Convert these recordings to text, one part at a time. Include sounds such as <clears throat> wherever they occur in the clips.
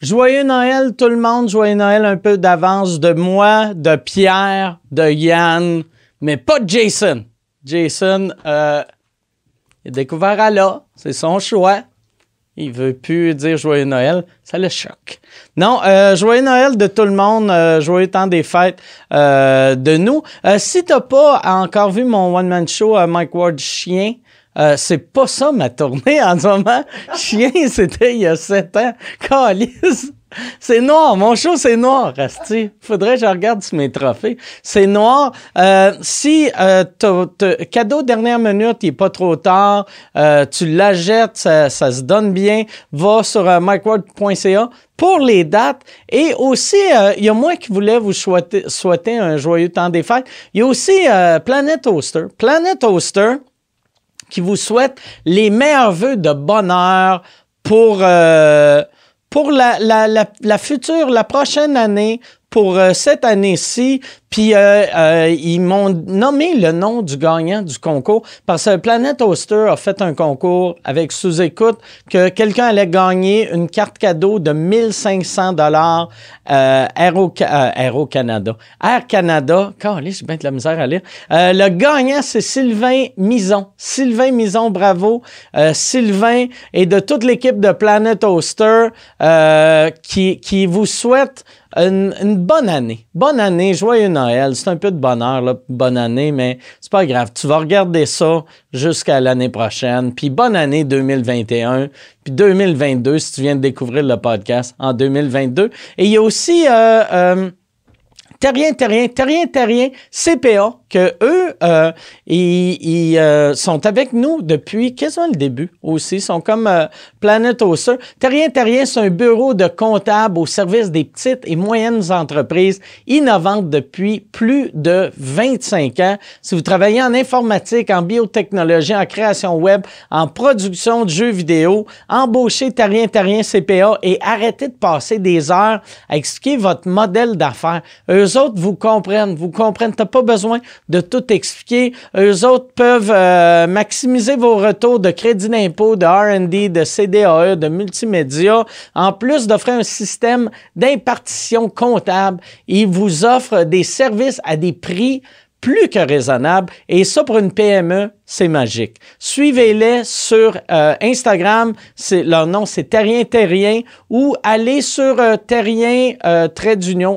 Joyeux Noël tout le monde, joyeux Noël un peu d'avance de moi, de Pierre, de Yann, mais pas de Jason. Jason, euh, il a découvert Allah, c'est son choix. Il veut plus dire joyeux Noël, ça le choque. Non, euh, joyeux Noël de tout le monde, euh, joyeux temps des fêtes euh, de nous. Si t'as pas encore vu mon one man show Mike Ward chien, euh, c'est pas ça ma tournée en ce moment. Chien, <laughs> c'était il y a sept ans. Calice. C'est noir. Mon show, c'est noir, Asti. Faudrait que je regarde sur mes trophées. C'est noir. Euh, si euh, t'as- t'as- cadeau dernière minute, il est pas trop tard, euh, tu l'achètes, ça, ça se donne bien, va sur euh, pour les dates. Et aussi, euh, il y a moi qui voulais vous souhaiter, souhaiter un joyeux temps des fêtes. Il y a aussi euh, Planet Toaster. Planet Toaster, qui vous souhaite les meilleurs vœux de bonheur pour, euh, pour la, la, la, la future, la prochaine année, pour euh, cette année-ci. Puis euh, euh, ils m'ont nommé le nom du gagnant du concours parce que Planet Toaster a fait un concours avec sous-écoute que quelqu'un allait gagner une carte cadeau de 1500 dollars euh, Aéro, euh, Aéro Canada. Air Canada. Calé, j'ai bien de la misère à lire. Le gagnant, c'est Sylvain Mison. Sylvain Mison, bravo. Sylvain et de toute l'équipe de Planet Toaster euh, qui, qui vous souhaite une, une bonne année. Bonne année, joyeux Noël. C'est un peu de bonheur, là, bonne année, mais c'est pas grave. Tu vas regarder ça jusqu'à l'année prochaine. Puis bonne année 2021. Puis 2022, si tu viens de découvrir le podcast en 2022. Et il y a aussi... Euh, euh, Terrien, Terrien, Terrien, Terrien, CPA, que eux, euh, ils, euh, sont avec nous depuis quasiment le début aussi. Ils sont comme euh, Planet Oster. Terrien, Terrien, c'est un bureau de comptable au service des petites et moyennes entreprises innovantes depuis plus de 25 ans. Si vous travaillez en informatique, en biotechnologie, en création web, en production de jeux vidéo, embauchez Terrien, Terrien, CPA et arrêtez de passer des heures à expliquer votre modèle d'affaires. Autres vous comprennent, vous comprennent. T'as pas besoin de tout expliquer. Eux autres peuvent euh, maximiser vos retours de crédit d'impôt, de R&D, de CDAE, de multimédia. En plus d'offrir un système d'impartition comptable, ils vous offrent des services à des prix plus que raisonnables. Et ça, pour une PME, c'est magique. Suivez-les sur euh, Instagram. C'est, leur nom, c'est Terrien Terrien. Ou allez sur euh, Terrien, euh,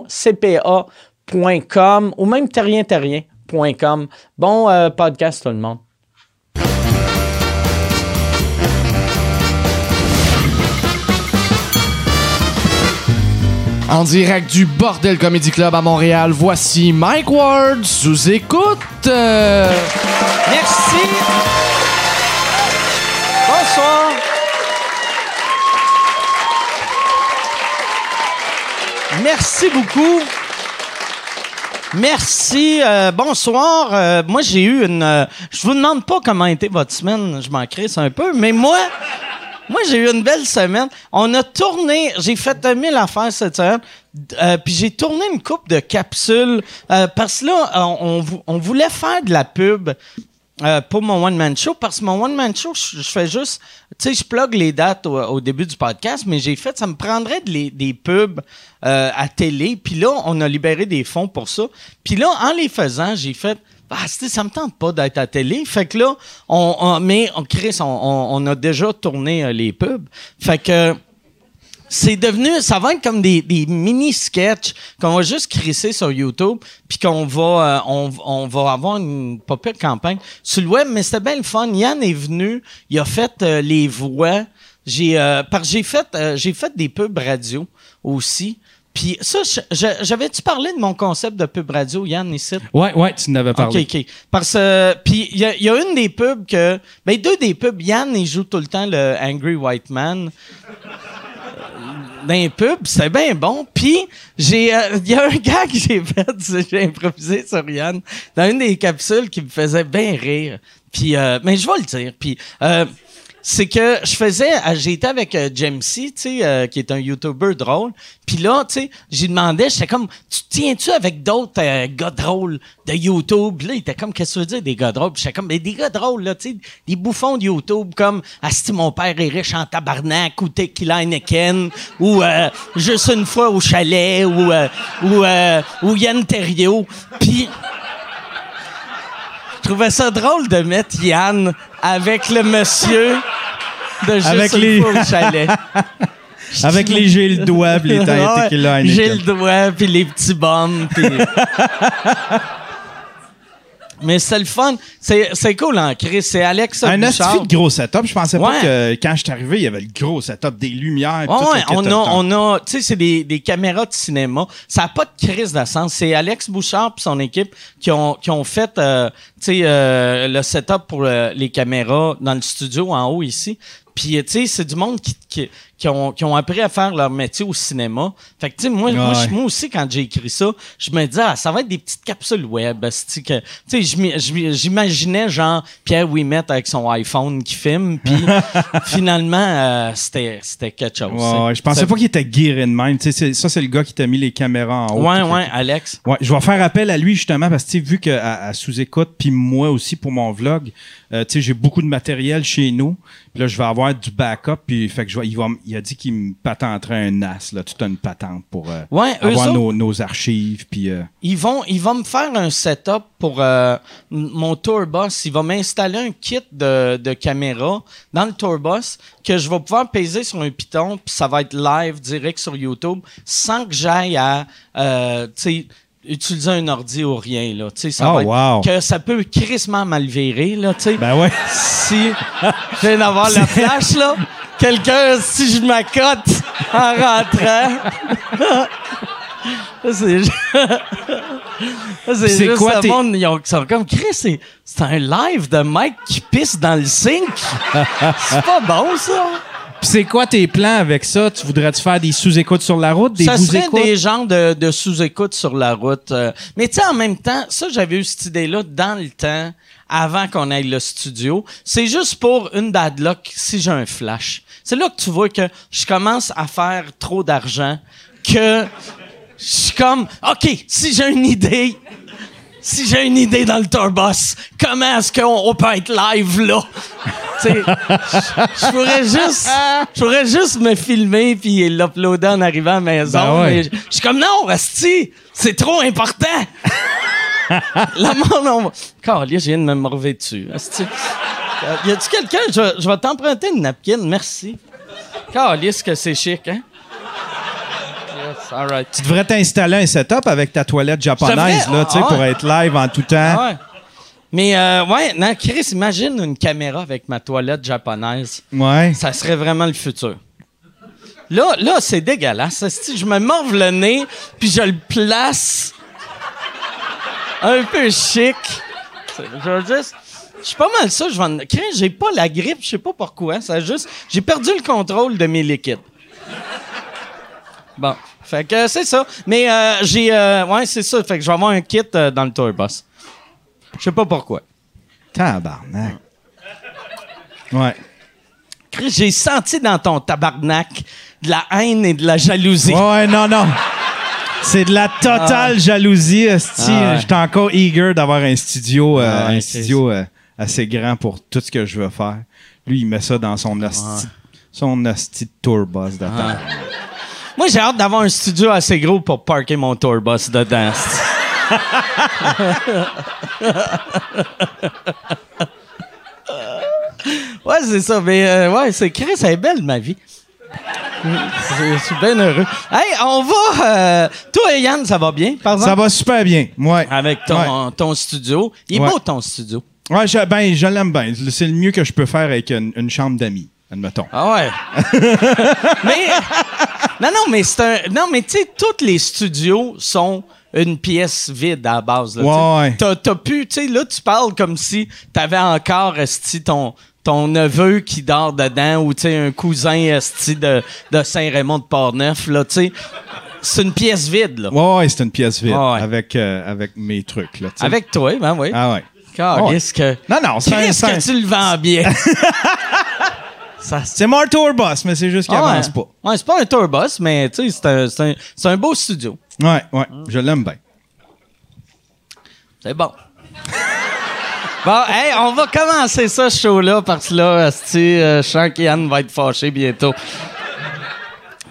CPA.com ou même Terrien Terrien.com. Bon euh, podcast, tout le monde. En direct du Bordel Comedy Club à Montréal, voici Mike Ward sous écoute. Euh, Merci. Bonsoir. Merci beaucoup. Merci. euh, bonsoir. Euh, moi, j'ai eu une. je vous demande pas comment a votre semaine. Je m'en crisse un peu, mais moi. Moi, j'ai eu une belle semaine. On a tourné, j'ai fait mille affaires cette semaine, euh, puis j'ai tourné une coupe de capsules euh, parce que là, on, on vou- on voulait faire de la pub euh, pour mon one-man show parce que mon one-man show, je, fais juste, tu sais, je plug les dates au, début du podcast, mais j'ai fait, ça me prendrait des pubs à télé, puis là, on a libéré des fonds pour ça. Puis là, en les faisant, j'ai fait, ah, ça me tente pas d'être à télé. Fait que là, on, mais on, Chris, on, a déjà tourné euh, les pubs. Fait que c'est devenu, ça va être comme des, des mini-sketchs qu'on va juste crisser sur YouTube, puis qu'on va, euh, on, va avoir une pas pire campagne sur le web, mais c'était bien le fun. Yann est venu, il a fait euh, les voix. J'ai, j'ai fait, j'ai fait des pubs radio aussi. Puis ça, j'avais-tu parlé de mon concept de pub radio, Yann, ici? Ouais, ouais, tu n'avais parlé. OK, OK. Parce que, puis il y, a- il y a une des pubs que, ben deux des pubs, Yann, il joue tout le temps le Angry White Man dans les pubs, c'est bien bon. Puis j'ai, euh, il y a un gars que j'ai fait, <laughs> j'ai improvisé sur Yann dans une des capsules qui me faisait bien rire. Puis, euh, mais je vais le dire. Puis euh, c'est que je faisais, euh, été avec euh, Jamesy, tu sais, euh, qui est un YouTuber drôle. Puis là, tu sais, j'ai demandé, j'étais comme, tu tiens-tu avec d'autres euh, gars drôles de YouTube? Là, il était comme, qu'est-ce que tu veux dire des gars drôles? J'étais comme, mais des gars drôles, là, tu sais, des bouffons de YouTube comme, Asti, mon père est riche en tabarnak, ou Tequila Heineken, ou euh, Juste une fois au chalet, ou, euh, ou, ou Yann Terriot. Puis... Je trouvais ça drôle de mettre Yann avec le monsieur de juste Avec les- fois au chalet. <laughs> Avec les le doigt, puis les <laughs> Ouais, a. J'ai le doigt, puis les petits puis... <laughs> Mais c'est le fun. C'est c'est cool, hein, Chris? C'est Alex Un hostie de gros setup. Je pensais Ouais. pas que quand je suis arrivé, il y avait le gros setup, des lumières. Ouais, tout ouais, on a, on a, tu sais, c'est des, des caméras de cinéma. Ça n'a pas de crise de sens. C'est Alex Bouchard et son équipe qui ont, qui ont fait, euh, tu sais, euh, le setup pour euh, les caméras dans le studio en haut ici. Puis, tu sais, c'est du monde qui, qui, qui, ont, qui ont appris à faire leur métier au cinéma. Fait que, tu sais, moi, Ouais. aussi, quand j'ai écrit ça, je me disais, ah, ça va être des petites capsules web. Tu sais, j'imaginais, genre, Pierre Ouimet avec son iPhone qui filme. Puis, <laughs> finalement, euh, c'était c'était quelque chose. Ouais, je pensais pas qu'il était guéri de même. Tu sais, c'est- ça, c'est le gars qui t'a mis les caméras en haut. Ouais, ouais, fait- Alex. Ouais, je vais faire appel à lui justement parce que vu qu'à à sous-écoute, puis moi aussi pour mon vlog, euh, tu sais, j'ai beaucoup de matériel chez nous. Puis là, je vais avoir du backup. Puis fait que je vais, il, va, il a dit qu'il me patenterait un NAS, là, toute une patente pour euh, Ouais, avoir autres- nos, nos archives. Puis euh, Ils vont, ils vont me faire un setup pour euh, mon tourbus. Il va m'installer un kit de, de caméra dans le tourbus que je vais pouvoir peser sur un piton puis ça va être live direct sur YouTube sans que j'aille à euh, utiliser un ordi ou rien là. Tu sais, ça Oh, va être- wow. que ça peut crissement mal virer là. Tu sais. ben ouais. si je viens d'avoir la <laughs> flash, là, quelqu'un, si je m'accote en rentrant. C'est c'est juste quoi le tes- monde, ils ont- ils sont comme Chris, c'est, c'est un live de mec qui pisse dans le sink. c'est pas bon, ça. Puis c'est quoi tes plans avec ça? Tu voudrais-tu faire des sous-écoutes sur la route, des ça serait vous-écoutes? des genres de, de sous-écoute sur la route. euh. mais tu sais, en même temps, ça, j'avais eu cette idée-là dans le temps, avant qu'on aille le studio. C'est juste pour une bad luck si j'ai un flash. C'est là que tu vois que je commence à faire trop d'argent, que je suis comme, OK, si j'ai une idée, si j'ai une idée dans le tourbus, comment est-ce qu'on on peut être live là? Je pourrais juste, juste me filmer puis l'uploader en arrivant à la maison. Ben ouais. mais je je suis comme non, Rasti, c'est trop important. La monde, on. Calais, je viens de me morver dessus. Y a-tu quelqu'un? Je, vais- je vais t'emprunter une napkin, merci. Calais, que c'est chic, hein? Yes, all right. Tu devrais t'installer un setup avec ta toilette japonaise, là, tu sais, ah pour ouais. être live en tout temps. Ah ouais. Mais euh, ouais, non, Chris, imagine une caméra avec ma toilette japonaise. Ouais. Ça serait vraiment le futur. Là, là c'est dégueulasse. Je me morve le nez, puis je le place un peu chic. Je veux juste... Je suis pas mal ça. Je Chris, j'ai pas la grippe, je sais pas pourquoi. Ça juste... J'ai perdu le contrôle de mes liquides. Bon. Fait que c'est ça. Mais euh, j'ai... euh, ouais, c'est ça. Fait que je vais avoir un kit euh, dans le tourbus. Je sais pas pourquoi. Tabarnak. Ouais. Chris, j'ai senti dans ton tabarnak de la haine et de la jalousie. Ouais, non, non. C'est de la totale jalousie, esti. Ah ouais. J'étais encore eager d'avoir un studio, euh, Ah ouais, un c'est- studio euh, assez grand pour tout ce que je veux faire. Lui, il met ça dans son hostie, son hostie de tourbus d'attente. Moi, j'ai hâte d'avoir un studio assez gros pour parker mon tourbus dedans. <laughs> ouais, c'est ça. Mais euh, ouais, c'est Chris, elle est belle, ma vie. Je je suis bien heureux. Hey, on va. euh, toi et Yann, ça va bien, par exemple? Ça va super bien. Ouais. Avec ton, ton studio. Il est Ouais. beau, ton studio. Ouais, je, ben, je l'aime bien. C'est le mieux que je peux faire avec une, une chambre d'amis, admettons. Ah ouais. <laughs> mais non non mais c'est un non mais tu sais tous les studios sont une pièce vide à la base là. Ouais, tu sais. ouais. T'as t'as pu tu sais là tu parles comme si t'avais encore esti ton ton neveu qui dort dedans ou un cousin esti de de Saint-Raymond de Portneuf là tu sais c'est une pièce vide là. Ouais, ouais, c'est une pièce vide Ouais, avec, euh, avec mes trucs. Là. Avec toi ben oui. Ah ouais. Calisse que Non, non, c'est un- Qu'est-ce c'est un- que tu le vends bien. <laughs> Ça, C'est mon tour boss, mais c'est juste qu'il ouais. avance pas. Ouais, c'est pas un tour bus, mais tu sais, c'est un, c'est un, c'est un beau studio. Ouais, ouais, je l'aime bien. C'est bon. Bon, hey, on va commencer ça, ce show-là, parce que là, asti, euh, je sens qu'Yann va être fâché bientôt.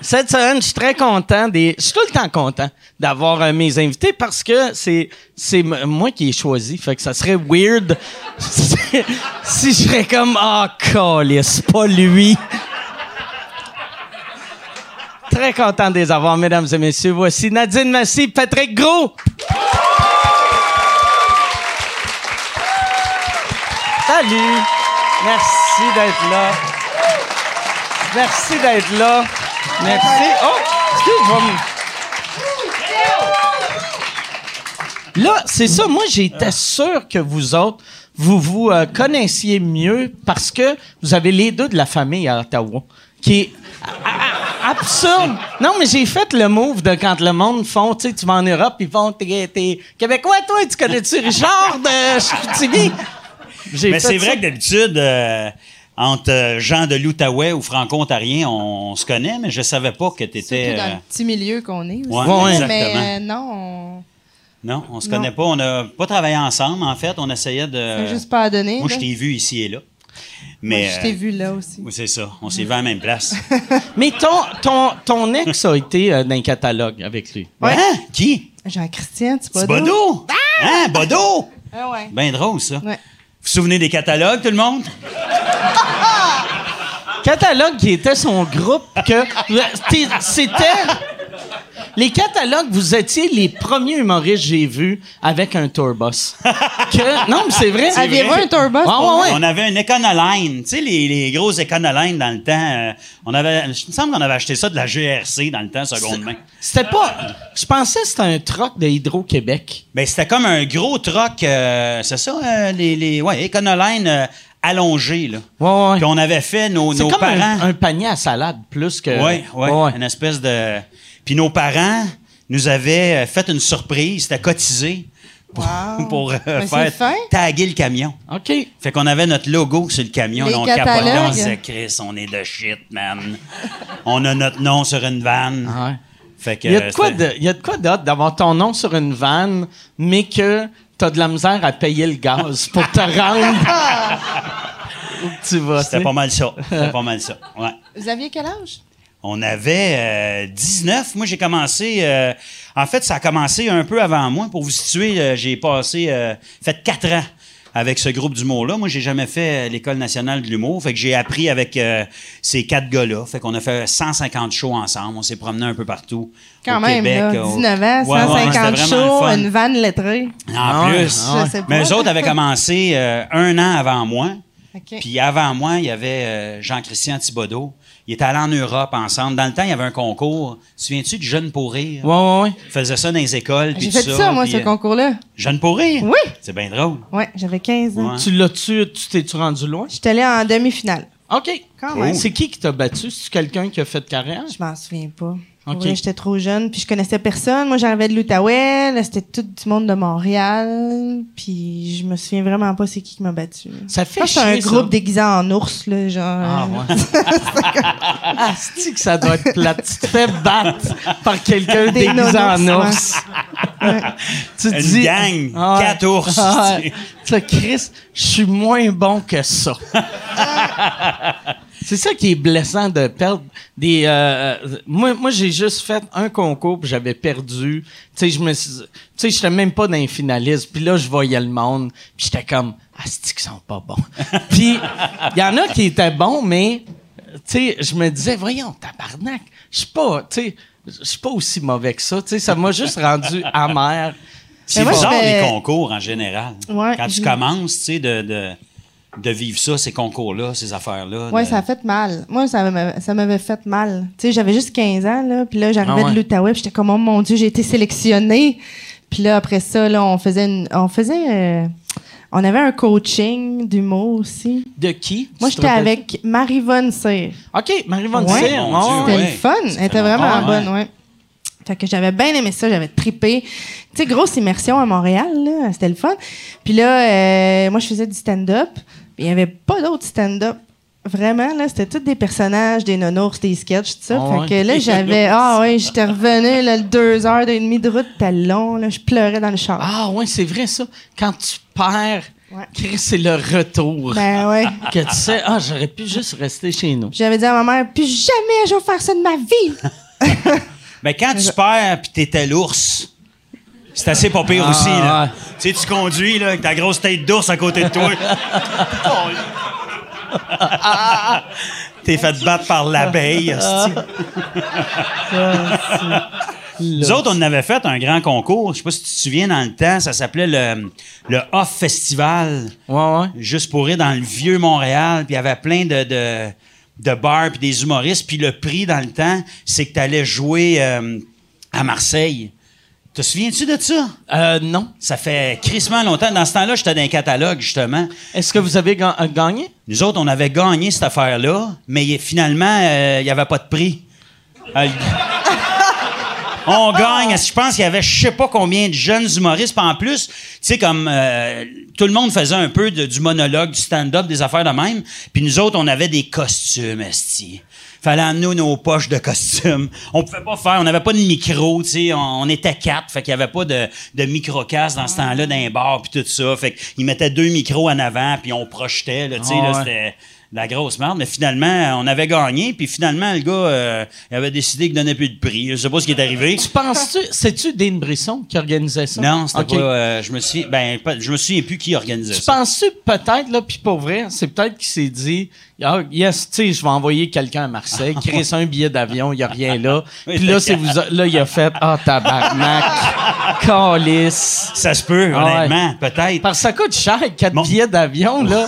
Cette semaine, je suis très content des. Je suis tout le temps content d'avoir euh, mes invités parce que c'est c'est moi qui ai choisi. Fait que ça serait weird <laughs> si, je serais comme ah oh, pas lui. Très content de les avoir, mesdames et messieurs. Voici Nadine Massy, Patrick Gros. Salut! Merci d'être là. Merci d'être là. Merci. Oh! Excuse-moi. Là, c'est ça. Moi, j'étais sûr que vous autres, vous vous euh, connaissiez mieux parce que vous avez les deux de la famille à Ottawa, qui est absurde. Non, mais j'ai fait le move de quand le monde font, tu sais, tu vas en Europe, ils font, t'es, Québécois, toi, tu connais-tu Richard de Chicoutimi? J'ai Mais c'est vrai que d'habitude, euh, entre euh, gens de l'Outaouais ou franco-ontariens, on, on se connaît, mais je savais pas que tu étais. Dans le petit milieu qu'on est aussi. ouais, ouais, mais exactement. euh, non, on Non, on se Non. connaît pas. On n'a pas travaillé ensemble, en fait. On essayait de. juste pas à donner. Moi, je t'ai vu ici et là. Moi, Mais. je t'ai euh, vu là aussi. Oui, c'est ça. On s'est vu à la même place. <laughs> Mais ton, ton, ton ex a été euh, dans un catalogue avec lui. Ouais. Hein? Qui? Jean-Christian, tu C'est Bodo? Hein? Bodo? Ah ouais. Ben drôle, ça. Ouais. Vous vous souvenez des catalogues, tout le monde? Catalogue qui était son groupe que c'était les catalogues vous étiez les premiers humoristes que j'ai vus avec un tourbus. <laughs> que non mais c'est vrai. Aviez-vous vrai. un tourbus? Ouais, ouais, ouais. On avait une Econoline. Tu sais, les, les grosses Econoline dans le temps. euh, on avait, il me semble qu'on avait acheté ça de la GRC dans le temps, seconde main. C'était pas je pensais que c'était un troc de Hydro-Québec. Ben, c'était comme un gros troc, euh, c'est ça, euh, les, les ouais, Econoline euh, allongé, là. Ouais ouais. Puis on avait fait nos, C'est nos comme parents. un, un panier à salade plus que Oui, ouais, Ouais, ouais. une espèce de. Puis nos parents nous avaient euh, fait une surprise, c'était cotisé pour, Wow. <laughs> pour euh, faire taguer le camion. OK. Fait qu'on avait notre logo sur le camion, Les là, on capotait, on disait Chris, on est de shit, man. on a notre nom sur une vanne. Ouais. Fait que Il y a de quoi c'était- de, il y a de quoi d'autre d'avoir ton nom sur une vanne, mais que t'as de la misère à payer le gaz pour te rendre? <laughs> Où tu vas. C'était pas mal ça. C'était <laughs> pas mal ça. Ouais. Vous aviez quel âge? On avait euh, 19. Moi, j'ai commencé. euh, en fait, ça a commencé un peu avant moi. Pour vous situer, euh, j'ai passé. euh, fait quatre ans avec ce groupe d'humour-là. Moi, j'ai jamais fait l'École nationale de l'humour. Fait que j'ai appris avec euh, ces quatre gars-là. Fait qu'on a fait 150 shows ensemble. On s'est promené un peu partout. Quand au même, Québec, là, au- 19 ans, Ouais, ouais, 150 c'était vraiment le shows, une vanne lettrée. En Ah plus. ah ouais. Je sais pas. Mais eux autres avaient commencé euh, un an avant moi. <laughs> OK. Puis avant moi, il y avait euh, Jean-Christian Thibodeau. Il était allé en Europe ensemble. Dans le temps, il y avait un concours. Souviens-tu de Jeunes pour rire? Ouais, ouais, ouais. Il faisait ça dans les écoles. J'ai fait ça, moi, ce euh, concours-là. Jeunes pour rire? Oui. C'est bien drôle. Ouais, j'avais 15 ans. Ouais. Tu l'as-tu, tu t'es-tu rendu loin? J'étais allée en demi-finale. OK. Quand même. C'est qui qui t'a battu? C'est quelqu'un qui a fait carrière? Je m'en souviens pas. J'étais trop jeune, puis je connaissais personne. Moi, j'arrivais de l'Outaouais, là, c'était tout du monde de Montréal, puis je me souviens vraiment pas c'est qui qui m'a battu. Ça fait un chier, ça. groupe déguisé en ours, là, genre. Ah, ouais. <laughs> ah, c'est que ça doit être plate. Tu te fais battre par quelqu'un déguisé en ours. <laughs> tu te Une dis. gang, Ah quatre ours. Ah. Tu sais, Chris, je suis moins bon que ça. <laughs> C'est ça qui est blessant de perdre des. euh, euh, moi, moi j'ai juste fait un concours puis j'avais perdu. Tu sais, je me suis- tu sais, j'étais même pas dans les finalistes. Puis là, je voyais le monde. Puis j'étais comme, ah, c'est qu'ils sont pas bons? <laughs> puis il y en a qui étaient bons, mais tu sais, je me disais, voyons, tabarnak, je suis pas, tu sais, je suis pas aussi mauvais que ça. Tu sais, ça m'a juste rendu amer. C'est bizarre, fais- les concours, en général. Ouais, Quand tu commences, tu sais, de, de, de vivre ça, ces concours-là, ces affaires-là. Ouais, de- ça a fait mal. Moi, ça m'avait fait mal. Tu sais, j'avais juste 15 ans, là, puis là, j'arrivais Ah ouais. de l'Outaouais, puis j'étais comme, oh mon Dieu, j'ai été sélectionnée. Puis là, après ça, là, on faisait une, on faisait, euh, on avait un coaching d'humour aussi. De qui? Moi, j'étais avec Marie-Vonne Cyr. OK, Marie-Vonne Ouais. Cyr, C'était ouais. le fun. Elle était fait vraiment bonne, ouais. Fait que j'avais bien aimé ça, j'avais trippé. Tu sais, grosse immersion à Montréal, là, c'était le fun. Puis là, euh, moi, je faisais du stand-up. Il y avait pas d'autres stand-up Vraiment, là, c'était tous des personnages, des nounours, des sketchs, tout ça. Ah fait ouais. que là, <laughs> j'avais. Ah ouais, j'étais revenu, là, le deux heures et demie de route, c'était long, là. Je pleurais dans le char. Ah, ouais, c'est vrai, ça. Quand tu perds, Ouais. C'est le retour. Ben ouais. <laughs> que tu sais, ah, j'aurais pu juste rester chez nous. J'avais dit à ma mère, plus jamais je vais faire ça de ma vie. <laughs> Mais quand tu perds puis t'étais l'ours, c'est assez pas pire Ah, aussi, là. ouais. Tu sais, tu conduis, là, avec ta grosse tête d'ours à côté de toi. <laughs> T'es fait battre par l'abeille, hostie. Nous autres, on avait fait un grand concours. Je sais pas si tu te souviens dans le temps, ça s'appelait le, le Off Festival. Ouais, ouais. Juste pour rire dans le vieux Montréal. Puis il y avait plein de, de, de bars puis des humoristes. Puis le prix dans le temps, c'est que tu allais jouer euh, à Marseille. Te souviens-tu de ça? Euh, non. Ça fait crissement longtemps. Dans ce temps-là, j'étais dans un catalogue, justement. Est-ce que vous avez ga- euh, gagné? Nous autres, on avait gagné cette affaire-là, mais il- finalement, euh, il n'y avait pas de prix. Euh, <laughs> on gagne. Je pense qu'il y avait je sais pas combien de jeunes humoristes? Puis en plus, tu sais, comme euh, tout le monde faisait un peu de- du monologue, du stand-up, des affaires de même. Puis nous autres, on avait des costumes, esti. Fallait amener nos poches de costumes. On pouvait pas faire, on n'avait pas de micro, tu sais, on, on était quatre, fait qu'il y avait pas de, de micro-casse dans ce temps-là, les bars, puis tout ça. Fait qu'ils mettaient deux micros en avant, puis on projetait, là, tu sais, Ah là, c'était la grosse merde. Mais finalement, on avait gagné, puis finalement, le gars, euh, il avait décidé qu'il donnait plus de prix. Je sais pas ce qui est arrivé. Tu penses-tu, c'est-tu Dean Brisson qui organisait ça? Non, c'était pas. euh, je me suis, ben, pas- je me souviens plus qui organisait Tu ça. penses-tu peut-être, là, puis pour vrai, c'est peut-être qu'il s'est dit, ah, yes, tu sais, je vais envoyer quelqu'un à Marseille, <laughs> créer un billet d'avion, il n'y a rien là. <laughs> Puis là, c'est vous, là, il a fait, ah, tabarnak, <laughs> calice. Ça se peut, Ah ouais. honnêtement, peut-être. Parce que ça coûte cher, quatre billets d'avion, là.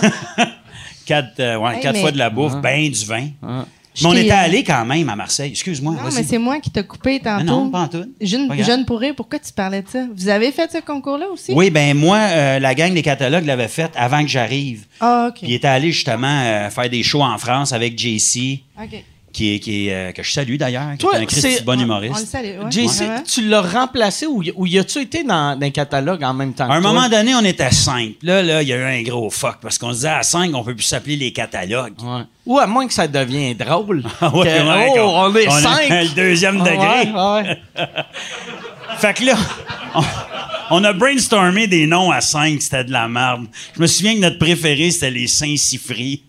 Quatre, euh, ouais, Hey, quatre mais- fois de la bouffe, ben du vin. Ah. Mais on Je t'ai, était euh, allé quand même à Marseille. Excuse-moi, Non, vas-y. mais c'est moi qui t'ai coupé tantôt. Ah non, pas en tout. Jeune, Pas grave. jeune pourquoi tu parlais de ça? Vous avez fait ce concours-là aussi? Oui, ben moi, euh, la gang des catalogues l'avait fait avant que j'arrive. Ah, OK. Puis il était allé justement euh, faire des shows en France avec JC, OK. Qui est, qui est, euh, que je salue d'ailleurs, qui Toi, est un Christy c'est- bon On le humoriste. salue, ouais. JC, tu l'as remplacé ou, y- ou y a-tu été dans, dans un catalogue en même temps À un toi? moment donné, on était à 5. Là, là, il y a eu un gros fuck parce qu'on se disait à 5, on peut plus s'appeler les catalogues. Ouais. Ou à moins que ça devienne drôle. <laughs> Ah ouais, Que, ouais, oh, qu'on- on est on est cinq. le deuxième Ah degré. ouais, ouais. <laughs> Fait que là, on, on a brainstormé des noms à 5, c'était de la merde. Je me souviens que notre préféré, c'était les Saint-Siffry.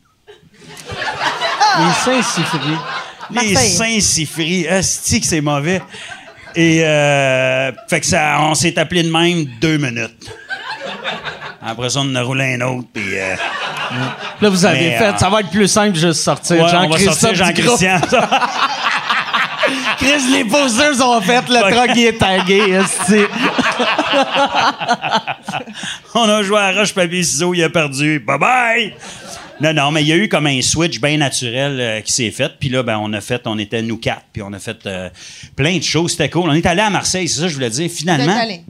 Les seins siffrés. Les. Saint-Siffry. Esti que c'est mauvais. Et euh, fait que ça, on s'est appelé de même deux minutes. Après ça, on en a roulé un autre, puis... euh, Là, vous avez Mais, fait, euh, ça va être plus simple juste sortir ouais, Jean-Christophe. Jean-Christian. <laughs> Chris, les poseurs ont fait, le truck il est tagué, <laughs> on a joué à roche papier ciseaux, il a perdu. Bye bye. Non non, mais il y a eu comme un switch bien naturel euh, qui s'est fait. Puis là, ben on a fait, on était nous quatre, puis on a fait euh, plein de choses. C'était cool. On est allé à Marseille, c'est ça que je voulais dire. Vous Finalement. êtes allé.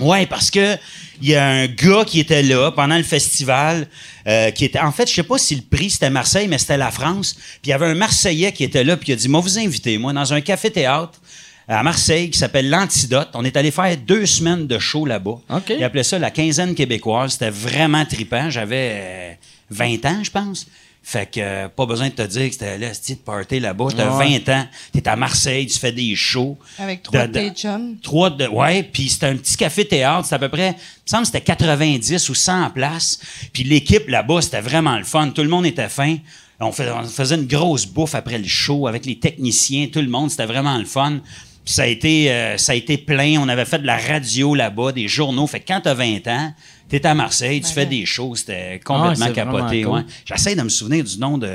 Ouais, parce que il y a un gars qui était là pendant le festival, euh, qui était. En fait, je sais pas si le prix c'était Marseille, mais c'était la France. Puis il y avait un Marseillais qui était là, puis il a dit, moi vous invitez, moi dans un café théâtre à Marseille qui s'appelle l'Antidote. On est allé faire deux semaines de show là-bas. OK. Il appelait ça la quinzaine québécoise. C'était vraiment trippant. J'avais euh, 20 ans, je pense. Fait que euh, pas besoin de te dire que c'était là, ce de party là-bas. T'as Ouais. 20 ans, t'es à Marseille, tu fais des shows. Avec trois De- de de- tes chums. Trois de. Ouais, puis c'était un petit café théâtre, c'était à peu près. Il me semble que c'était 90 ou 100 places. Puis l'équipe là-bas, c'était vraiment le fun. Tout le monde était fin. On faisait une grosse bouffe après le show avec les techniciens, tout le monde. C'était vraiment le fun. Puis ça a été, euh, ça a été plein. On avait fait de la radio là-bas, des journaux. Fait que quand t'as 20 ans, t'es à Marseille, tu Ben fais des shows. C'était Ah, complètement c'est capoté. cool. ouais. J'essaie de me souvenir du nom de,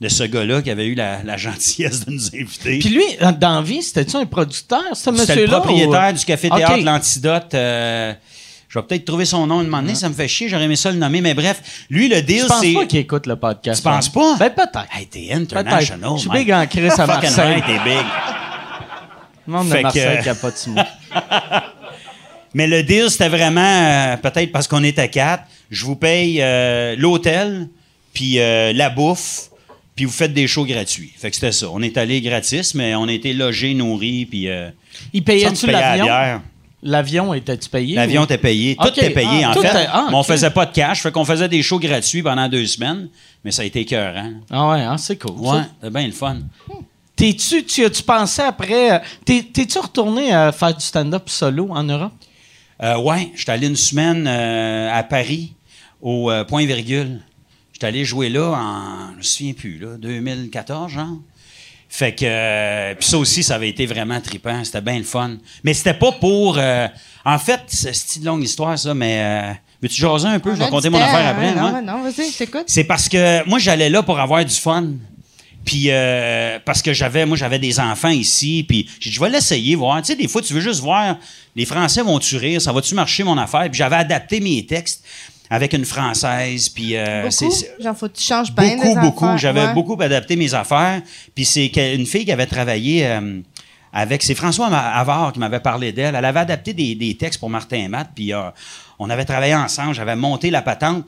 de ce gars-là qui avait eu la, la gentillesse de nous inviter. Puis lui, dans la vie, c'était-tu un producteur, ce C'était monsieur-là? le propriétaire ou- du café Ok. théâtre L'Antidote. euh, je vais peut-être trouver son nom un moment donné, ça me fait chier, j'aurais aimé ça le nommer, mais bref, lui, le deal, Je pense c'est. pas qu'il écoute le podcast. Tu penses hein? pas? Ben, peut-être. Hey, t'es international. Je suis big en Chris à Fucking Marseille. right, t'es big. Le monde de Marseille qui a pas de. Mais le deal, c'était vraiment, euh, peut-être parce qu'on est à quatre, je vous paye euh, l'hôtel, puis euh, la bouffe, puis vous faites des shows gratuits. Fait que c'était ça. On est allé gratis, mais on a été logés, nourris, puis. Il ça me payait-tu payait la l'avion? bière. L'avion était-tu payé? L'avion était payé. Tout était payé, Ah, en fait. ah, mais on faisait pas de cash. Fait qu'on faisait des shows gratuits pendant deux semaines. Mais ça a été écœurant. Ah ouais, hein, c'est cool. Ouais, c'était bien le fun. T'es-tu, tu as-tu pensé après. T'es, t'es-tu retourné à faire du stand-up solo en Europe? Euh, ouais, j'étais allé une semaine euh, à Paris, au euh, Point Virgule. J'étais allé jouer là en, je me souviens plus, là, 2014, genre. Fait que, euh, puis ça aussi, ça avait été vraiment trippant. C'était bien le fun. Mais c'était pas pour. en fait, c'est une longue histoire, ça, mais. Veux-tu jaser un peu? Je vais du mon affaire après. Non, non, vas-y, t'écoute. C'est parce que moi, j'allais là pour avoir du fun. Puis euh, parce que j'avais, moi, j'avais des enfants ici. Puis j'ai dit, je vais l'essayer, voir. Tu sais, des fois, tu veux juste voir, les Français vont-tu rire? Ça va-tu marcher, mon affaire? Puis j'avais adapté mes textes avec une Française. Puis euh, Beaucoup? Genre, faut que tu changes bien beaucoup, des beaucoup. J'avais ouais. beaucoup adapté mes affaires. Puis c'est une fille qui avait travaillé euh, avec. C'est François Avard qui m'avait parlé d'elle. Elle avait adapté des, des textes pour Martin et Matt. Puis euh, on avait travaillé ensemble. J'avais monté la patente.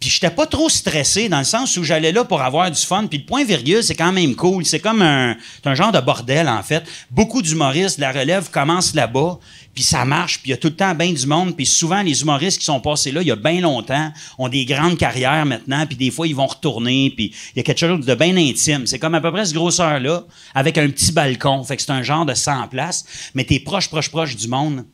Puis j'étais pas trop stressé dans le sens où j'allais là pour avoir du fun. Puis le point virgule, c'est quand même cool. C'est comme un, un genre de bordel, en fait. Beaucoup d'humoristes, la relève commence là-bas, puis ça marche, puis il y a tout le temps bien du monde. Puis souvent, les humoristes qui sont passés là il y a bien longtemps ont des grandes carrières maintenant, puis des fois, ils vont retourner, puis il y a quelque chose de bien intime. C'est comme à peu près cette grosseur-là, avec un petit balcon. Fait que c'est un genre de 100 places, mais t'es proche, proche, proche du monde.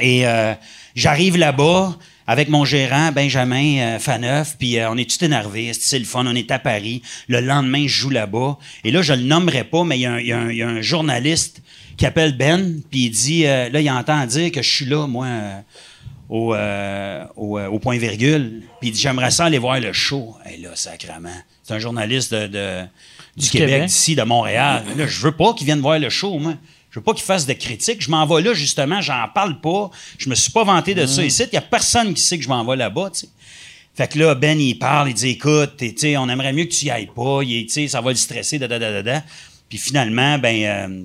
Et euh, j'arrive là-bas avec mon gérant, Benjamin euh, Faneuf, puis euh, on est tout énervé. C'est le fun, on est à Paris. Le lendemain, je joue là-bas. Et là, je le nommerai pas, mais il y, a un- y y a journaliste qui appelle Ben, puis il dit, euh, là, il entend dire que je suis là, moi, au, euh, au, euh, au point virgule. Puis il dit, j'aimerais ça aller voir le show. Et là, sacrement. C'est un journaliste de, de- du, Du Québec, Québec. d'ici, de Montréal. Là, je veux pas qu'il vienne voir le show, moi. Je veux pas qu'il fasse de critiques. Je m'en vais là, justement, j'en parle pas. Je me suis pas vanté de ça ici. Il y a personne qui sait que je m'en vais là-bas, tu sais. Fait que là, Ben, il parle, il dit, écoute, on aimerait mieux que tu y ailles pas. Il ça va le stresser, da, da, da, da, da. Puis finalement, ben, euh,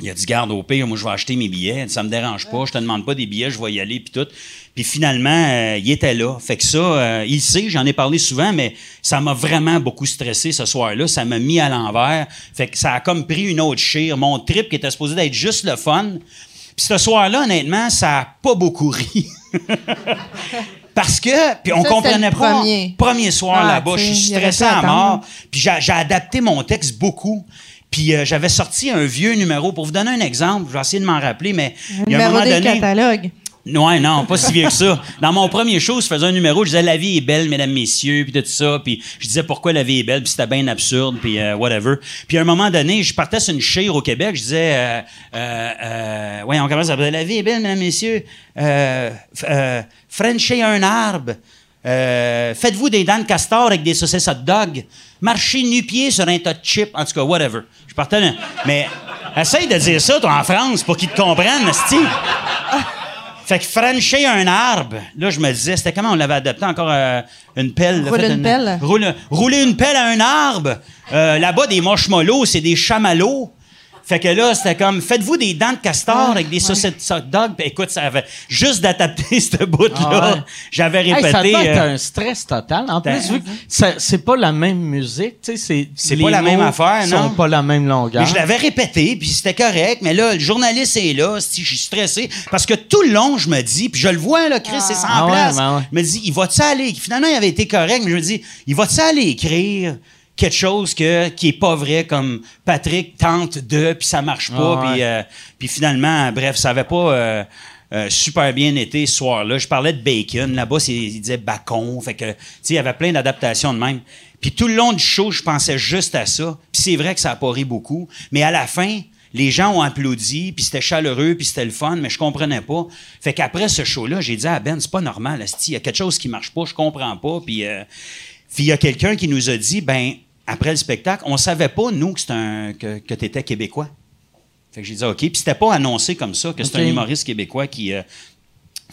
il a dit, garde au pire, moi, je vais acheter mes billets. Ça me dérange pas. Je te demande pas des billets, je vais y aller, puis tout. Puis finalement, euh, il était là. Fait que ça, euh, il sait, j'en ai parlé souvent, mais ça m'a vraiment beaucoup stressé ce soir-là. Ça m'a mis à l'envers. Fait que ça a comme pris une autre chire. Mon trip qui était supposé d'être juste le fun. Puis ce soir-là, honnêtement, ça a pas beaucoup ri. <laughs> Parce que, puis on Ça, comprenait pas. premier. Premier soir Ah, là-bas, je suis stressé à mort. Puis j'ai adapté mon texte beaucoup. Puis euh, j'avais sorti un vieux numéro. Pour vous donner un exemple, je vais essayer de m'en rappeler, mais il y a un Numéro moment donné. catalogues. Ouais, non, pas si vieux que ça. <laughs> Dans mon premier show, je faisais un numéro, je disais la vie est belle, mesdames, messieurs, puis tout ça, puis je disais pourquoi la vie est belle, puis c'était bien absurde, puis euh, whatever. Puis à un moment donné, je partais sur une chire au Québec, je disais, euh, ouais, on commence à la vie est belle, mesdames, messieurs, euh, euh, un arbre. Euh, faites-vous des dents de castor avec des saucisses hot dog. Marchez nu-pied sur un tas de chips. En tout cas, whatever. Je partais là. Mais essaye de dire ça, toi, en France, pour qu'ils te comprennent, sti. Fait que franchir un arbre, là, je me disais, c'était comment on l'avait adapté encore euh, une pelle? là, Rouler une pelle? Roule- rouler une pelle à un arbre. Euh, Là-bas, des marshmallows, c'est des chamallows. Fait que là, c'était comme, faites-vous des dents de castor avec des saucisses hot dog. Puis écoute, ça avait juste d'adapter <laughs> ce bout-là. Ah ouais. J'avais Hey, ça répété. doit être euh, un stress total. En plus, vu que ça- c'est pas la même musique, tu sais, c'est C'est les pas la même affaire, sont non? pas la même longueur. Mais je l'avais répété, puis c'était correct. Mais là, le journaliste est là, si je suis stressé. Parce que tout le long, je me dis, puis je le vois, là, Chris, c'est sans Ah ouais, place. ben ouais. Je me dis, il va-tu aller... Finalement, il avait été correct, mais je me dis, il va-tu aller écrire? Quelque chose que, qui est pas vrai, comme Patrick tente de, puis ça marche pas, Ah ouais. puis, euh, finalement, bref, ça avait pas... euh, euh, super bien été ce soir-là. Je parlais de bacon. Là-bas, c'est- il disait bacon. Fait que, tu sais, il y avait plein d'adaptations de même. Puis tout le long du show, je pensais juste à ça. Puis c'est vrai que ça a pas ri beaucoup. Mais à la fin, les gens ont applaudi, puis c'était chaleureux, puis c'était le fun, mais je comprenais pas. Fait qu'après ce show-là, j'ai dit à Ben, c'est pas normal, il y a quelque chose qui marche pas, je comprends pas. Puis euh, puis il y a quelqu'un qui nous a dit, ben après le spectacle, on savait pas nous que c'était un que, que t'étais québécois. Fait que j'ai dit OK, puis c'était pas annoncé comme ça que c'est un humoriste québécois qui euh,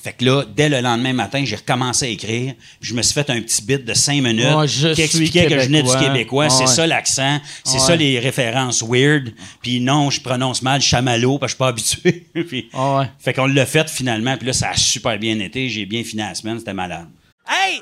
fait que là, dès le lendemain matin, j'ai recommencé à écrire. Puis je me suis fait un petit bit de cinq minutes Moi, je qui suis expliquait que je venais du québécois. c'est ouais. ça l'accent, c'est ça ouais. les références weird. Puis non, je prononce mal chamallow parce que je suis pas habitué. <laughs> Puis- ouais. Fait qu'on l'a fait finalement. Puis là, ça a super bien été. J'ai bien fini la semaine. C'était malade. Hey,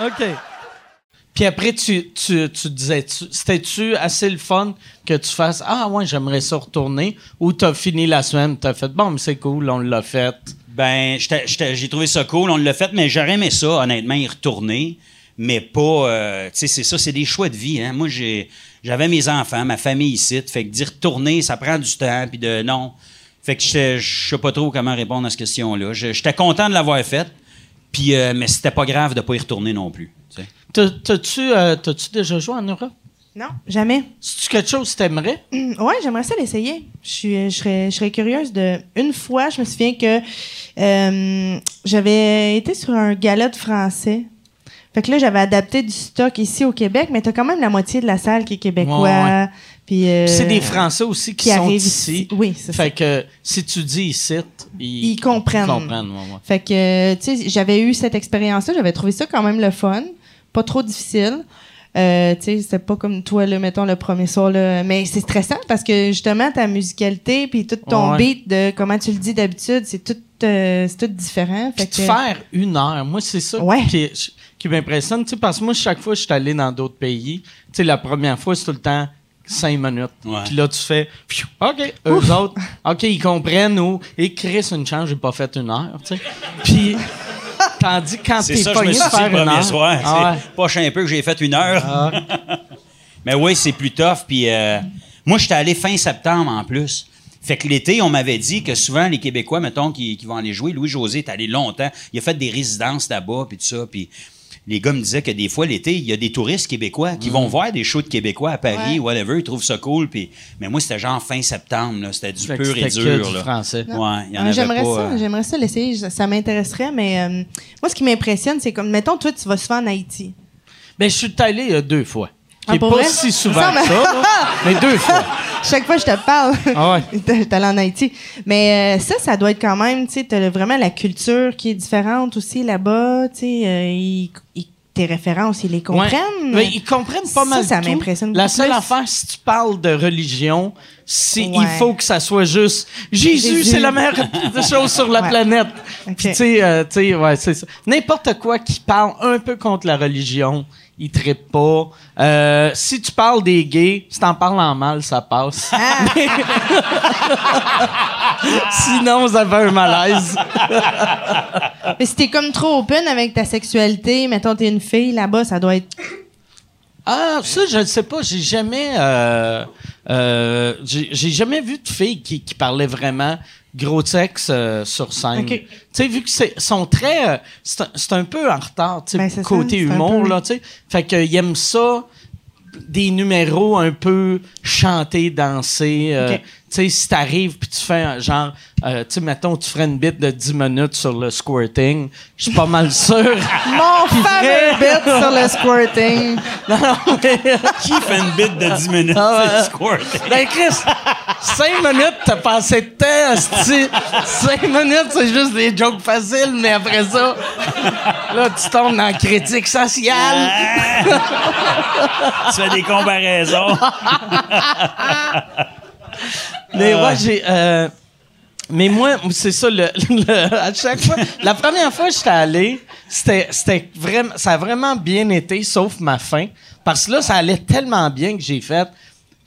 OK. Puis après, tu, tu, tu disais, tu- c'était-tu assez le fun que tu fasses Ah, ouais, j'aimerais ça retourner? Ou t'as fini la semaine, t'as fait Bon, mais c'est cool, on l'a fait. Ben, j'ai trouvé ça cool, on l'a fait, mais j'aurais aimé ça, honnêtement, y retourner. Mais pas. euh, tu sais, c'est ça, c'est des choix de vie. Hein. Moi, j'ai, j'avais mes enfants, ma famille ici. Fait que d'y retourner, ça prend du temps. Puis de. Non. Fait que je sais pas trop comment répondre à cette question-là. J'étais content de l'avoir faite. Puis, euh, mais c'était pas grave de pas y retourner non plus. T'as-tu euh, t'as-tu déjà joué en Europe? Non, jamais. C'est-tu quelque chose que t'aimerais? Hum, <clears throat> Ouais, j'aimerais ça l'essayer. Je suis, je serais, je serais curieuse de. Une fois, je me souviens que euh, j'avais été sur un gala de français. Fait que là, j'avais adapté du stock ici au Québec, mais t'as quand même la moitié de la salle qui est québécois. Ouais, ouais. Puis euh, C'est des Français aussi qui, qui sont arrivent ici. ici. Oui, c'est ça. Fait que si tu dis ici, ils, Ils comprennent. Ils comprennent, ouais, ouais. Fait que, tu sais, j'avais eu cette expérience-là, j'avais trouvé ça quand même le fun, pas trop difficile. Euh, tu sais, c'était pas comme toi, là, mettons, le premier soir, là. Mais c'est stressant parce que, justement, ta musicalité puis tout ton Ouais. beat de comment tu le dis d'habitude, c'est tout, euh, c'est tout différent. Fait Puis que- faire une heure, moi, c'est ça Ouais. qui, qui m'impressionne. Tu sais, parce que moi, chaque fois que je suis allé dans d'autres pays, tu sais, la première fois, c'est tout le temps cinq minutes. Puis là, tu fais, Pfiou, OK, eux autres, OK, ils comprennent ou, et Chris, une chance, j'ai pas fait une heure, tu sais. Puis, tandis que quand t'es pogné de faire le une premier heure. soir. Ah ouais. Poche un peu que j'ai fait une heure. Ah. <laughs> Mais oui, c'est plus tough. Puis euh, moi, j'étais allé fin septembre en plus. Fait que l'été, on m'avait dit que souvent, les Québécois, mettons, qui, qui vont aller jouer, Louis-José est allé longtemps. Il a fait des résidences là-bas, puis tout ça. Puis les gars me disaient que des fois, l'été, il y a des touristes québécois qui Mm. vont voir des shows de Québécois à Paris, Ouais. whatever. Ils trouvent ça cool. Puis, mais moi, c'était genre fin septembre. là. C'était du pur et c'était que dur. du là. français. Ouais, il y en Ouais, avait j'aimerais pas. ça, euh, j'aimerais ça l'essayer, ça, ça m'intéresserait, mais euh, moi, ce qui m'impressionne, c'est comme, mettons, toi, tu vas souvent en Haïti. Ben, je suis allé il y a deux fois. Ah, Qui pas vrai? si souvent Ça, que ça, là, mais deux <laughs> fois. Chaque fois que je te parle, Ah ouais. <laughs> t'es allé en Haïti. Mais euh, ça, ça doit être quand même, tu sais, t'as vraiment la culture qui est différente aussi là-bas, tu sais, euh, ils- ils- tes références, ils les comprennent. Ouais. Mais ils comprennent pas Ça, mal ça tout. m'impressionne La seule plus. affaire, si tu parles de religion, c'est il Ouais. faut que ça soit juste Jésus, c'est la meilleure <laughs> chose sur la Ouais. planète. Ok. Puis tu sais, euh, tu sais, ouais, c'est ça. N'importe quoi qui parle un peu contre la religion, ils trippent pas. Euh, si tu parles des gays, si t'en parles en mal, ça passe. Ah. <laughs> Sinon, vous avez un malaise. <laughs> Mais si t'es comme trop open avec ta sexualité, mettons, t'es une fille là-bas, ça doit être. Ah, ça, je ne sais pas. J'ai jamais, euh, euh, j'ai jamais vu de filles qui, qui parlaient vraiment gros sexe euh, sur scène. Ok. Tu sais, vu que c'est sont très, euh, c'est un, peu en retard, tu sais, Ben, ça, côté un humour peu- là, tu sais. Fait qu'ils aiment ça, des numéros un peu chantés, dansés. euh, Ok. Tu sais, si t'arrives puis tu fais un genre, euh, tu sais, mettons, tu ferais une bite de 10 minutes sur le squirting, je suis pas mal <laughs> sûr. Mon fameux bit sur le squirting. <laughs> non, non, mais- <laughs> Qui fait une bite de 10 minutes? Ah ouais. C'est squirt. Ben, Chris, 5 minutes, t'as passé de temps, asti. 5 minutes, c'est juste des jokes faciles, mais après ça, là, tu tombes dans la critique sociale. tu fais des comparaisons. Mais ouais, j'ai. euh, mais moi, c'est ça, le, <laughs> le- à chaque fois. La première fois que j'étais allé, c'était, c'était vraiment, ça a vraiment bien été, sauf ma fin. Parce que là, ça allait tellement bien que j'ai fait.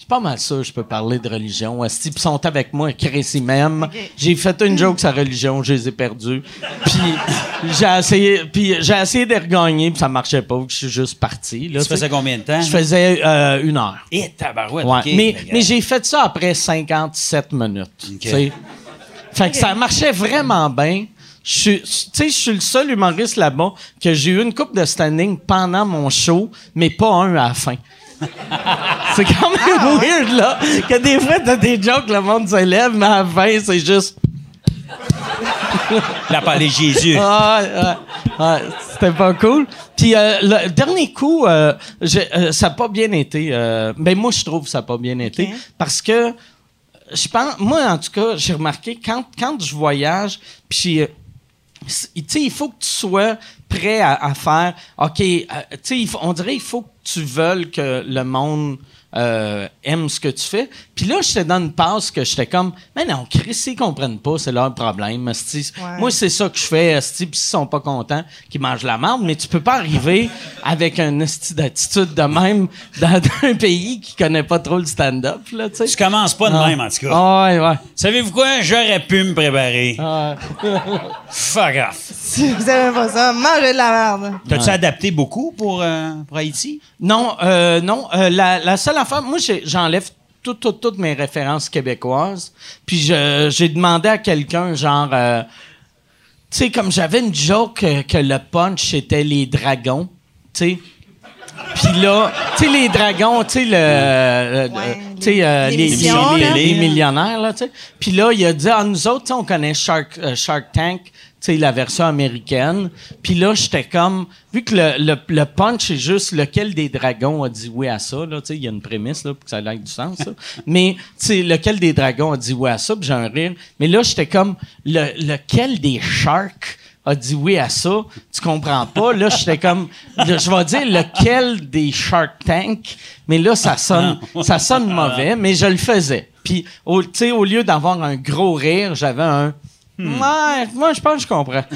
C'est pas mal ça, je peux parler de religion. Asti, ils sont avec moi, Chris, m'aiment. J'ai fait une joke sur la religion, je les ai perdus. Puis <laughs> j'ai essayé, puis j'ai essayé de regagner, puis ça marchait pas, je suis juste parti. Là, Tu faisais combien de temps? Je faisais euh, une heure. Et tabarouette, Ouais. OK. mais que- j'ai fait ça après 57 minutes. Fait que ça marchait vraiment bien. Je suis, suis le seul humoriste là-bas que j'ai eu une coupe de standing pendant mon show, mais pas un à la fin. <laughs> c'est quand même Ah, weird, là, que des fois, t'as des jokes, le monde se lève, mais à la fin, c'est juste... <laughs> La parler Jésus. Ah, c'était pas cool. Puis euh, le dernier coup, euh, euh, ça n'a pas bien été. euh, ben moi, je trouve que ça n'a pas bien été. Parce que, je pense, moi, en tout cas, j'ai remarqué, quand, quand je voyage, puis, tu sais, il faut que tu sois prêt à, faire, OK, euh, tu on dirait il faut que tu veuilles que le monde euh, aime ce que tu fais. Puis là, j'étais dans une passe que j'étais comme, mais non, Chris, s'ils comprennent pas, c'est leur problème. Ouais. Moi, c'est ça que je fais, puis s'ils sont pas contents, qu'ils mangent la merde, mais tu peux pas arriver <laughs> avec un esti d'attitude de même dans un pays qui connaît pas trop le stand-up, là, tu sais. Tu commences pas de Ah. même, en tout cas. Ah, ouais, ouais. Savez-vous quoi? J'aurais pu me préparer. Ah, ouais. Fuck off. <laughs> Si vous savez pas ça, mangez de la merde. T'as-tu adapté beaucoup pour, euh, pour Haïti? Non, euh, non. euh, la, la seule affaire, moi, j'enlève tout- tout- toutes mes références québécoises. Puis j'ai demandé à quelqu'un, genre, euh, tu sais, comme j'avais une joke euh, que le punch c'était les dragons, tu sais. Puis là, tu sais, les dragons, tu sais, le, le- Ouais, tu sais, euh, les, les- là. les millionnaires, là, tu sais. Puis là, il a dit, ah, nous autres, tu sais, on connaît Shark, euh, Shark Tank, sais, la version américaine. Puis là, j'étais comme, vu que le, le, le punch est juste lequel des dragons a dit oui à ça, là, tu sais, il y a une prémisse, là, pour que ça ait du sens, ça. <laughs> Mais, tu sais, lequel des dragons a dit oui à ça, puis j'ai un rire. Mais là, j'étais comme, le, lequel des sharks a dit oui à ça, tu comprends pas? Là, j'étais comme, je vais dire lequel des Shark Tank, mais là, ça sonne, <laughs> ça sonne mauvais, mais je le faisais. Puis, au, tu sais, au lieu d'avoir un gros rire, j'avais un, ouais, moi, je pense que je comprends. <laughs>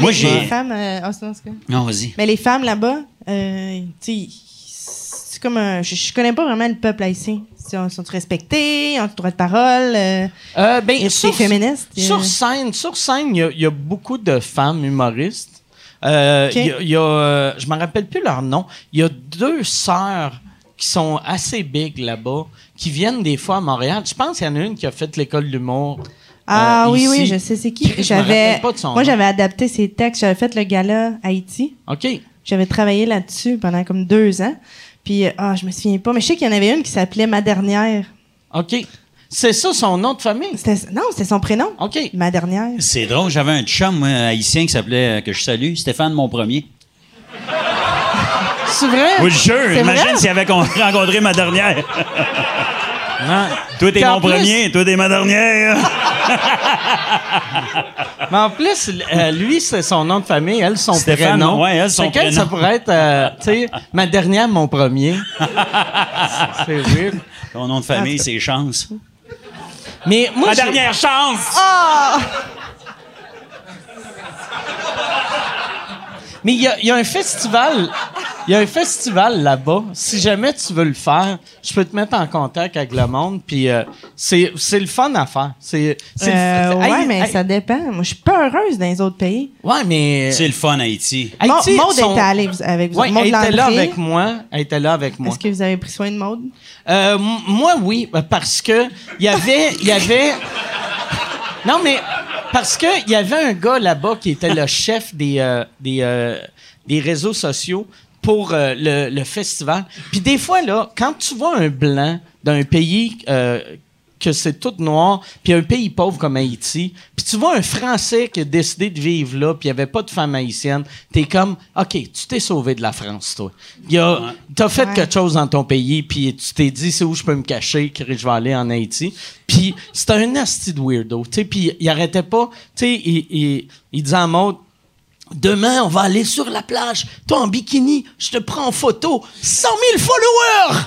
Moi, j'ai- Les femmes, euh, ah, c'est non, vas-y. Mais les femmes là-bas, euh, tu sais, c'est comme un. Je, je connais pas vraiment le peuple haïtien. Ils sont respectés, ont le droit de parole. euh, Euh, ben, Et sur, c'est féministe, Sur euh. scène, sur scène, il y a- il y, a beaucoup de femmes humoristes. Euh, Ok. il y a- il y a, euh, je me rappelle plus leur nom. Il y a deux sœurs qui sont assez big là-bas, qui viennent des fois à Montréal. Je pense qu'il y en a une qui a fait l'école de l'humour. Ah euh, oui, ici. oui, je sais c'est qui? Je me J'avais, rappelle pas de son moi, j'avais adapté ses textes. J'avais fait le gala Haïti. OK. J'avais travaillé là-dessus pendant comme deux ans. Puis, euh, ah, je me souviens pas. Mais je sais qu'il y en avait une qui s'appelait Ma Dernière. OK. C'est ça son nom de famille? C'était, non, c'était son prénom. OK. Ma Dernière. C'est drôle, j'avais un chum moi, haïtien qui s'appelait, euh, que je salue, Stéphane Mon Premier. C'est vrai? Oui, je jure, imagine s'il avait con- <laughs> rencontré ma dernière. <laughs> Toi, t'es mon plus- premier, toi, t'es ma dernière. <laughs> Mais en plus, euh, lui, c'est son nom de famille, elle, son Stéphane, prénom. ouais, elle, son prénom. ça pourrait être, euh, tu sais, ma dernière, mon premier? c'est weird. Ton nom de famille, c'est Chance. Mais moi, Ma dernière chance! Mais il y a, il y a un festival. Il y a un festival là-bas. Si jamais tu veux le faire, je peux te mettre en contact avec le monde. Puis euh, c'est c'est le fun à faire. C'est Euh, ouais, Hey, mais hey, ça dépend. Moi, je suis pas heureuse dans les autres pays. Ouais, mais C'est le fun, Haïti. Haïti, Maud sont- était allée avec vous. Ouais, Maud elle était là avec moi. Elle était là avec moi. Est-ce que vous avez pris soin de Maud? Euh, m- moi, oui, euh, parce que il y avait, il y avait. Non, mais parce que il y avait un gars là-bas qui était le chef des euh, des euh, des réseaux sociaux pour euh, le, le festival. Puis des fois là, quand tu vois un blanc d'un pays euh, que c'est tout noir, puis un pays pauvre comme Haïti, puis tu vois un Français qui a décidé de vivre là, puis il n'y avait pas de femme haïtienne, t'es comme, OK, tu t'es sauvé de la France, toi. Il y a- T'as fait Ouais. quelque chose dans ton pays, puis tu t'es dit, c'est où je peux me cacher, que je vais aller en Haïti. Puis c'était un asti de weirdo, tu sais, puis il arrêtait pas, tu sais, il, il, il disait en mode, Demain, on va aller sur la plage. Toi, en bikini, je te prends en photo. 100 000 followers!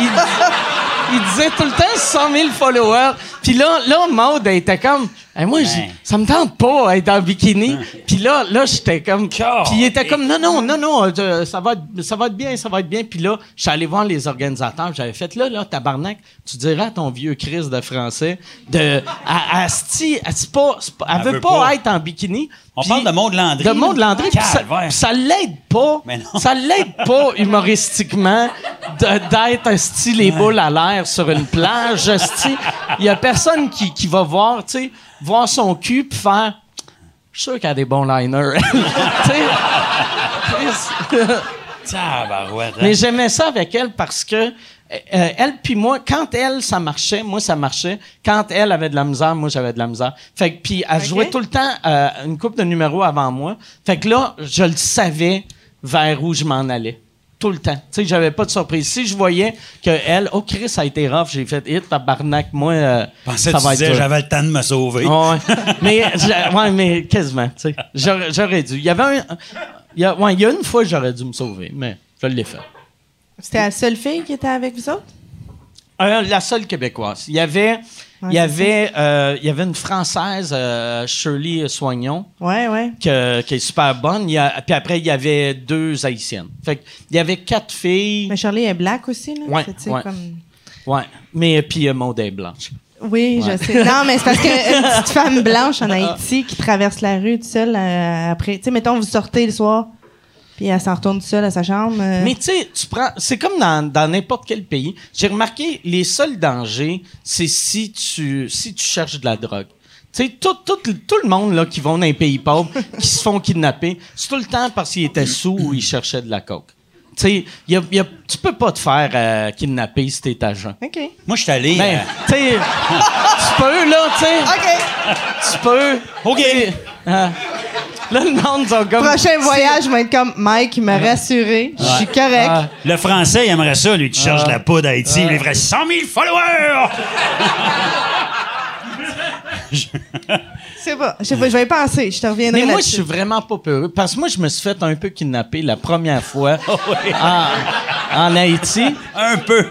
<laughs> il, disait tout le temps 100 000 followers. Puis là, là, Maud, elle était comme, Hey, moi, j'ai- ça me tente pas d'être en bikini. Puis là, là, j'étais comme, puis il était comme, non, non, non, non, euh, ça va, être, ça va être bien, ça va être bien. Puis là, je suis allé voir les organisateurs. J'avais fait, là, là, tabarnak, tu dirais à ton vieux Chris de français, de, à, Asti, c'est pas, c'est pas- elle, Elle veut veut pas, pas. être en bikini. On parle de Maud Landry. de monde Landry, puis ça, puis ça l'aide pas. Ça l'aide pas humoristiquement de- d'être esti les boules à l'air sur une plage. Il y a personne qui, qui va voir, tu sais, voir son cul puis faire. Je suis sûr qu'elle a des bons liners. <laughs> Hein? mais j'aimais ça avec elle parce que euh, elle puis moi, quand elle, ça marchait, moi, ça marchait. Quand elle avait de la misère, moi, j'avais de la misère. Fait que, puis elle jouait tout le temps euh, une coupe de numéros avant moi. Fait que là, je le savais vers où je m'en allais. Tout le temps. Tu sais, j'avais pas de surprise. Si je voyais que elle, oh Chris, ça a été rough, j'ai fait hit, tabarnak, moi, euh, pensais ça que tu va être disais, j'avais le temps de me sauver. Ouais. <laughs> mais, ouais, mais quasiment, tu sais. J'aurais, j'aurais dû. Il y avait un. Il y a, ouais, il y a une fois, j'aurais dû me sauver, mais je l'ai fait. C'était la seule fille qui était avec vous autres? Euh, la seule québécoise. Il y avait, il y avait, euh, il y avait une française, euh, Shirley Soignon, Ouais, ouais. que- qui est super bonne. Il y a- puis après, il y avait deux haïtiennes. Fait il y avait quatre filles. Mais Charlie est black aussi, là. Ouais, ouais. comme- Ouais. Mais puis euh, Maud est blanche. Oui, Ouais. je sais. Non, mais c'est parce qu'une <laughs> petite femme blanche en Haïti qui traverse la rue toute seule euh, après. Tu sais, mettons, vous sortez le soir, puis elle s'en retourne seule à sa chambre. euh, Mais tu sais, tu prends. C'est comme dans dans n'importe quel pays. J'ai remarqué, les seuls dangers, c'est si tu si tu cherches de la drogue. Tu sais, tout, tout, tout le monde là, qui vont dans les pays pauvres, <laughs> qui se font kidnapper, c'est tout le temps parce qu'ils étaient sous ou ils cherchaient de la coke. Tu sais, y a, y a- tu peux pas te faire euh, kidnapper si t'es agent. OK. Moi, je suis allé. Ben, euh, tu sais, tu peux, là, tu sais. OK. Tu peux. OK. Là, le monde, sont comme. Prochain voyage, je vais être comme Mike, il m'a rassuré. Je suis correct. Ah. le français, il aimerait ça, lui, tu cherches de la poudre d'Haïti, il livrait 100 000 followers! C'est pas. Je sais pas, je vais y penser. Je te reviendrai Mais moi, je là-dessus. suis vraiment pas peureux. Parce que moi, je me suis fait un peu kidnapper la première fois <laughs> Oh, en, en Haïti. Un peu.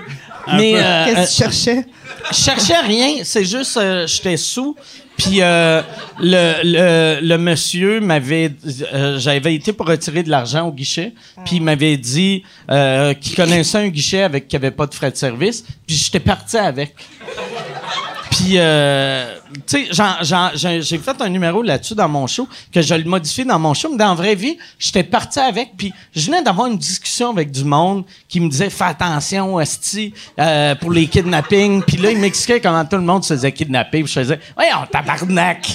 Un Mais peu. euh, Qu'est-ce euh, que tu cherchais? Je cherchais rien. C'est juste, euh, j'étais sous. Puis euh, le, le, le monsieur m'avait... euh, J'avais été pour retirer de l'argent au guichet. Puis il m'avait dit euh, qu'il connaissait un guichet avec qui avait pas de frais de service. Puis j'étais parti avec. Puis, euh, tu sais, j'ai fait un numéro là-dessus dans mon show, que je le modifie dans mon show, mais dans la vraie vie, j'étais parti avec, puis je venais d'avoir une discussion avec du monde qui me disait « Fais attention, Esti, euh, pour les kidnappings. » Puis là, il m'expliquait comment tout le monde se faisait kidnapper. Puis je faisais « Voyons, tabarnak!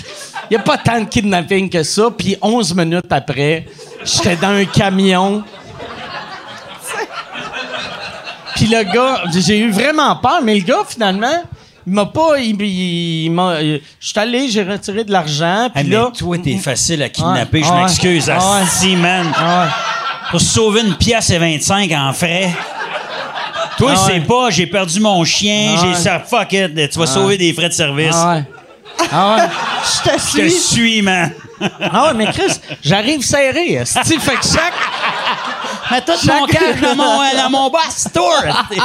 Il y a pas tant de kidnapping que ça. » Puis 11 minutes après, j'étais dans un camion puis le gars, j'ai eu vraiment peur, mais le gars, finalement, il m'a pas. Il, m'a. Je suis allé, j'ai retiré de l'argent, Hey, puis mais toi, t'es facile à kidnapper, Ouais, je ouais, m'excuse. ouais. asti, man. Ah ouais. Pour sauver une pièce et 25 en frais. Toi, Ah c'est pas, j'ai perdu mon chien, Ah j'ai ça, fuck it, tu vas sauver des frais de service. Ah ouais. Ah ouais. Je te Je te suis. suis, man. Ah ouais, mais Chris, j'arrive serré. fait que chaque. Mets tout mon cash dans mon, euh, dans mon boss tour. Tu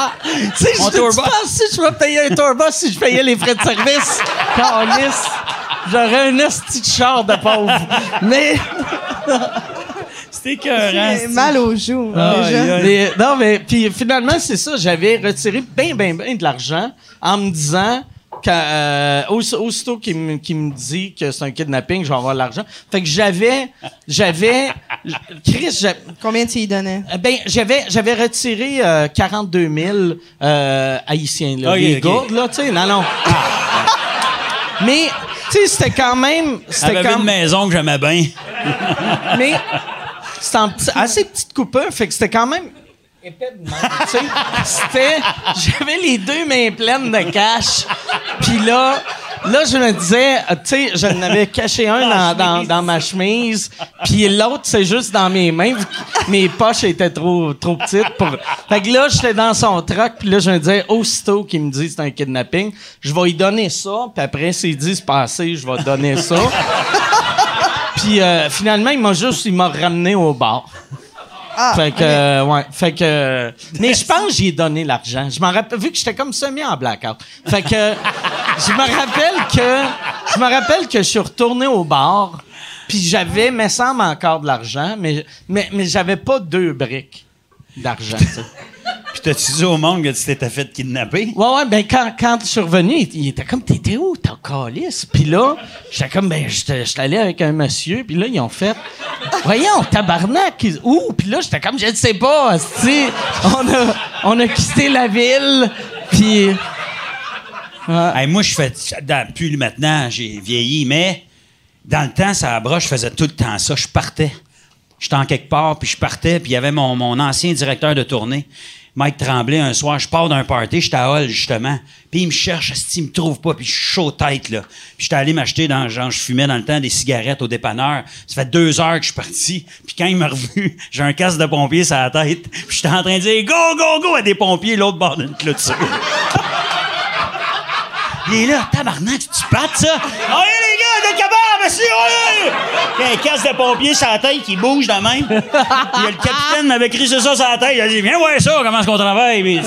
sais, je penses si je vais payer un tourbus si je payais les frais de service? <laughs> Calice. J'aurais un esti de char de pauvre. Mais. <laughs> C'était. J'ai mal aux joues, Ah, déjà. Mais, non, mais puis finalement, c'est ça. J'avais retiré bien, bien, bien de l'argent en me disant que, euh, auss- aussitôt qu'il me, qu'il me dit que c'est un kidnapping, je vais avoir l'argent. Fait que j'avais, j'avais, <laughs> Chris, Combien tu y donnais? euh, ben, j'avais, j'avais retiré euh, 42 000 euh, haïtiens, là, les gourdes, là, tu sais, non, non. Mais, tu sais, c'était quand même, c'était quand une maison que j'aimais bien. <laughs> mais c'était assez petite coupure, fait que c'était quand même épais de même, tu sais. C'était... J'avais les deux mains pleines de cash. Puis là, là, je me disais, euh, tu sais, je n'avais caché un dans, dans, dans ma chemise, puis l'autre, c'est juste dans mes mains. Mes poches étaient trop, trop petites pour... Fait que là, j'étais dans son truck, puis là, je me disais, aussitôt qu'il me dit c'est un kidnapping, je vais lui donner ça, puis après, s'il dit c'est passé, je vais donner ça. <laughs> Puis euh, finalement, il m'a juste, il m'a ramené au bar. Ah, fait que, euh, ouais, fait que. <laughs> mais je pense que j'ai donné l'argent. Je m'en rappelle, vu que j'étais comme semi en blackout. Fait que, je me rappelle que, je me rappelle que je suis retourné au bar, puis j'avais, me semble, encore de l'argent, mais, mais, mais j'avais pas deux briques d'argent. Tu t'as-tu dit au monde que tu t'étais fait kidnapper? Ouais, ouais, ben quand, quand je suis revenu, il, il était comme, t'étais où, t'as calice? Puis là, j'étais comme, ben, j'étais allé avec un monsieur, puis là, ils ont fait, voyons, tabarnak, où? Puis là, j'étais comme, je ne sais pas, asti. on a, on a quitté la ville, puis... Hey, moi, je fais. Plus maintenant, j'ai vieilli, mais dans le temps, ça broche, je faisais tout le temps ça. Je partais. J'étais en quelque part, puis je partais, puis il y avait mon, mon ancien directeur de tournée. Mike Tremblay, un soir, je pars d'un party, j'étais à Hall, justement. Puis il me cherche, il me trouve pas, puis je suis chaud tête, là. Puis j'étais allé m'acheter, dans, genre, je fumais dans le temps des cigarettes au dépanneur. Ça fait deux heures que je suis parti. Puis quand il m'a revu, <laughs> j'ai un casque de pompier sur la tête. Puis j'étais en train de dire « Go, go, go » à des pompiers, l'autre bord d'une clôture. <laughs> Il est là, tabarnak, tu battes ça? Allez les gars, vous êtes capables, merci, allez! Il y a un casque de pompier sur la tête qui bouge de même. <laughs> Il y a le capitaine m'avait crissé ça sur la tête. Il a dit, viens voir ça, comment est-ce qu'on travaille, puis.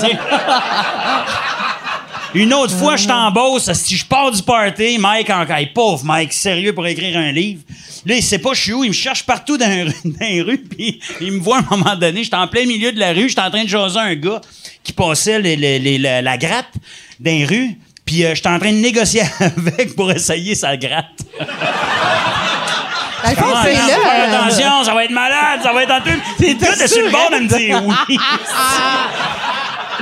Une autre fois, je en Beauce, si je pars du party, Mike, en hey, pauvre Mike, sérieux pour écrire un livre. Là, il sait pas je suis où, il me cherche partout dans, les rues- <laughs> dans les rues, puis il me voit à un moment donné, j'étais en plein milieu de la rue, j'étais en train de jaser un gars qui passait les- les- les- la, la gratte dans les rues, puis euh, j'étais en train de négocier <laughs> avec pour essayer sa gratte. Dans le fond, Ah, c'est là. attention, ça va être malade, ça va être en tout. <laughs> Gars était sur le bord de me dire oui.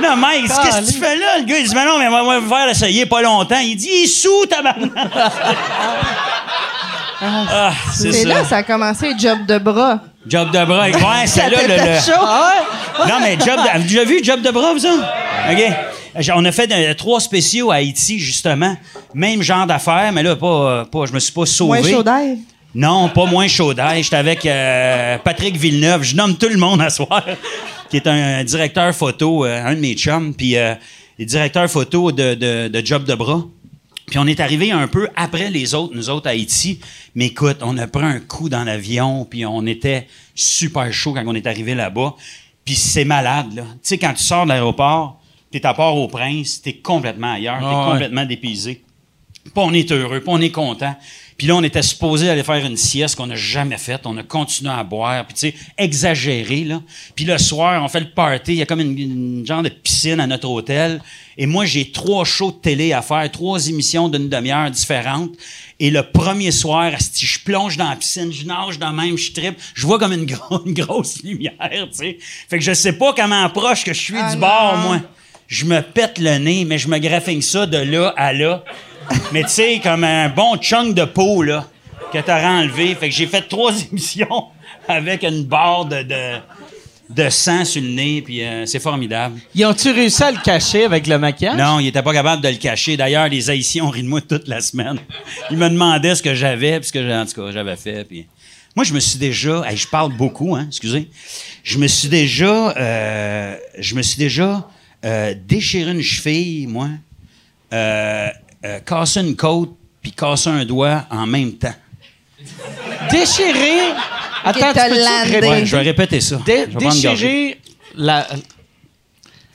Non, Mike, qu'est-ce que tu fais là? Le gars, il dit, mais non, mais on va me faire essayer pas longtemps. Il dit, il est sous, tabarnak. <laughs> ah, c'est C'est là, ça a commencé, job de bras. Job de bras. Ouais, c'est là le. Le- chaud. Non, mais job de... Avez-vous déjà vu Job de bras, vous ça? OK. On a fait trois spéciaux à Haïti, justement. Même genre d'affaires, mais là, pas, euh, pas, je me suis pas sauvé. Moins chaud d'air. Non, pas moins chaud d'ail. J'étais avec euh, Patrick Villeneuve. Je nomme tout le monde à soir. <laughs> qui est un directeur photo, euh, un de mes chums. Puis, euh, directeur photo de, de, de Job de bras. Puis on est arrivé un peu après les autres, nous autres, à Haïti. Mais écoute, on a pris un coup dans l'avion, puis on était super chaud quand on est arrivé là-bas. Puis c'est malade, là. Tu sais, quand tu sors de l'aéroport, t'es à Port-au-Prince, t'es complètement ailleurs, t'es Ah ouais. complètement dépaysé. Pas on est heureux, pas on est content. Puis là, on était supposé aller faire une sieste qu'on n'a jamais faite. On a continué à boire, puis tu sais, exagéré, là. Puis le soir, on fait le party. Il y a comme une, une genre de piscine à notre hôtel. Et moi, j'ai trois shows de télé à faire, trois émissions d'une demi-heure différentes. Et le premier soir, asti, je plonge dans la piscine, je nage dans même, je tripe. Je vois comme une, <laughs> gro- une grosse lumière, tu sais. Fait que je sais pas comment proche que je suis Ah du non. bord, moi. Je me pète le nez, mais je me graffigne ça de là à là. Mais tu sais, comme un bon chunk de peau, là, que t'as enlevé. Fait que j'ai fait trois <laughs> émissions avec une barre de, de, de sang sur le nez, puis euh, c'est formidable. Ils ont-tu réussi à le cacher avec le maquillage? Non, il était pas capable de le cacher. D'ailleurs, les Haïtiens ont ri de moi toute la semaine. Ils me demandaient ce que j'avais, puis ce que, en tout cas, j'avais fait. Puis... Moi, je me suis déjà... hey, je parle beaucoup, hein, excusez. Je me suis déjà... euh, je me suis déjà euh, déchiré une cheville, moi, euh, euh, cassé une côte, puis cassé un doigt en même temps. Déchirer. Attends, tu peux? Ouais, je vais répéter ça. Dé- Je vais déchirer la,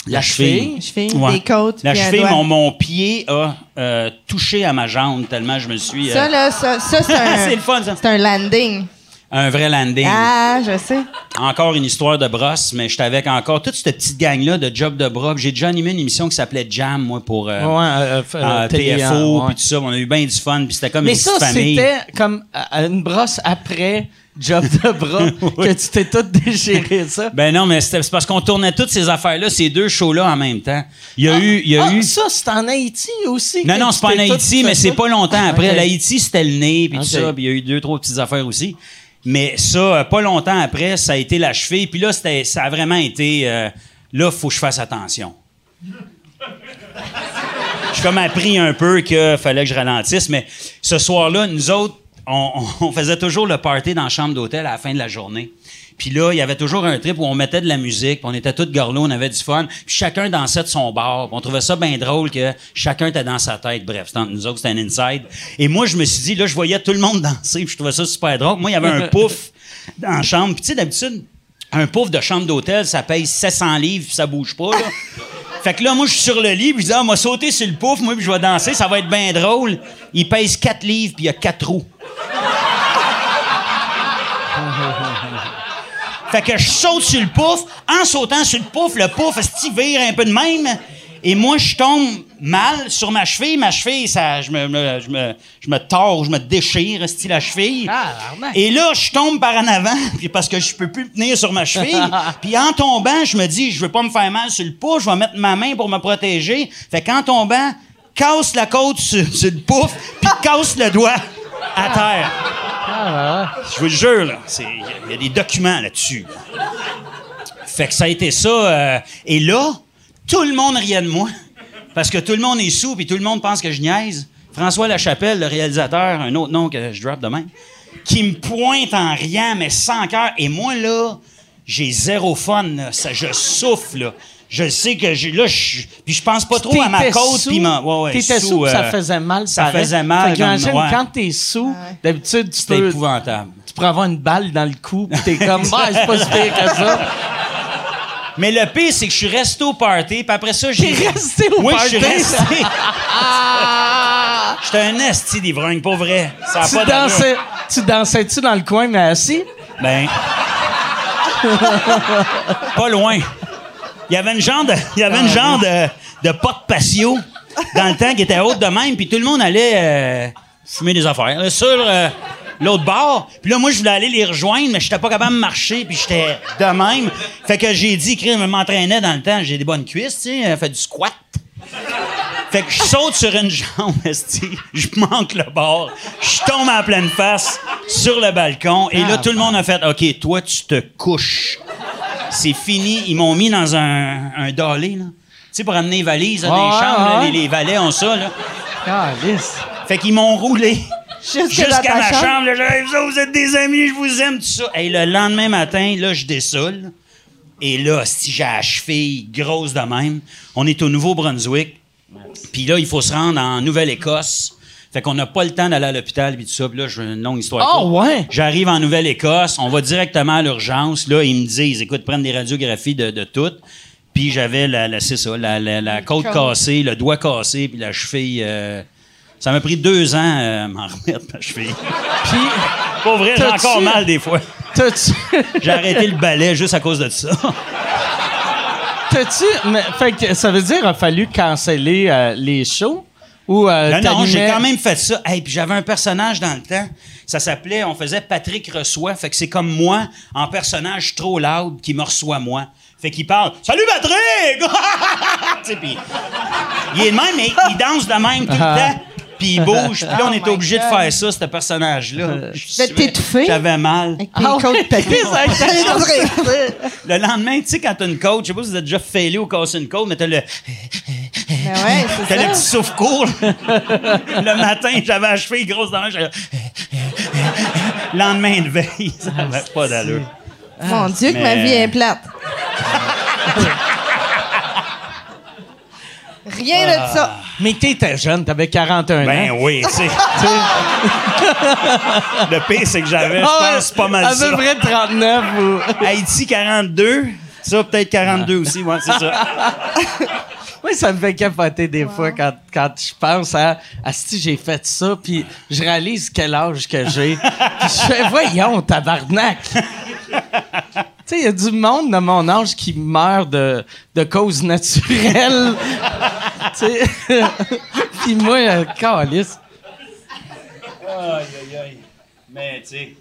la cheville. Je fais des côtes. La cheville, mon, mon pied a euh, touché à ma jambe tellement je me suis... euh, Ça, là, ça, ça c'est <laughs> un. c'est le fun, ça. C'est un landing. Un vrai landing. Ah, je sais. Encore une histoire de brosse, mais j'étais avec encore toute cette petite gang-là de job de bras. J'ai déjà animé une émission qui s'appelait Jam, moi, pour euh, Ouais, euh, euh, euh, TFO, ouais. puis tout ça. On a eu bien du fun, puis c'était comme Mais une ça, petite famille. c'était comme une brosse après job de bras <laughs> que tu t'es tout déchiré, ça. Ben non, mais c'était- c'est parce qu'on tournait toutes ces affaires-là, ces deux shows-là en même temps. Il y a eu... Il y a Ah, eu... ça, c'est en Haïti aussi. Non, non, c'est pas en Haïti, mais c'est ça? pas longtemps après. Ok. L'Haïti, c'était le nez, puis tout ça, puis il y a eu deux, trois petites affaires aussi. Mais ça, euh, pas longtemps après, ça a été la cheville. Puis là, ça a vraiment été... euh, là, faut que je fasse attention. J'ai comme appris un peu qu'il fallait que je ralentisse, mais ce soir-là, nous autres, on- on faisait toujours le party dans la chambre d'hôtel à la fin de la journée. Puis là, il y avait toujours un trip où on mettait de la musique, puis on était tous gorlots, on avait du fun, puis chacun dansait de son bar. On trouvait ça bien drôle que chacun était dans sa tête. Bref, c'était nous autres, c'était un inside. Et moi, je me suis dit, là, je voyais tout le monde <laughs> danser, puis je trouvais ça super drôle. Moi, il y avait un <laughs> pouf dans la chambre. Puis tu sais, d'habitude, un pouf de chambre d'hôtel, ça paye 700 livres, puis ça bouge pas, là. <laughs> Fait que là, moi, je suis sur le lit, puis je dis, ah, moi, sauter sur le pouf, moi, puis je vais danser, ça va être bien drôle. Il pèse 4 livres, puis il y a 4 roues. Fait que je saute sur le pouf. En sautant sur le pouf, le pouf, se vire un peu de même. Et moi, je tombe mal sur ma cheville. Ma cheville, ça, je me, me- je me, je me tords, je me déchire, esti, la cheville. Tabarnak. Et là, je tombe par en avant, <laughs> puis parce que je peux plus tenir sur ma cheville. <laughs> puis en tombant, je me dis, je veux pas me faire mal sur le pouf, je vais mettre ma main pour me protéger. Fait qu'en tombant, casse la côte sur, sur le pouf, puis casse le doigt à terre. Je vous le jure, là, il y a des documents là-dessus. Fait que ça a été ça. euh, et là, tout le monde riait de moi. Parce que tout le monde est sous, puis tout le monde pense que je niaise. François Lachapelle, le réalisateur, un autre nom que je drop demain, qui me pointe en riant, mais sans cœur. Et moi, là, j'ai zéro fun. Ça, je souffle. Je sais que j'ai là, je, puis je pense pas trop à ma côte, puis ma, ouais, ouais, T'étais sous, sous, ça euh, faisait mal. ça pareil. faisait mal, Fait comme- ouais. quand t'es sous, d'habitude, tu C'était peux, épouvantable. tu pourrais avoir une balle dans le cou, pis t'es comme, bah, c'est pas si pire que ça. Mais le pire, c'est que je suis resté au party, puis après ça, j'ai. T'es resté au oui, party? je suis resté. Ah! J'étais un esti d'ivrogne, pas vrai. Ça a Tu pas dansais, tu dansais-tu dans le coin, mais assis? Ben. pas loin. Il y avait une genre de, <laughs> il y avait une genre de, de porte patio dans le temps qui était haute de même, puis tout le monde allait euh, fumer des affaires sur euh, l'autre bord. Puis là, moi, je voulais aller les rejoindre, mais j'étais pas capable de marcher, puis j'étais de même. Fait que j'ai dit, je m'entraînais dans le temps, j'ai des bonnes cuisses, tu sais, fait du squat. Fait que je saute sur une jambe, <laughs> je manque le bord, je tombe en pleine face sur le balcon, et là, tout le monde a fait, OK, toi, tu te couches. C'est fini. Ils m'ont mis dans un, un dolly, là. Tu sais, pour amener les valises, là, dans les Ouais, chambres, là, les, les valets ont ça, là. Calice. Fait qu'ils m'ont roulé jusqu'à <laughs> ma chambre. chambre. là. J'ai dit, Hey, vous autres, vous êtes des amis, je vous aime, tout ça. Et le lendemain matin, là, je dessoule. Et là, si j'ai la cheville grosse de même, on est au Nouveau-Brunswick. Puis là, il faut se rendre en Nouvelle-Écosse. Fait qu'on n'a pas le temps d'aller à l'hôpital puis tout ça. Puis là, j'ai une longue histoire. Ah, ouais? J'arrive en Nouvelle-Écosse, on va directement à l'urgence. Là, ils me disent, écoute, prennent des radiographies de, de tout. Puis j'avais la, la- c'est ça, la, la- la côte cassée, le doigt cassé, puis la cheville. euh, ça m'a pris deux ans euh, à m'en remettre ma cheville. Puis, Pas vrai, j'ai encore mal des fois. <laughs> J'ai arrêté le balai juste à cause de ça. t'as-tu, mais, fait que ça veut dire qu'il a fallu canceller euh, les shows? Ou, euh, Non, non, j'ai quand même fait ça. Hey, puis j'avais un personnage dans le temps. Ça s'appelait, on faisait Patrick reçoit. Fait que c'est comme moi, en personnage trop loud, qui me reçoit moi. Fait qu'il parle Salut Patrick! <laughs> Puis il est de même, mais il danse de même tout le temps. Puis il bouge. Puis là, on Oh était obligé de faire ça, ce personnage-là. Je t'étouffer? J'avais mal. Avec tes Ah côtes. <laughs> <laughs> Le lendemain, tu sais, quand t'as une côte, je sais pas si vous êtes déjà failé ou cassé une côte, mais t'as le. Ben ouais, T'as le petit souffle court. <laughs> le matin, j'avais la cheville grosse dans le Lendemain de veille, ça avait pas d'allure. Mon Dieu, que ma vie est plate. Rien de ça. Mais t'étais jeune, t'avais 41 Ben ans. oui, tu sais. <laughs> le pire, c'est que j'avais, je Ah ouais, pense, pas mal À ça. peu près 39 ou... Haïti, 42. Ça, peut-être 42 aussi, ouais, c'est ça. <laughs> Moi, ça me fait capoter des fois quand, quand je pense à, à si j'ai fait ça, puis je réalise quel âge que j'ai. <laughs> Puis je fais, voyons, tabarnak! tu sais, il y a du monde de mon âge qui meurt de, de causes naturelles. <laughs> tu sais. puis moi, euh, calice. Aïe, aïe, aïe. Mais, tu sais.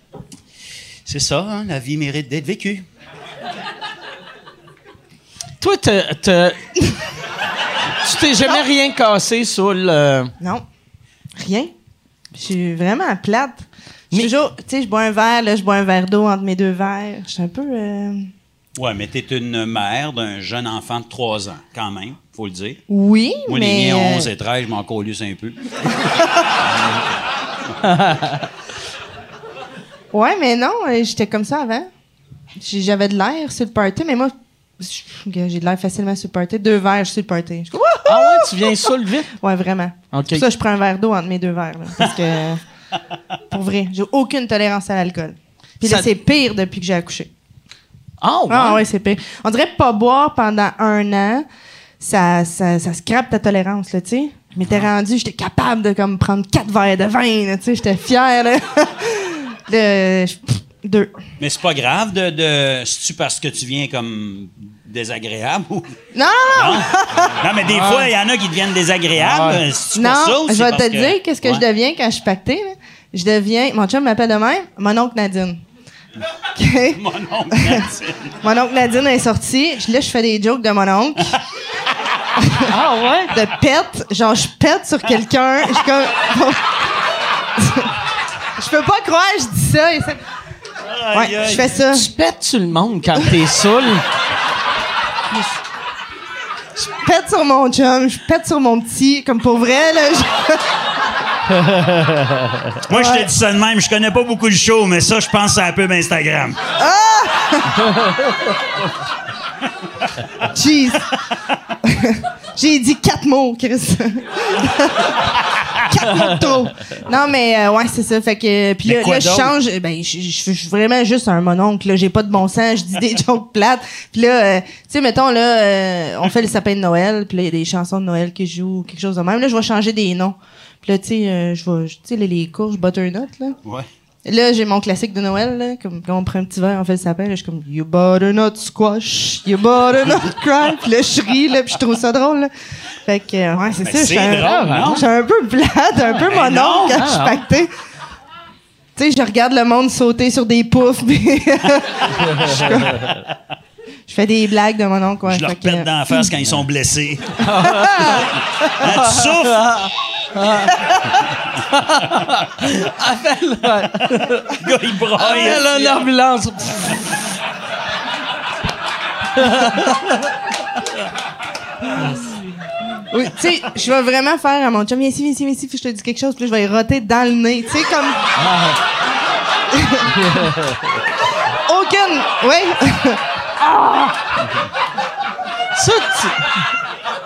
C'est ça, hein, la vie mérite d'être vécue. Toi, t'as- t'as- tu t'es jamais rien cassé sur le... Non. Rien. Je suis vraiment plate. Je suis toujours, tu sais, je bois un verre, là, je bois un verre d'eau entre mes deux verres. Je suis un peu. euh, Ouais, mais t'es une mère d'un jeune enfant de 3 ans, quand même, faut le dire. Oui, Moi, mais. les miens ont euh, 11 et 13, je m'en colisse un peu. <laughs> Ouais, mais non, euh, j'étais comme ça avant. J'avais de l'air sur le party, mais moi, j'ai de l'air facilement sur le party. Deux verres, je suis le party. Je! Ah ouais, tu viens saoul vite? Ouais, vraiment. Pour ça, je prends un verre d'eau entre mes deux verres. là, parce que, <laughs> pour vrai, j'ai aucune tolérance à l'alcool. Puis là, c'est pire depuis que j'ai accouché. Ah ouais? Ah ouais, c'est pire. On dirait pas boire pendant un an, ça, ça, ça scrape ta tolérance, là, tu sais. Mais t'es rendu, j'étais capable de comme prendre quatre verres de vin, tu sais, j'étais fière, là. <laughs> pff, deux. Mais c'est pas grave de. de C'est-tu parce que tu viens comme désagréable ou? Non, non, non! Mais des fois, il y en a qui deviennent désagréables. C'est-tu pour ça Non, ou je vais te que- dire qu'est-ce que Ouais. je deviens quand je suis pactée, là. Je deviens, mon chum m'appelle de même, mon oncle Nadine. <laughs> OK? Mon oncle Nadine. Mon oncle Nadine est sorti. Je- Là, je fais des jokes de mon oncle. <laughs> Ah ouais? De pète. Genre, je pète sur quelqu'un. Je comme. <laughs> je peux pas croire que je dis ça. et ça- Aïe, Ouais, je fais ça. Tu pètes sur le monde quand t'es saoul. Je pète sur mon chum, je pète sur mon petit, comme pour vrai, là. je- <laughs> Moi, je te dis ça de même. Je connais pas beaucoup le show, mais ça, je pense à la pub Instagram. <laughs> Jeez. <laughs> J'ai dit quatre mots, Chris. Non, mais euh, ouais, c'est ça. Fait que puis là, je change. Ben, je suis vraiment juste un mononcle. Là, j'ai pas de bon sens. Je dis des <laughs> jokes plates. Puis là, euh, tu sais, mettons là, euh, on fait le sapin de Noël. Puis là, il y a des chansons de Noël qui jouent, quelque chose de même. Là, je vais changer des noms. Puis là, tu sais, euh, je vais, tu sais, les, les courges butternut là. Ouais. Là, j'ai mon classique de Noël, là, comme quand on prend un petit verre, on fait le sapin, là, je suis comme You butternut squash, you butternut <laughs> cry, puis là, je ris, là, puis je trouve ça drôle, là. Fait que, euh, ouais, c'est Ben, ça, je c'est suis un, drôle, non? je suis un peu plate, un peu Ben mon non, oncle quand je suis pacté. Tu sais, je regarde le monde sauter sur des poufs, puis <laughs> je, fais des blagues de mon oncle, ouais. Je leur que- pète dans la face quand ils sont blessés. <laughs> Hein, tu souffres? Appelle, gars, il braille. Appelle une ambulance. <laughs> Oui, tu sais, je vais vraiment faire à mon chum, viens ici, viens ici, viens ici, puis je te dis quelque chose, puis là, je vais y roter dans le nez. Tu sais, comme. <laughs> Aucune. Oui. Ça, tu-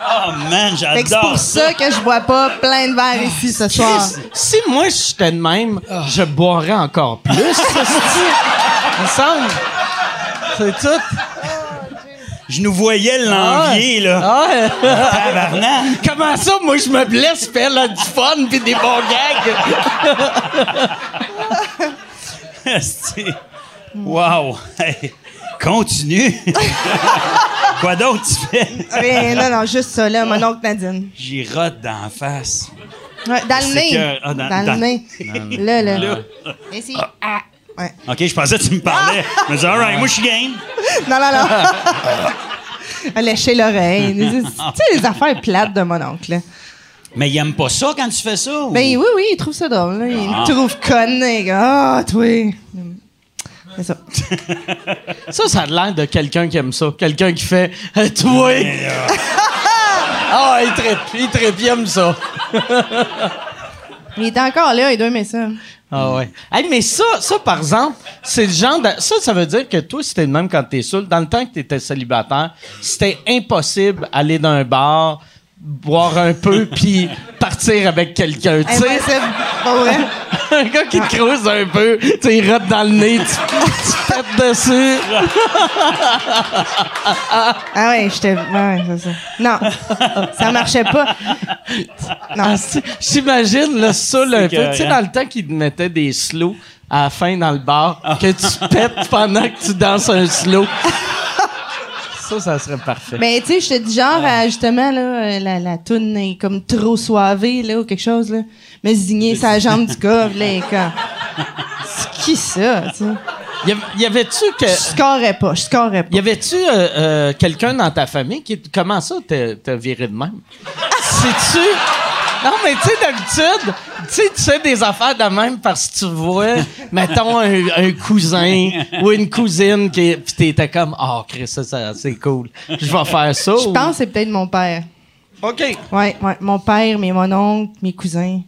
Oh man, que c'est j'adore pour ça. ça que je bois pas plein de verres ici ce soir. Chris, si moi j'étais de même, je boirais encore plus. <laughs> ça, c'est- me semble. C'est tout. Je nous voyais l'envier, là. Ah. Tabarnak. <laughs> Comment ça, moi je me blesse, elle a du fun, puis des bons gags? <laughs> Wow. Hey, Continue. <laughs> Quoi d'autre tu fais? Mais non, non, juste ça, là, mon oncle Nadine. J'y rote d'en face. Ouais, dans le nez. que- ah, dans- dans, dans- le nez. Là, là. Ici. Ah. Ouais. OK, je pensais que tu me parlais. Je me disais, all right, moi, je suis game. <laughs> Non, non, non. <laughs> Lécher l'oreille. Tu sais, les affaires plates de mon oncle. Mais il aime pas ça quand tu fais ça? ou- Ben oui, oui, il trouve ça drôle. là. Il Ah. me trouve conne. Ah, toi. C'est ça. Ça, ça a l'air de quelqu'un qui aime ça. Quelqu'un qui fait euh, Toi! <laughs> Euh, Ah, il tripe, il tripe, il aime ça. Il est encore là, il doit aimer ça. Ah ouais. Hey, mais ça, ça, par exemple, c'est le genre de... Ça, ça veut dire que toi, c'était le même quand t'es seul. Dans le temps que t'étais célibataire, c'était impossible aller dans un bar, boire un peu, <laughs> puis partir avec quelqu'un. Tu sais, Impossible. Pas vrai? Un gars qui te croise un peu, tu sais, il rote dans le nez, tu, tu pètes dessus. Ah ouais, j'étais. Ouais, c'est ça. Non, ça marchait pas. Non. Ah, J'imagine le ça, le C'est fait, tu sais, dans le temps qu'ils te mettaient des slows à la fin dans le bar, que tu pètes pendant que tu danses un slow. Ça, ça serait parfait. Mais tu sais, j'étais du genre à, justement, là, euh, la, la toune est comme trop soivée, là, ou quelque chose, là. Me zigner sa jambe du gars, là, et comme. C'est qui ça, tu sais? Y av- y avait-tu que. Je scorerais pas, je scorerais pas. Y avait-tu euh, euh, quelqu'un dans ta famille qui. Comment ça, t'as viré de même? <laughs> C'est-tu. Non, mais tu sais, d'habitude, tu sais, tu fais des affaires de même parce que tu vois, mettons, un, un cousin ou une cousine qui. T'étais comme, oh, Chris, ça, ça, c'est cool. Je vais faire ça. Je pense que c'est peut-être mon père. OK. Ouais, ouais, mon père, mais mon oncle, mes cousins.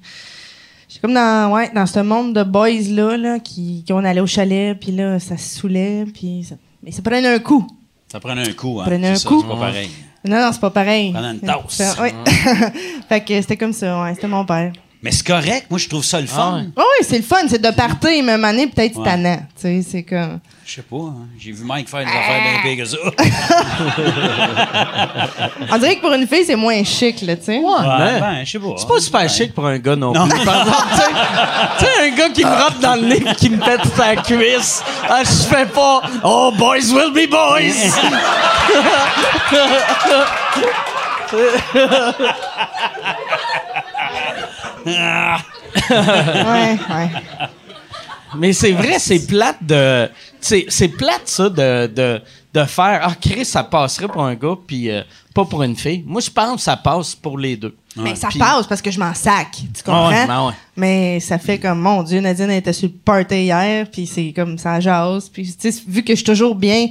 J'étais comme dans, ouais, dans ce monde de boys là, là qui, qui on allait au chalet, puis là ça se saoulait, puis ça, mais ça prenait un coup. Ça prenait un coup, hein. Prenait C'est un ça, coup. C'est pas pareil. Non, non, c'est pas pareil. Une tasse. Ouais. <laughs> fait que c'était comme ça, ouais, c'était mon père. Mais c'est correct. Moi, je trouve ça le fun. Ah. Ouais, ouais, c'est le fun, c'est de partir, mais à un moment donné, peut-être c'est Ouais. tannant, tu sais, c'est comme. Je sais pas. hein. J'ai vu Mike faire des affaires bien pires que ça. <laughs> On dirait que pour une fille, c'est moins chic, là, tu sais. Ouais, Ouais, ben, je sais pas. C'est pas super chic pour un gars non, plus. Par exemple, tu sais- un gars qui me rote dans le nez et qui me pète sa cuisse. Ah, je fais pas. Oh, boys will be boys! <laughs> <laughs> Ah, Ouais, ouais. Mais c'est vrai, c'est plate de. C'est c'est plate, ça, de, de, de faire. Ah, Chris, ça passerait pour un gars, puis euh, pas pour une fille. Moi, je pense que ça passe pour les deux. Mais ça passe parce que je m'en sac, tu comprends? Ah ouais, ben ouais. Mais ça fait comme, mon Dieu, Nadine elle était sur le party hier, puis c'est comme ça jase. Puis, tu sais, vu que je suis toujours bien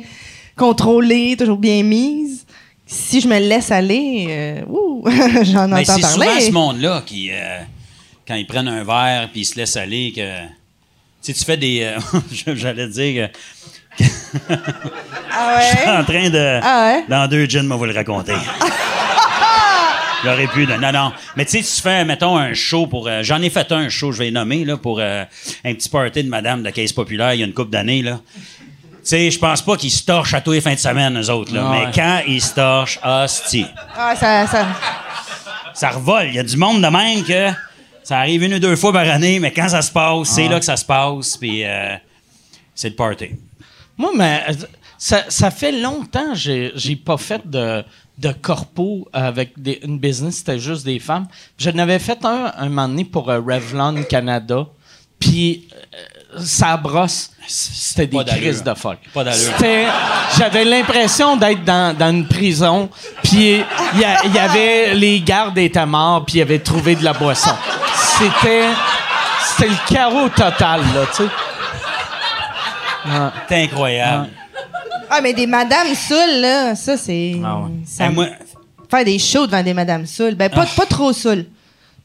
contrôlée, toujours bien mise, si je me laisse aller, euh, ouh, <laughs> j'en Mais entends c'est souvent parler. ce monde-là qui, euh, quand ils prennent un verre puis ils se laissent aller, que. Tu sais, tu fais des. euh, <laughs> J'allais dire que. Ah <laughs> Je suis ouais? en train de. Ah ouais? Dans deux gins, moi, vous le raconter. <laughs> J'aurais pu. de- Non, non. Mais tu sais, tu fais, mettons, un show pour. euh, J'en ai fait un show, je vais le nommer, là, pour euh, un petit party de madame de la Caisse Populaire il y a une couple d'années, là. Tu sais, je pense pas qu'ils se torchent à tous les fins de semaine, eux autres, là. Mais ouais. quand ils se torchent, hostie. Ah, ça, ça... Ça revole. Il y a du monde de même que ça arrive une ou deux fois par année, mais quand ça se passe, c'est là que ça se passe, puis euh, c'est le party. Moi, mais ça, ça fait longtemps que j'ai, pas fait de, de corpo avec des- une business, c'était juste des femmes. Je n'avais fait un un moment donné pour euh, Revlon Canada, puis euh, ça brosse. C'était des crises de folle. Pas d'allure. J'avais l'impression d'être dans, dans une prison, puis il y, avait les gardes étaient morts, puis ils avaient trouvé de la boisson. C'était c'était le chaos total là, tu sais. Ouais. C'est incroyable. Ah, mais des madames saoules, là, ça, c'est... Ah ouais. ça- Hey, moi, Faire des shows devant des madames saoules. Ben, pas, pas trop saoules.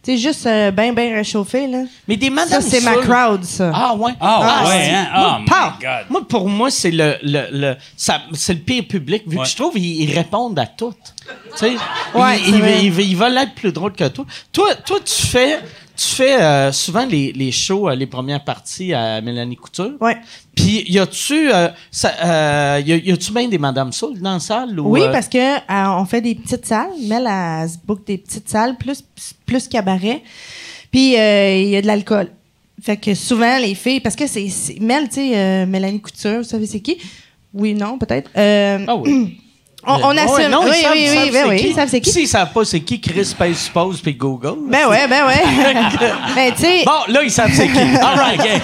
Tu sais, juste euh, bien, bien réchauffé, là. Mais des Ça, madames c'est ma crowd, ça. Ah ouais. Ah, ouais, c'est- hein? Moi, Oh, pow! my God. Moi, pour moi, c'est le, le, le- ça- c'est le pire public, vu Ouais. que je trouve qu'ils ils répondent à tout. Tu sais, Ouais, ils, ils- ils veulent être plus drôles que toi. Toi, toi tu fais, tu fais euh, souvent les, les shows, euh, les premières parties à Mélanie Couture. Ouais. Puis, y a-tu, euh, euh, y a- y a-tu bien des Madame Soul dans la salle? Ou, Oui, parce que on fait des petites salles. Mel, elle se book des petites salles, plus, plus cabaret. Puis, il y a de l'alcool. Fait que souvent, les filles... Parce que c'est... Mel, tu sais, euh, Mélanie Couture, vous savez c'est qui? Oui, non, peut-être. Ah oui. <clears throat> on, on assume. ouais, non, ils oui, savent- oui, ils oui, savent ben c'est oui, qui. ils savent c'est qui. S'ils savent pas c'est qui, Chris Space Suppose puis Google. Ben ouais, ben ouais. <laughs> ben, tu sais... Bon, là, ils savent c'est qui. All right. OK. <laughs>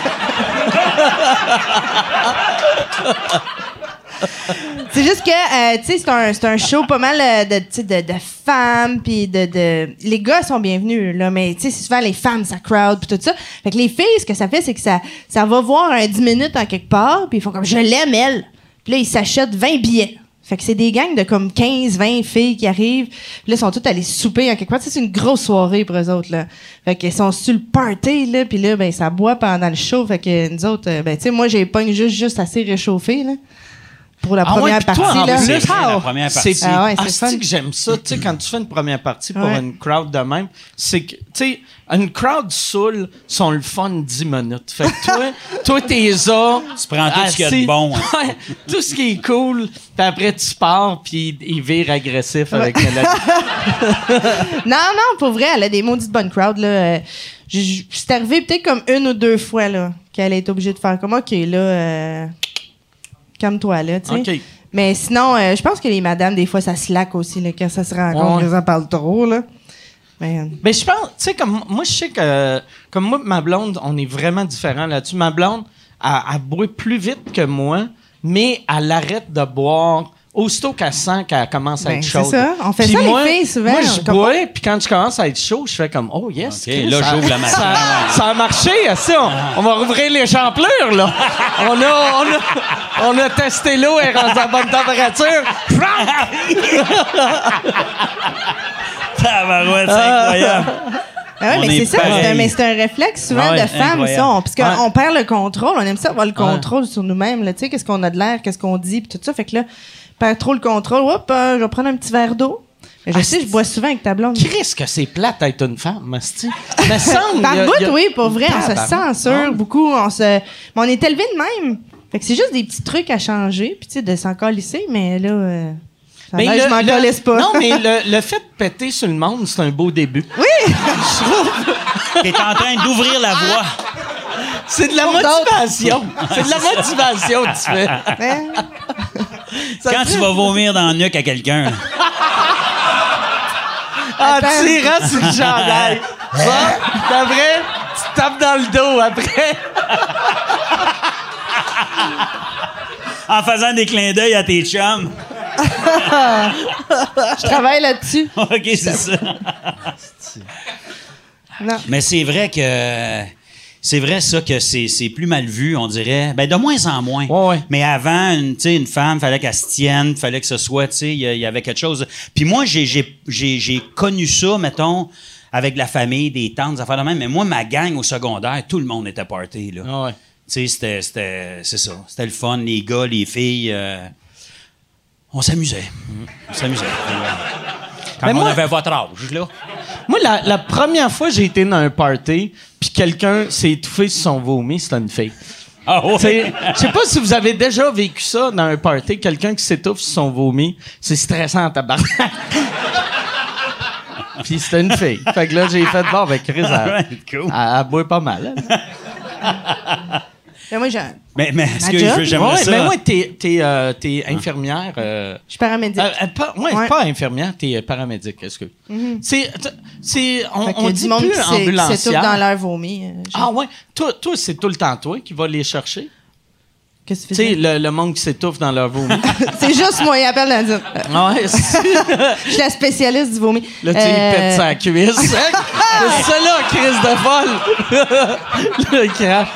C'est juste que, euh, tu sais, c'est un, c'est un show pas mal euh, de, de, de femmes, puis de, de... Les gars sont bienvenus, là, mais tu sais, c'est souvent les femmes, ça crowd, puis tout ça. Fait que les filles, ce que ça fait, c'est que ça, ça va voir un 10 minutes en quelque part, puis ils font comme « Je l'aime, elle! » Puis là, ils s'achètent 20 billets. Fait que c'est des gangs de comme 15, 20 filles qui arrivent. Puis là, sont toutes allées souper en quelque part. C'est une grosse soirée pour eux autres, là. Fait qu'ils sont sur le party, là. Puis là, ben, ça boit pendant le show. Fait que nous autres, euh, ben, tu sais, moi, j'ai pas juste, juste assez réchauffé, là. Pour la Ah ouais, première toi, partie, en là. plus, C'est vrai, la Pow! première partie. C'est Ah ouais, c'est que j'aime ça, tu sais, quand tu fais une première partie pour Ouais. une crowd de même, c'est que, tu sais, une crowd saoule sont le fun 10 minutes. Fait que toi, <laughs> toi, t'es là. Tu prends tout ce qu'il y a de bon, hein. ouais, tout ce qui est cool, puis après tu pars, puis il vire agressif avec la... <laughs> Non, non, pour vrai, elle a des maudites bonnes crowds, là. C'est arrivé peut-être comme une ou deux fois, là, qu'elle a été obligée de faire comme, OK, là, euh, calme-toi, là, tu sais. OK. Mais sinon, euh, je pense que les madames, des fois, ça slack aussi, là, quand ça se rencontre, Ouais. ils en parlent trop, là. Mais, euh, Mais je pense, tu sais, comme moi, je sais que, comme moi, ma blonde, on est vraiment différents là-dessus. Ma blonde, elle, elle boit plus vite que moi, mais elle arrête de boire aussitôt qu'elle sent qu'elle commence à Ben, être c'est chaude. ça. On fait ça, les moi, filles, souvent. Moi, je Comme- bois, puis quand je commence à être chaud, je fais comme, oh yes. OK, Chris, là, ça- j'ouvre la machine, Ça, ça a marché, ça. On, on va rouvrir les champlures, là. <laughs> on, a, on, a, on a testé l'eau, elle est rendue à bonne température. <laughs> Tabarouette, c'est incroyable. Ah ouais, On mais est c'est ça, c'est un, mais c'est un réflexe souvent Ah ouais, de femmes, ça. on- Parce qu'on Ouais. perd le contrôle, on aime ça avoir le Ouais. contrôle sur nous-mêmes. Tu sais, qu'est-ce qu'on a de l'air, qu'est-ce qu'on dit, puis tout ça. Fait que là, perd trop le contrôle. Hop, euh, je vais prendre un petit verre d'eau. Mais je Ah, sais, je bois souvent avec ta blonde. Chris, que c'est plate d'être une femme, Masti. Me <laughs> semble. Par bout, oui, pour vrai, on se censure beaucoup. On se... Mais on est élevé de même. Fait que c'est juste des petits trucs à changer, puis tu sais, de s'en colisser, mais là, euh, ça le- je m'en pas. Non, mais le, <laughs> le fait de péter sur le monde, c'est un beau début. Oui! <laughs> T'es en train d'ouvrir la voie. C'est de la Pour motivation. C'est de la motivation que tu fais. <laughs> Ça Quand tu vas vomir dans le nuque à quelqu'un, là. En tirant sur le chandail. Ça, après, tu tapes dans le dos après. <laughs> en faisant des clins d'œil à tes chums. <laughs> Je travaille là-dessus. <laughs> OK, c'est ça. Non. Mais c'est vrai que c'est vrai ça que c'est c'est plus mal vu, on dirait. Ben de moins en moins. Ouais, ouais. Mais avant, une, tu sais, une femme, fallait qu'elle se tienne, fallait que ce soit, tu sais, il y, avait quelque chose. Puis moi, j'ai j'ai j'ai j'ai connu ça, mettons, avec la famille, des tantes, des affaires de même. Mais moi, ma gang au secondaire, tout le monde était party là. Ah ouais. Tu sais, c'était, ça. C'était le fun, les gars, les filles. euh, on s'amusait. On s'amusait. <laughs> Quand Mais on moi- avait votre âge, là. Moi, la, la première fois j'ai été dans un party, puis quelqu'un s'est étouffé sur son vomi, c'était une fille. Ah ouais? Je sais pas si vous avez déjà vécu ça dans un party, quelqu'un qui s'étouffe sur son vomi. C'est stressant, tabarnak. <laughs> Puis c'était une fille. Fait que là, j'ai fait bon avec Chris. Elle, Alright, <laughs> cool. elle boit pas mal. Mais moi, je Mais, mais est-ce que job? je- j'aimerais Ouais, ça? mais moi, t'es, t'es, euh, t'es infirmière. euh, je suis paramédic. euh, euh, pas, ouais, Ouais. pas infirmière, t'es euh, paramédic, est-ce que? C'est, c'est, on, Fait qu'il on dit monde plus qui s'est- qui s'étouffe ambulancière. dans leur vomi. euh, Ah ouais, toi, toi c'est tout le temps toi qui vas les chercher? Qu'est-ce que tu Tu sais, le, le monde qui s'étouffe dans leur vomi. <laughs> C'est juste moi, il appelle dans dire. ah ouais, c'est- Je suis la spécialiste du vomi. là, tu sais, il Euh, pète sa cuisse. <laughs> c'est ça là, crise de folle. <laughs> le crash.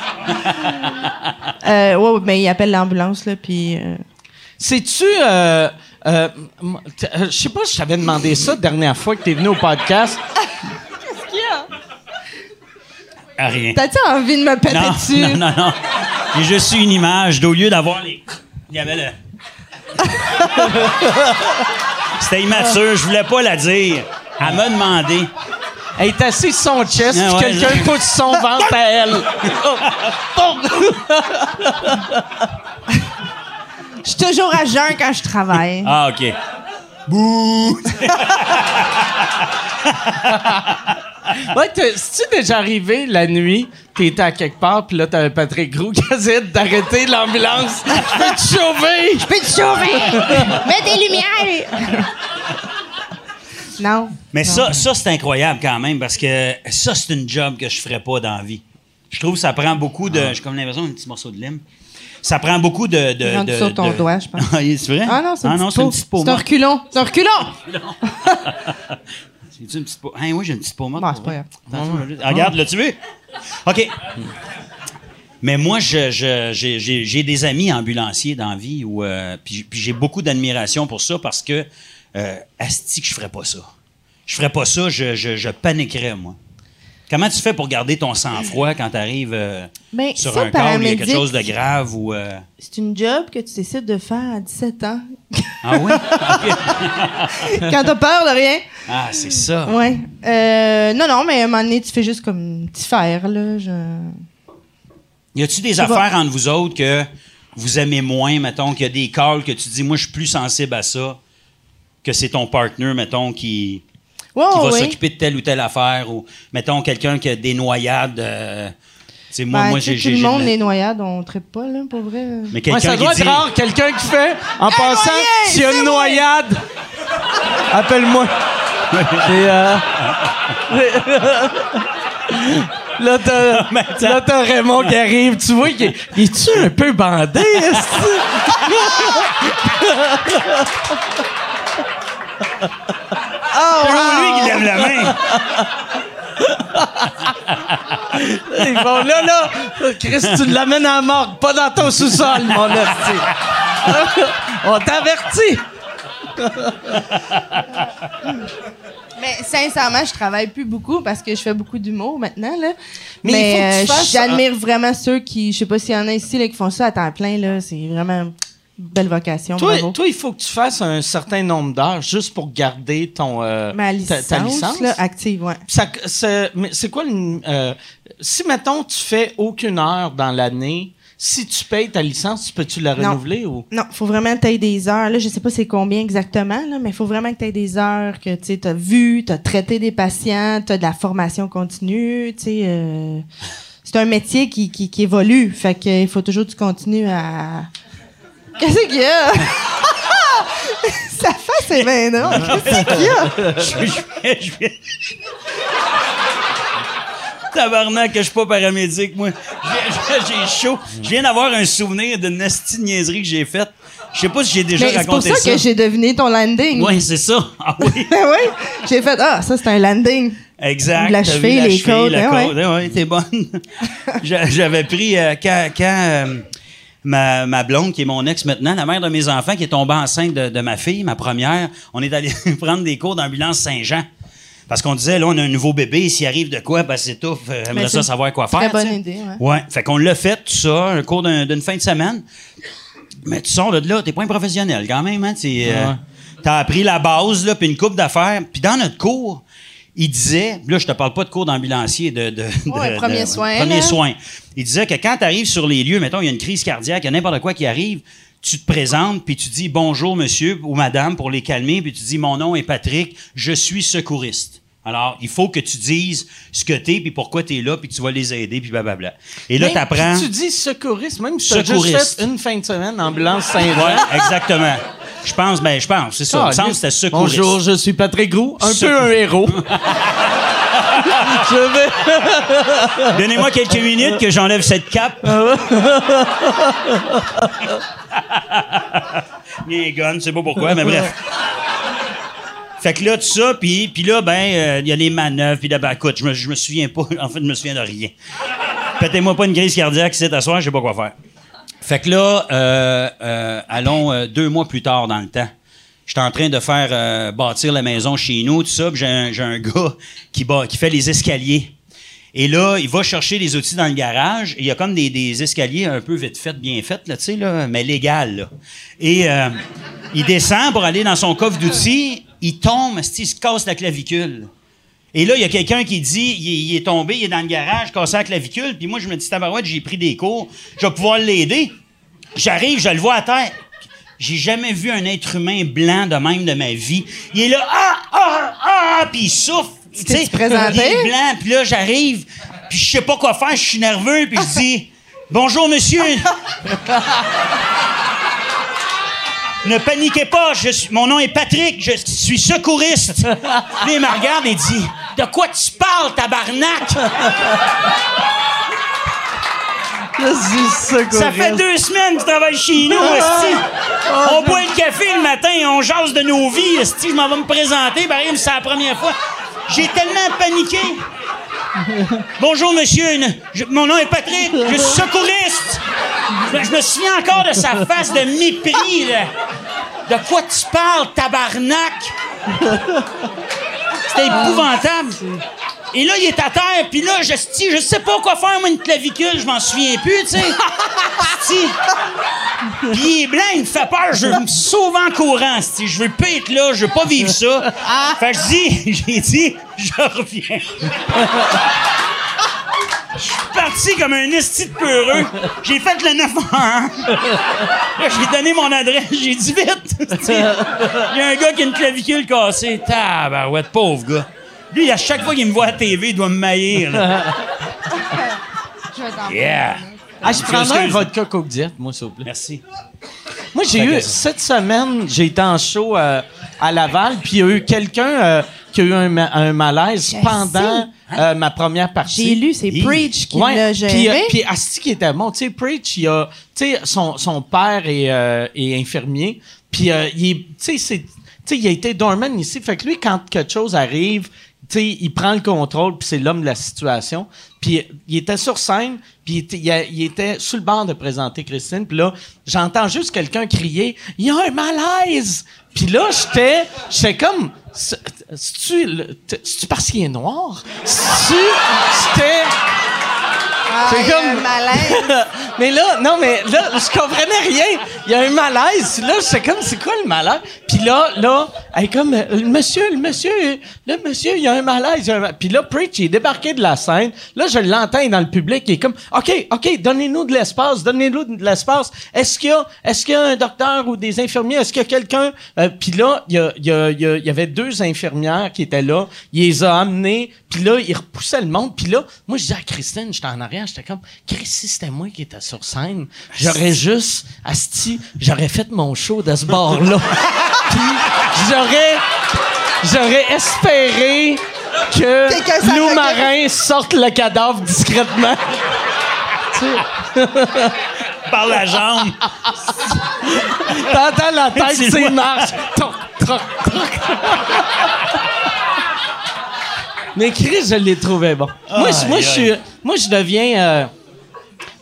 euh, ouais, mais il appelle l'ambulance, là, puis... euh, Sais-tu, euh, euh, euh, je sais pas si je t'avais demandé ça la dernière fois que t'es venu au podcast. Ah, rien. T'as-tu envie de me péter Non, dessus? non, non, non. J'ai juste eu une image d'au lieu d'avoir les. Il y avait le. C'était immature, je voulais pas la dire. Elle m'a demandé. Elle est assise sur son chest, Ah ouais, quelqu'un je- pousse son ventre à elle. Je suis toujours à jeun quand je travaille. Ah, OK. Bouh! <laughs> <laughs> Ouais, c'est-tu déjà arrivé la nuit, t'étais à quelque part, puis là, t'avais Patrick Roux qui essayait d'arrêter l'ambulance? Je peux te sauver! Je peux te sauver! Mets des lumières! non. Mais ça, ça c'est incroyable quand même parce que ça, c'est une job que je ferais pas dans la vie. Je trouve que ça prend beaucoup de. J'ai comme l'impression d'un petit morceau de lime. Ça prend beaucoup de. de, Il rentre de- sur ton de- doigt, je pense. <laughs> Ah, c'est vrai? Ah non, c'est ah, une non, une peau. petite peau C'est un reculon. C'est un reculon! <laughs> C'est une petite peau? Hein, oui, j'ai une petite peau morte. C'est pas grave. Attends, Regarde, l'as-tu vu? OK. Mais moi, je, je- j'ai, j'ai- j'ai des amis ambulanciers dans la vie, où, euh, puis, puis j'ai beaucoup d'admiration pour ça parce que, euh, asti que je ferais pas ça. Je ferais pas ça, je, je, je paniquerais, moi. Comment tu fais pour garder ton sang-froid quand tu arrives Ben, sur ça, un corps où il y a quelque chose de grave ou... euh, C'est une job que tu décides de faire à 17 ans. Ah oui? <laughs> quand t'as peur de rien. Ah, c'est ça. Ouais. Euh, non, non, mais à un moment donné, tu fais juste comme petit faire, là. Je... Y a-tu des affaires entre vous autres que vous aimez moins, mettons, qu'il y a des calls que tu dis, moi, je suis plus sensible à ça, que c'est ton partner, mettons, qui, Ouais, qui va ouais. s'occuper de telle ou telle affaire, ou, mettons, quelqu'un qui a des noyades. euh, tu sais, moi, Ben, moi tu j'ai. tout le monde, les noyades, on traite pas, là, pour vrai. Mais Ouais, quelqu'un ça doit être rare, quelqu'un qui fait, en passant, noyé, s'il y a c'est une noyade, appelle-moi. Euh, <laughs> Là, t'as, là, t'as Raymond qui arrive. Tu vois, il est, est-tu un peu bandé, <laughs> Oh, lui qui lève la main. <laughs> Ils font, là, là, Chris, tu l'amènes à la morgue, pas dans ton sous-sol, mon esti. <laughs> On t'avertit. Mais sincèrement, je travaille plus beaucoup parce que je fais beaucoup d'humour maintenant, là. Mais Mais, il faut que tu euh, fasses- j'admire vraiment ceux qui, je sais pas s'il y en a ici là, qui font ça à temps plein, là. C'est vraiment belle vocation. Toi, bravo. toi, il faut que tu fasses un certain nombre d'heures juste pour garder ton, euh, Ma ta- licence, ta, licence. là, active, ouais. C'est, quoi euh, si, mettons, tu fais aucune heure dans l'année, si tu payes ta licence, tu peux-tu la Non. renouveler ou? Non, faut vraiment que tu des heures. Là, je sais pas c'est combien exactement, là, mais il faut vraiment que tu aies des heures, que tu as vu, tu as traité des patients, tu as de la formation continue. tu sais, euh, c'est un métier qui, qui, qui évolue. Fait qu'il faut toujours que tu continues à. Qu'est-ce qu'il y a? <laughs> Sa face est drôle. Qu'est-ce qu'il y a? Je vais- je vais- Tabarnak, que je suis pas paramédic, moi. J'ai- chaud. Je viens d'avoir un souvenir d'une nasty niaiserie que j'ai faite. Je sais pas si j'ai déjà Mais c'est pour raconté ça, que j'ai deviné ton landing. Oui, c'est ça. Ah oui. <laughs> Ben oui. J'ai fait, ah, ça, c'est un landing. Exact. La cheville, les cheville, côtes, la hein, côte. Ouais, ouais, t'es bonne. <laughs> J'a- J'avais pris euh, quand, quand, euh, ma, ma blonde, qui est mon ex maintenant, la mère de mes enfants, qui est tombée enceinte de, de ma fille, ma première, on est allé <laughs> prendre des cours d'ambulance Saint-Jean. Parce qu'on disait, là, on a un nouveau bébé, s'il arrive de quoi, ben c'est tout. J'aimerais Ben, ça c'est savoir quoi Très faire. bonne tu sais. idée, ouais. Ouais. Fait qu'on l'a fait, tout ça, un cours d'un- d'une fin de semaine. Mais tu sors de là, t'es pas un professionnel quand même, hein. euh, T'as appris la base, là, puis une coupe d'affaires. Puis dans notre cours, il disait, là, je te parle pas de cours d'ambulancier, de, de, Ouais, de- premier soin, Premier là. soin. Il disait que quand tu arrives sur les lieux, mettons, il y a une crise cardiaque, il y a n'importe quoi qui arrive, tu te présentes, puis tu dis bonjour, monsieur ou madame, pour les calmer, puis tu dis mon nom est Patrick, je suis secouriste. Alors, il faut que tu dises ce que t'es, puis pourquoi t'es là, puis tu vas les aider, puis blablabla. Et là, t'apprends... Tu dis secouriste, même si tu as juste fait une fin de semaine ambulance Saint-Jean. Ouais, exactement. Je pense, ben, je pense, c'est ça. Il me semble que c'était secouriste. Bonjour, je suis Patrick Groux, un Secou- peu un héros. <laughs> je vais. Donnez-moi quelques minutes que j'enlève cette cape. <laughs> Les guns, je sais pas pourquoi, mais bref. Fait que là, tout ça, puis puis là, ben, euh, il y a les manœuvres, puis là, ben, écoute, je me, je me souviens pas, <laughs> en fait, je me souviens de rien. Pétez-moi pas une crise cardiaque, c'est à soir, je sais pas quoi faire. Fait que là, euh, euh, allons euh, deux mois plus tard dans le temps. J'étais en train de faire bâtir la maison chez nous, tout ça, j'ai un, <laughs> gars qui, fait les escaliers. Et là, il va chercher les outils dans le garage. Il y a comme des, escaliers un peu vite faits, bien faits, là, là, mais légal. Et il descend pour aller dans son coffre d'outils. Il tombe, il se casse la clavicule. Et là, il y a quelqu'un qui dit, il, est- il est tombé, il est dans le garage, cassé la clavicule. Puis moi, je me dis, tabarouette, j'ai pris des cours, je vais pouvoir l'aider. J'arrive, je le vois à terre. J'ai jamais vu un être humain blanc de même de ma vie. Il est là, ah, ah, ah, puis il souffle. Tu sais, présenté? il est blanc, puis là, j'arrive, puis je sais pas quoi faire, je suis nerveux, puis je dis, bonjour, monsieur. <laughs> Ne paniquez pas, je suis, mon nom est Patrick, je suis secouriste. <laughs> Là, il me regarde et dit De quoi tu parles, tabarnak? Je suis secouriste. Ça fait deux semaines que tu travailles chez nous, <laughs> esti. On boit le café le matin, on jase de nos vies, esti. Je m'en vais me présenter, exemple, c'est la première fois. J'ai tellement paniqué. Bonjour, monsieur. Mon nom est Patrick. Je suis secouriste. Je, je me souviens encore de sa face de mépris. là. De quoi tu parles, tabarnak? C'était épouvantable. Et là, il est à terre, puis là, je, sais pas quoi faire, moi, une clavicule, je m'en souviens plus, tu sais. <laughs> Puis il est blanc, il me fait peur, je me sauve en courant, sti. Je veux pas être là, je veux pas vivre ça. Fait que je dis, <laughs> j'ai dit, je reviens. Je suis parti comme un esti de peureux. J'ai fait le 9 en 1. Là, j'ai donné mon adresse. J'ai dit vite. <laughs> Il y a un gars qui a une clavicule cassée. Tabarouette, pauvre gars. Lui, à chaque fois qu'il me voit à la TV, il doit me maillir. là. <laughs> Je vais t'en Yeah. Ah, je prendrais un vodka Coke Diet, moi, s'il vous plaît. Merci. Moi, j'ai eu, cette semaine, j'ai été en show euh, à Laval, puis il y a eu quelqu'un euh, qui a eu un, ma- un malaise Je pendant euh, ma première partie. J'ai lu, c'est Hi. Preach qui Ouais, l'a Puis, euh, géré. puis Asti qui était bon. Tu sais, Preach, il a, tu sais, son, son père est, euh, est infirmier. Puis, euh, il est, tu sais, c'est, tu sais, il a été doorman ici. Fait que lui, quand quelque chose arrive, il prend le contrôle, puis c'est l'homme de la situation. Puis, il était sur scène, puis il était, sur le banc de présenter Christine. Puis là, j'entends juste quelqu'un crier « Il y a un malaise! » Puis là, j'étais, j'étais comme... C'est- C'est-tu parce qu'il est noir? C'est-tu... C'était... Ah, c'est il y a comme- un malaise. <laughs> mais là, non, mais là, je comprenais rien. Il y a un malaise. Là, j'étais comme, c'est quoi le malaise? Puis là, là, elle est comme, le monsieur, le monsieur, le monsieur, il y a un malaise. il y a un Puis là, Preach, il est débarqué de la scène. Là, je l'entends dans le public. Il est comme, OK, OK, donnez-nous de l'espace, donnez-nous de l'espace. Est-ce qu'il y a, est-ce qu'il y a un docteur ou des infirmiers? Est-ce qu'il y a quelqu'un? Euh, puis là, il y, a- il y, a- il y a- il y avait deux infirmières qui étaient là. Il les a amenées. Puis là, il repoussait le monde. Puis là, moi, je disais à Christine, j'étais en arrière, j'étais comme, Chris, si c'était moi qui étais sur scène, j'aurais juste, asti, j'aurais fait mon show de ce bord-là. <laughs> Puis j'aurais, j'aurais espéré que Lou. Marin sorte le cadavre discrètement. Par la jambe. T'entends la <laughs> tête, c'est marche. Toc, toc, toc. Mais Chris, je l'ai trouvé bon. moi, je- moi, Aïe, je suis, moi, je deviens. euh,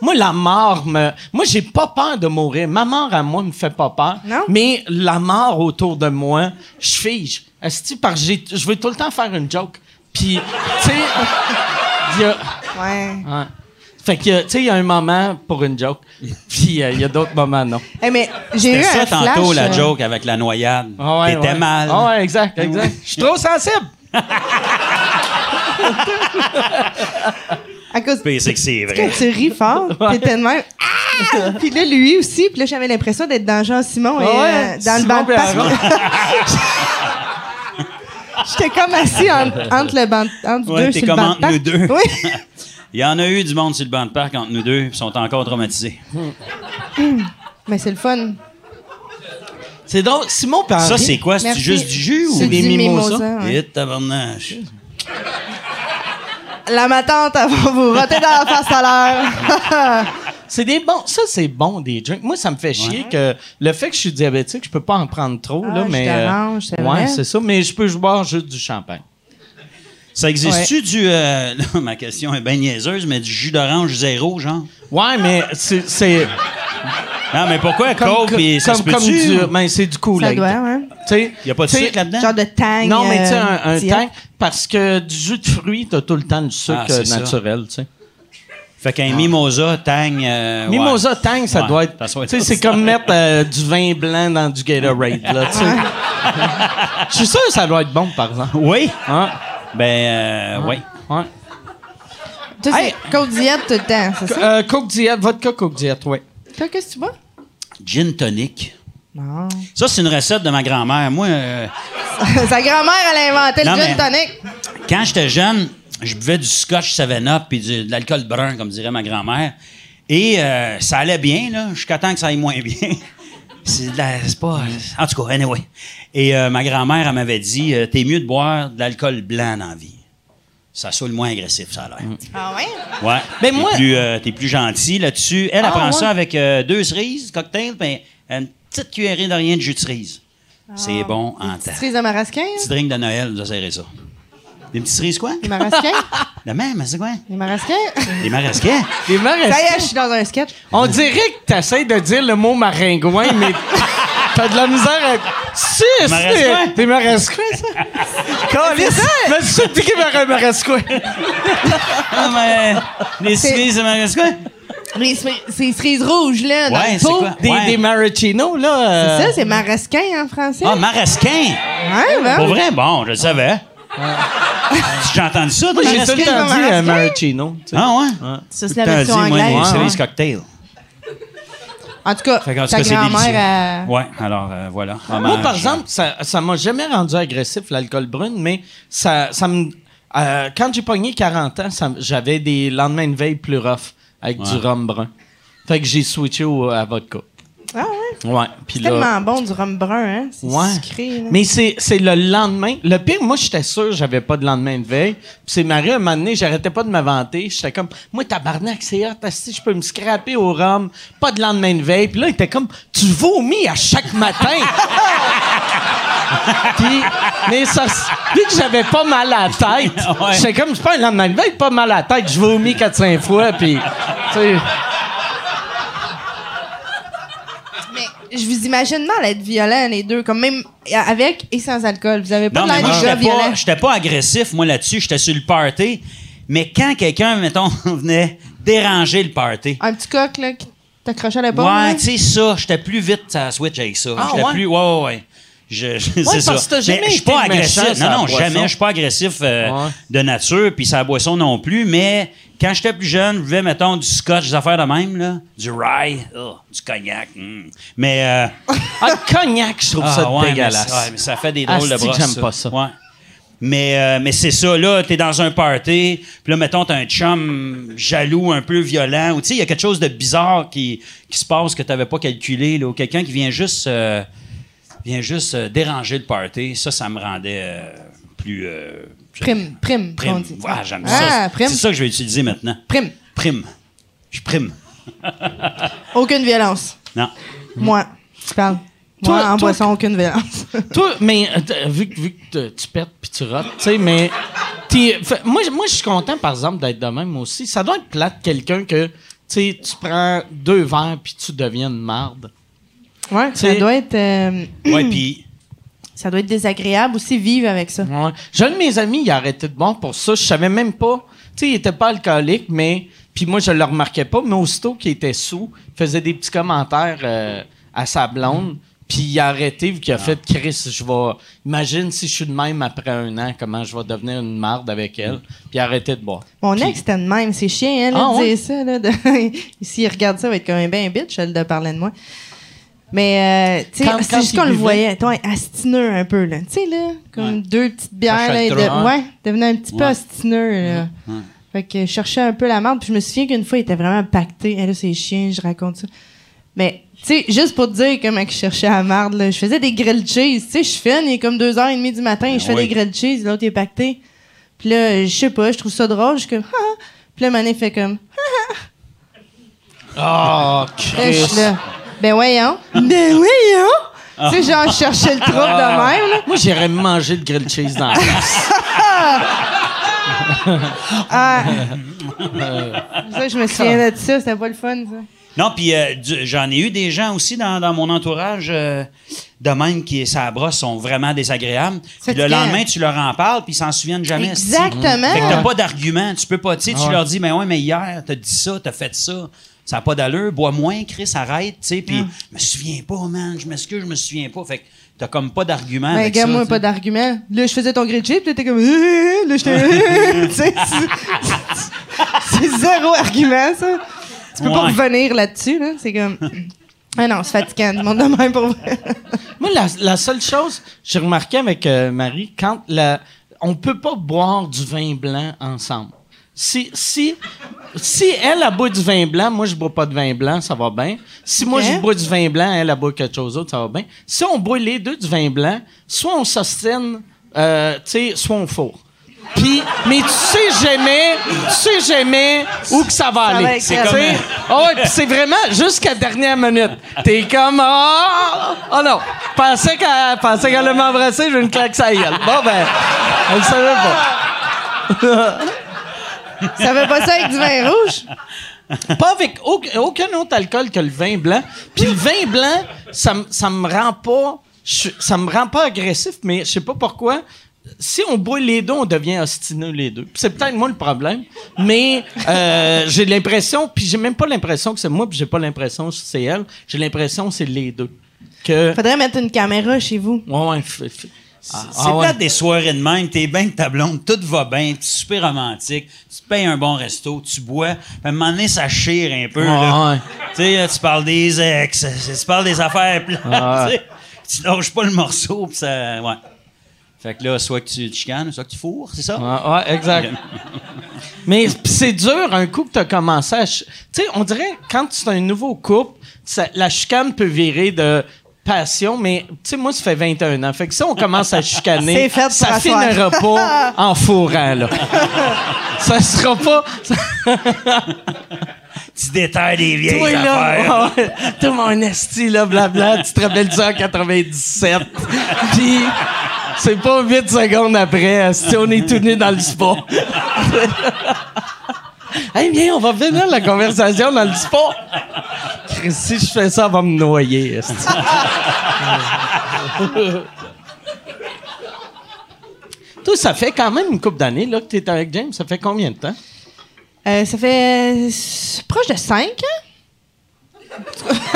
moi, la mort me. Moi, j'ai pas peur de mourir. Ma mort à moi me fait pas peur. Non? Mais la mort autour de moi, je fige. Esti, parce que je veux tout le temps faire une joke. Puis, tu sais, il y a. Ouais. Ouais. Fait que, tu sais, il y a un moment pour une joke. Puis, euh, il y a d'autres moments, non. Eh, mais j'ai eu C'était un ça tantôt, flash, la euh, joke avec la noyade. Ah ouais, T'étais ouais. mal. Ah ouais, exact, exact. Je suis trop sensible. <laughs> <laughs> À cause c'est que c'est quand vrai. tu ris fort, t'étais de même. Ah! Puis là, lui aussi. Puis là, j'avais l'impression d'être dans Jean Simon et ouais, euh, dans le banc de passe. <laughs> J'étais comme assis entre, entre le banc, entre Ouais, deux t'es sur le comme banc entre de nous deux. Oui. <laughs> Il y en a eu du monde sur le banc de parc entre nous deux, puis ils sont encore traumatisés. Mais c'est le fun. C'est drôle. Simon Perrin. Ça, c'est quoi? C'est juste du jus ou? C'est des mimosas? ouais. Et tabarnache. La ma tante, elle va vous roter dans la face à l'heure. <laughs> C'est des bons. Ça, c'est bon, des drinks. Moi, ça me fait chier que le fait que je suis diabétique, je peux pas en prendre trop, Ah, là, mais. d'orange, c'est ouais, c'est ça. Mais je peux boire juste du champagne. Ça existe-tu du. euh, <laughs> là, ma question est bien niaiseuse, mais du jus d'orange zéro, genre? Ouais, mais c'est. Non, mais pourquoi Coke, puis ça se comme, comme peut-tu? du. Ben, c'est du Ça doit, hein? Tu sais. Il y a pas de tu sais, sucre là-dedans? Genre de tang. Non, mais tu sais, un, un euh, diète. tang, parce que du jus de fruits, t'as tout le temps du sucre Ah, naturel, tu sais. Fait qu'un mimosa, tang. euh, ouais. Mimosa Tang, ça Ouais, doit être. Tu sais, c'est comme mettre euh, du vin blanc dans du Gatorade, là, tu sais. Je suis sûr que ça doit être bon, par exemple. Oui? Ouais. Ben, euh, oui. Ouais. Toi, c'est Côte diète tout le temps, c'est ça? Euh, Coke Diet, vodka Coke Diet, oui. Toi, qu'est-ce que tu bois? Gin tonic. Non. Ça, c'est une recette de ma grand-mère. Moi, euh, <laughs> Sa grand-mère, elle a inventé Non, le gin tonic. quand j'étais jeune, je buvais du scotch 7-up puis de l'alcool brun, comme dirait ma grand-mère. Et euh, ça allait bien, là, jusqu'à temps que ça aille moins bien. <laughs> c'est de la- c'est pas... En tout cas, anyway. Et euh, ma grand-mère, elle m'avait dit, euh, t'es mieux de boire de l'alcool blanc dans la vie. Ça saoule moins agressif, ça a l'air. Ah ouais? Ouais. Ben, T'es moi- plus, euh, t'es plus gentil là-dessus. Elle, Ah, prend ouais. ça avec euh, deux cerises, cocktail, puis une petite cuillerée de rien de jus de cerise. C'est bon en temps. Cerise de marasquin? hein? Petit drink de Noël, vous serrez ça. Des petites cerises, quoi? Les marasquins? <laughs> De même, c'est quoi? Les <laughs> marasquins? Des marasquins? Les marais- Ça y est, je suis dans un sketch. On dirait que t'essayes de dire le mot maringouin, <laughs> mais t'as de la misère à. Si, c'est. T'es marescoin, ça? Calice! Mais c'est ça que t'es qui est marescoin? Ah, mais. Des cerises de marasquins? Les cerises- ces cerises rouges, là, dans Ouais, le c'est pot. quoi? Des, Ouais. des maraschino, là. euh, C'est ça, c'est marasquin en français. Ah, marasquin! ouais, ben. Pour vrai? Bon, je le savais. J'ai entendu ça, toi, Moi, j'ai tout le marasquin? temps dit euh, Marasquin? maraschino. tu sais. Ah, ouais? Ça, c'est Tout la le temps version dit, moi, anglaise. Ouais, cerises ouais. cocktail. En tout cas, qu'en tout ta c'est grand-mère, elle- Ouais, alors, euh, voilà. Moi, par exemple, ça, ça m'a jamais rendu agressif, l'alcool brune, mais ça, ça me. euh, quand j'ai pogné 40 ans, ça- j'avais des lendemains de veille plus rough avec du rhum brun. Fait que j'ai switché au, à vodka. Ah ouais? Ouais. Puis C'est là. tellement bon du rhum brun, hein? C'est Ouais. sucré, là. Mais c'est, c'est le lendemain. Le pire, moi, j'étais sûr que j'avais pas de lendemain de veille. Puis c'est Marie, un moment donné, j'arrêtais pas de me vanter. J'étais comme, moi, tabarnak, c'est hot, si je peux me scraper au rhum, pas de lendemain de veille. Puis là, il était comme, tu vomis à chaque matin. <laughs> Puis, mais ça, vu que j'avais pas mal à la tête, <laughs> Ouais. j'étais comme, c'est pas un lendemain de veille, pas mal à la tête, je vomis <laughs> 4-5 fois, puis, tu sais. Mais je vous imagine mal être violent, les deux, comme même avec et sans alcool. Vous avez pas l'air moi, des gars j'étais pas, violents. j'étais pas agressif, moi, là-dessus. J'étais sur le party. Mais quand quelqu'un, mettons, <laughs> venait déranger le party, Un petit coq, là, qui t'accrochait à l'épaule. ouais, là? tu sais, ça, j'étais plus vite à switch avec ça. Ah, j'étais ouais? plus, ouais, ouais, ouais. Je, je- parce ça. que jamais Mais je suis pas agressif. Non, non, jamais. Je suis pas agressif euh, Ouais. de nature, puis sa boisson non plus. Mais quand j'étais plus jeune, je buvais, mettons, du scotch, des affaires de même, là. Du rye, oh, du cognac. hum. Mais. euh, <laughs> Ah, le cognac, je trouve ça ah, ouais, mais dégueulasse. ça- ouais, mais ça fait des drôles de brosses. j'aime pas ça. Ouais. Mais, euh, mais c'est ça, là, t'es dans un party, puis là, mettons, t'as un chum jaloux, un peu violent, ou tu sais, il y a quelque chose de bizarre qui, qui se passe que t'avais pas calculé, là, ou quelqu'un qui vient juste, euh, vient juste euh, déranger le party. Ça, ça me rendait euh, plus, euh, Prime, prime, on Prime. j'aime Ah, ça. prime. C'est ça que je vais utiliser maintenant. Prime. Prime. Je prime. Aucune violence. Non. Moi, tu parles. Toi- Moi, en toi- boisson, aucune violence. <laughs> Toi, mais euh, vu, que- vu que tu pètes puis tu rotes, tu sais, mais. fait- moi, moi je suis content, par exemple, d'être de même aussi. Ça doit être plate, quelqu'un que, tu sais, tu prends deux verres puis tu deviens une marde. Ouais, ça doit être. euh, Ouais, puis <clears throat> ça doit être désagréable aussi vivre avec ça. Ouais. Un de mes amis, il a arrêté de boire pour ça. Je savais même pas. Tu sais, il était pas alcoolique, mais. Puis moi, je le remarquais pas, mais aussitôt qu'il était sous, il faisait des petits commentaires euh, à sa blonde. Puis il a arrêté vu qu'il a fait Chris, je vais. Imagine si je suis de même après un an, comment je vais devenir une marde avec elle. Puis il a arrêté de boire. Mon Puis- ex, c'était de même. C'est chiant, hein, là, Ah, de ouais? dire ça. Là, de... <laughs> S'il regarde ça, il va être comme un ben bitch, elle de parler de moi. Mais, euh, tu sais, Quand- c'est juste qu'on le voyait. Toi, astineux un peu, là. Tu sais, là, comme Ouais. deux petites bières, là. de- Ouais, devenait un petit peu astineux, là. Ouais. Fait que je cherchais un peu la merde. Puis je me souviens qu'une fois, il était vraiment pacté. Et là, c'est chiant, je raconte ça. Mais, tu sais, juste pour te dire comment je cherchais la merde, là, je faisais des grilled cheese. Tu sais, je fais, il est comme 2h30 du matin, je fais oui. des grilled cheese, l'autre il est pacté. Puis là, je sais pas, je trouve ça drôle, je suis comme, ah. Puis là, Mané fait comme, Oh, Là, je Chris. suis là. Ben voyons. Ben voyons. Tu sais, genre, je cherchais le trouble de même, là. Moi, j'irais me manger le grilled cheese dans la <laughs> face. Ah. ça, je me souviens de ça, c'était pas le fun, ça. Non, puis euh, j'en ai eu des gens aussi dans, dans mon entourage euh, de même qui, ça brosse, sont vraiment désagréables. Puis le lendemain, tu leur en parles, puis ils s'en souviennent jamais. Exactement. Fait que t'as pas d'argument. Tu peux pas, tu sais, tu leur dis, mais ouais, mais hier, t'as dit ça, t'as fait ça. Ça n'a pas d'allure. Bois moins, Chris, arrête, tu sais. Puis, je me souviens pas, man. Je m'excuse, je me souviens pas. Fait que t'as comme pas d'argument. Ben, gars, moi, pas d'argument. Là, je faisais ton cheese, puis t'étais comme, <laughs> là, j'étais, <laughs> <laughs> tu sais, c'est- c'est zéro argument, ça. Tu peux pas revenir là-dessus, là. C'est comme, ah non, c'est fatigant, le monde de même pour vrai. Moi, la, la seule chose, j'ai remarqué avec euh, Marie, quand la, on peut pas boire du vin blanc ensemble. Si, si, si elle a boit du vin blanc, moi je bois pas de vin blanc, ça va bien. Si moi je bois du vin blanc, elle a boit quelque chose d'autre, ça va bien. Si on boit les deux du vin blanc, soit on s'ostine, euh, tu sais, soit on fourre. Puis, mais tu sais jamais, tu sais jamais où que ça va Ça aller. C'est comme, puis c'est vraiment jusqu'à dernière minute. T'es comme, ah, oh non, pensais qu'elle, pensais qu'elle allait m'embrasser, j'ai une claque sa gueule. Bon ben, elle le savait pas. <laughs> Ça fait pas ça avec du vin rouge? Pas avec aucun, autre alcool que le vin blanc. Puis le vin blanc, ça, me- ça me rend pas, ça me rend pas agressif, mais je sais pas pourquoi. Si on boit les deux, on devient ostineux les deux. C'est peut-être moi le problème, mais euh, j'ai l'impression, puis j'ai même pas l'impression que c'est moi, puis j'ai pas l'impression que c'est elle. J'ai l'impression que c'est les deux. Que Faudrait mettre une caméra chez vous. ouais, ouais, C'est Ah, c'est ouais. peut-être des soirées de même, t'es bien avec ta blonde, tout va bien, t'es super romantique, tu payes un bon resto, tu bois, à un moment donné, ça chire un peu. Ouais, ouais. Tu parles des ex, tu parles des affaires plates, Ouais. <laughs> tu lâches pas le morceau, puis ça... Ouais. Fait que là, soit que tu te chicanes, soit que tu fourres, c'est ça? Ouais, ouais, exact. <laughs> Mais pis c'est dur un coup que tu as commencé à. ch- Tu sais, on dirait quand c'est un nouveau couple, ça- la chicane peut virer de passion, mais tu sais, moi, ça fait 21 ans. Fait que si on commence à chicaner, <laughs> fait ça finira pas <laughs> en fourrant, là. ça sera pas. <laughs> Tu déterres des vieilles Toi, affaires. là, toi, mon esti, là, blabla, tu te rappelles ça en 97. Puis, c'est pas 8 secondes après, si on est tout nus dans le spa. hey, bien, on va finir la conversation dans le spa. Chris, si je fais ça, elle va me noyer. <laughs> Toi, ça fait quand même une couple d'années là, que tu es avec James. Ça fait combien de temps? Euh, ça fait euh, proche de 5 ans.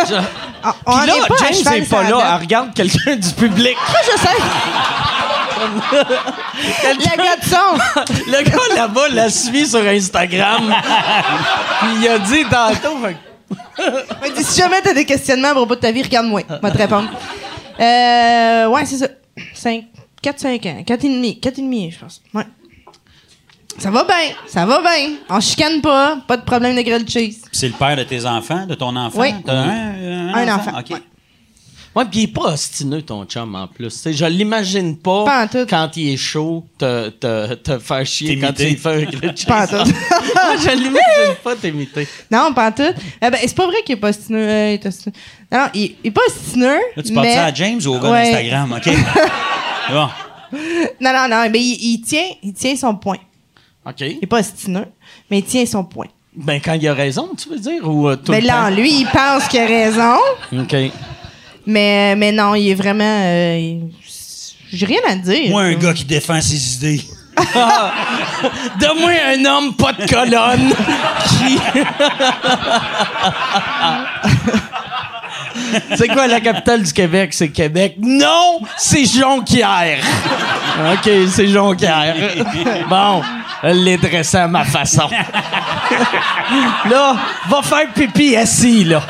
Je- Ah, on Puis là, est pas à James n'est pas là. date. Elle regarde quelqu'un du public. Proche de 5 Le gars de son. Le gars là-bas la suit sur Instagram. <laughs> Il a dit tantôt. Si jamais t'as des questionnements à propos de ta vie, regarde-moi. Je vais te répondre. Euh, ouais, c'est ça. 5, 4, 5 ans. 4 et demi. 4 et demi, je pense. Ouais. Ça va bien. Ça va bien. On chicane pas. Pas de problème de grilled cheese. C'est le père de tes enfants, de ton enfant? Oui. T'as un, Un enfant, ouais. Ouais, puis il est pas ostineux, ton chum, en plus. Tu sais, je l'imagine pas, quand il est chaud, te, te, te faire chier quand il fait un glitch. Pas en tout. <laughs> Moi, je l'imagine pas t'imiter. Non, pas en tout. Eh ben, c'est pas vrai qu'il est pas ostineux. euh, il est ostineux. Non, il, il est pas ostineux. Là, tu parles mais... ça à James ou au gars Ouais. d'Instagram, OK? <laughs> bon. Non, non, non, mais il, il tient, il tient son point. OK. Il est pas ostineux, mais il tient son point. Ben, quand il a raison, tu veux dire, ou euh, tout le là, lui, il pense qu'il a raison, OK. Mais, mais non, il est vraiment. euh, J'ai rien à dire. Moi, un gars qui défend ses idées. <laughs> Donne-moi un homme pas de colonne qui... <laughs> c'est quoi la capitale du Québec? C'est Québec. Non, c'est Jonquière. <laughs> OK, c'est Jonquière. Bon, l'ai dressé à ma façon. <laughs> là, va faire pipi assis, là.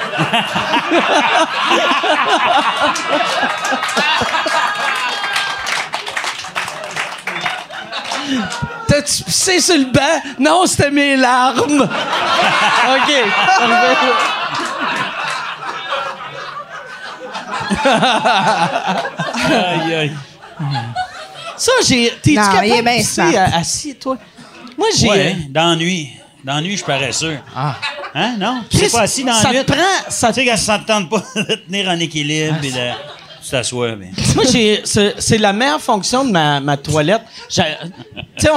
T'as-tu pissé sur le banc? Non, c'était mes larmes. OK. Aïe, aïe. Ça, j'ai. T'es-tu Non, capable de assis, toi? Moi, j'ai. Ouais, dans la nuit. Dans la nuit, je suis paresseux. Ah. Hein, non? Tu sais pas assis dans ça la nuit. te prend. Ça Tu sais, quand ça te tente pas <laughs> de tenir en équilibre et de. Tu t'assois, mais. <laughs> Moi, c'est, c'est la meilleure fonction de ma, ma toilette. Tu sais,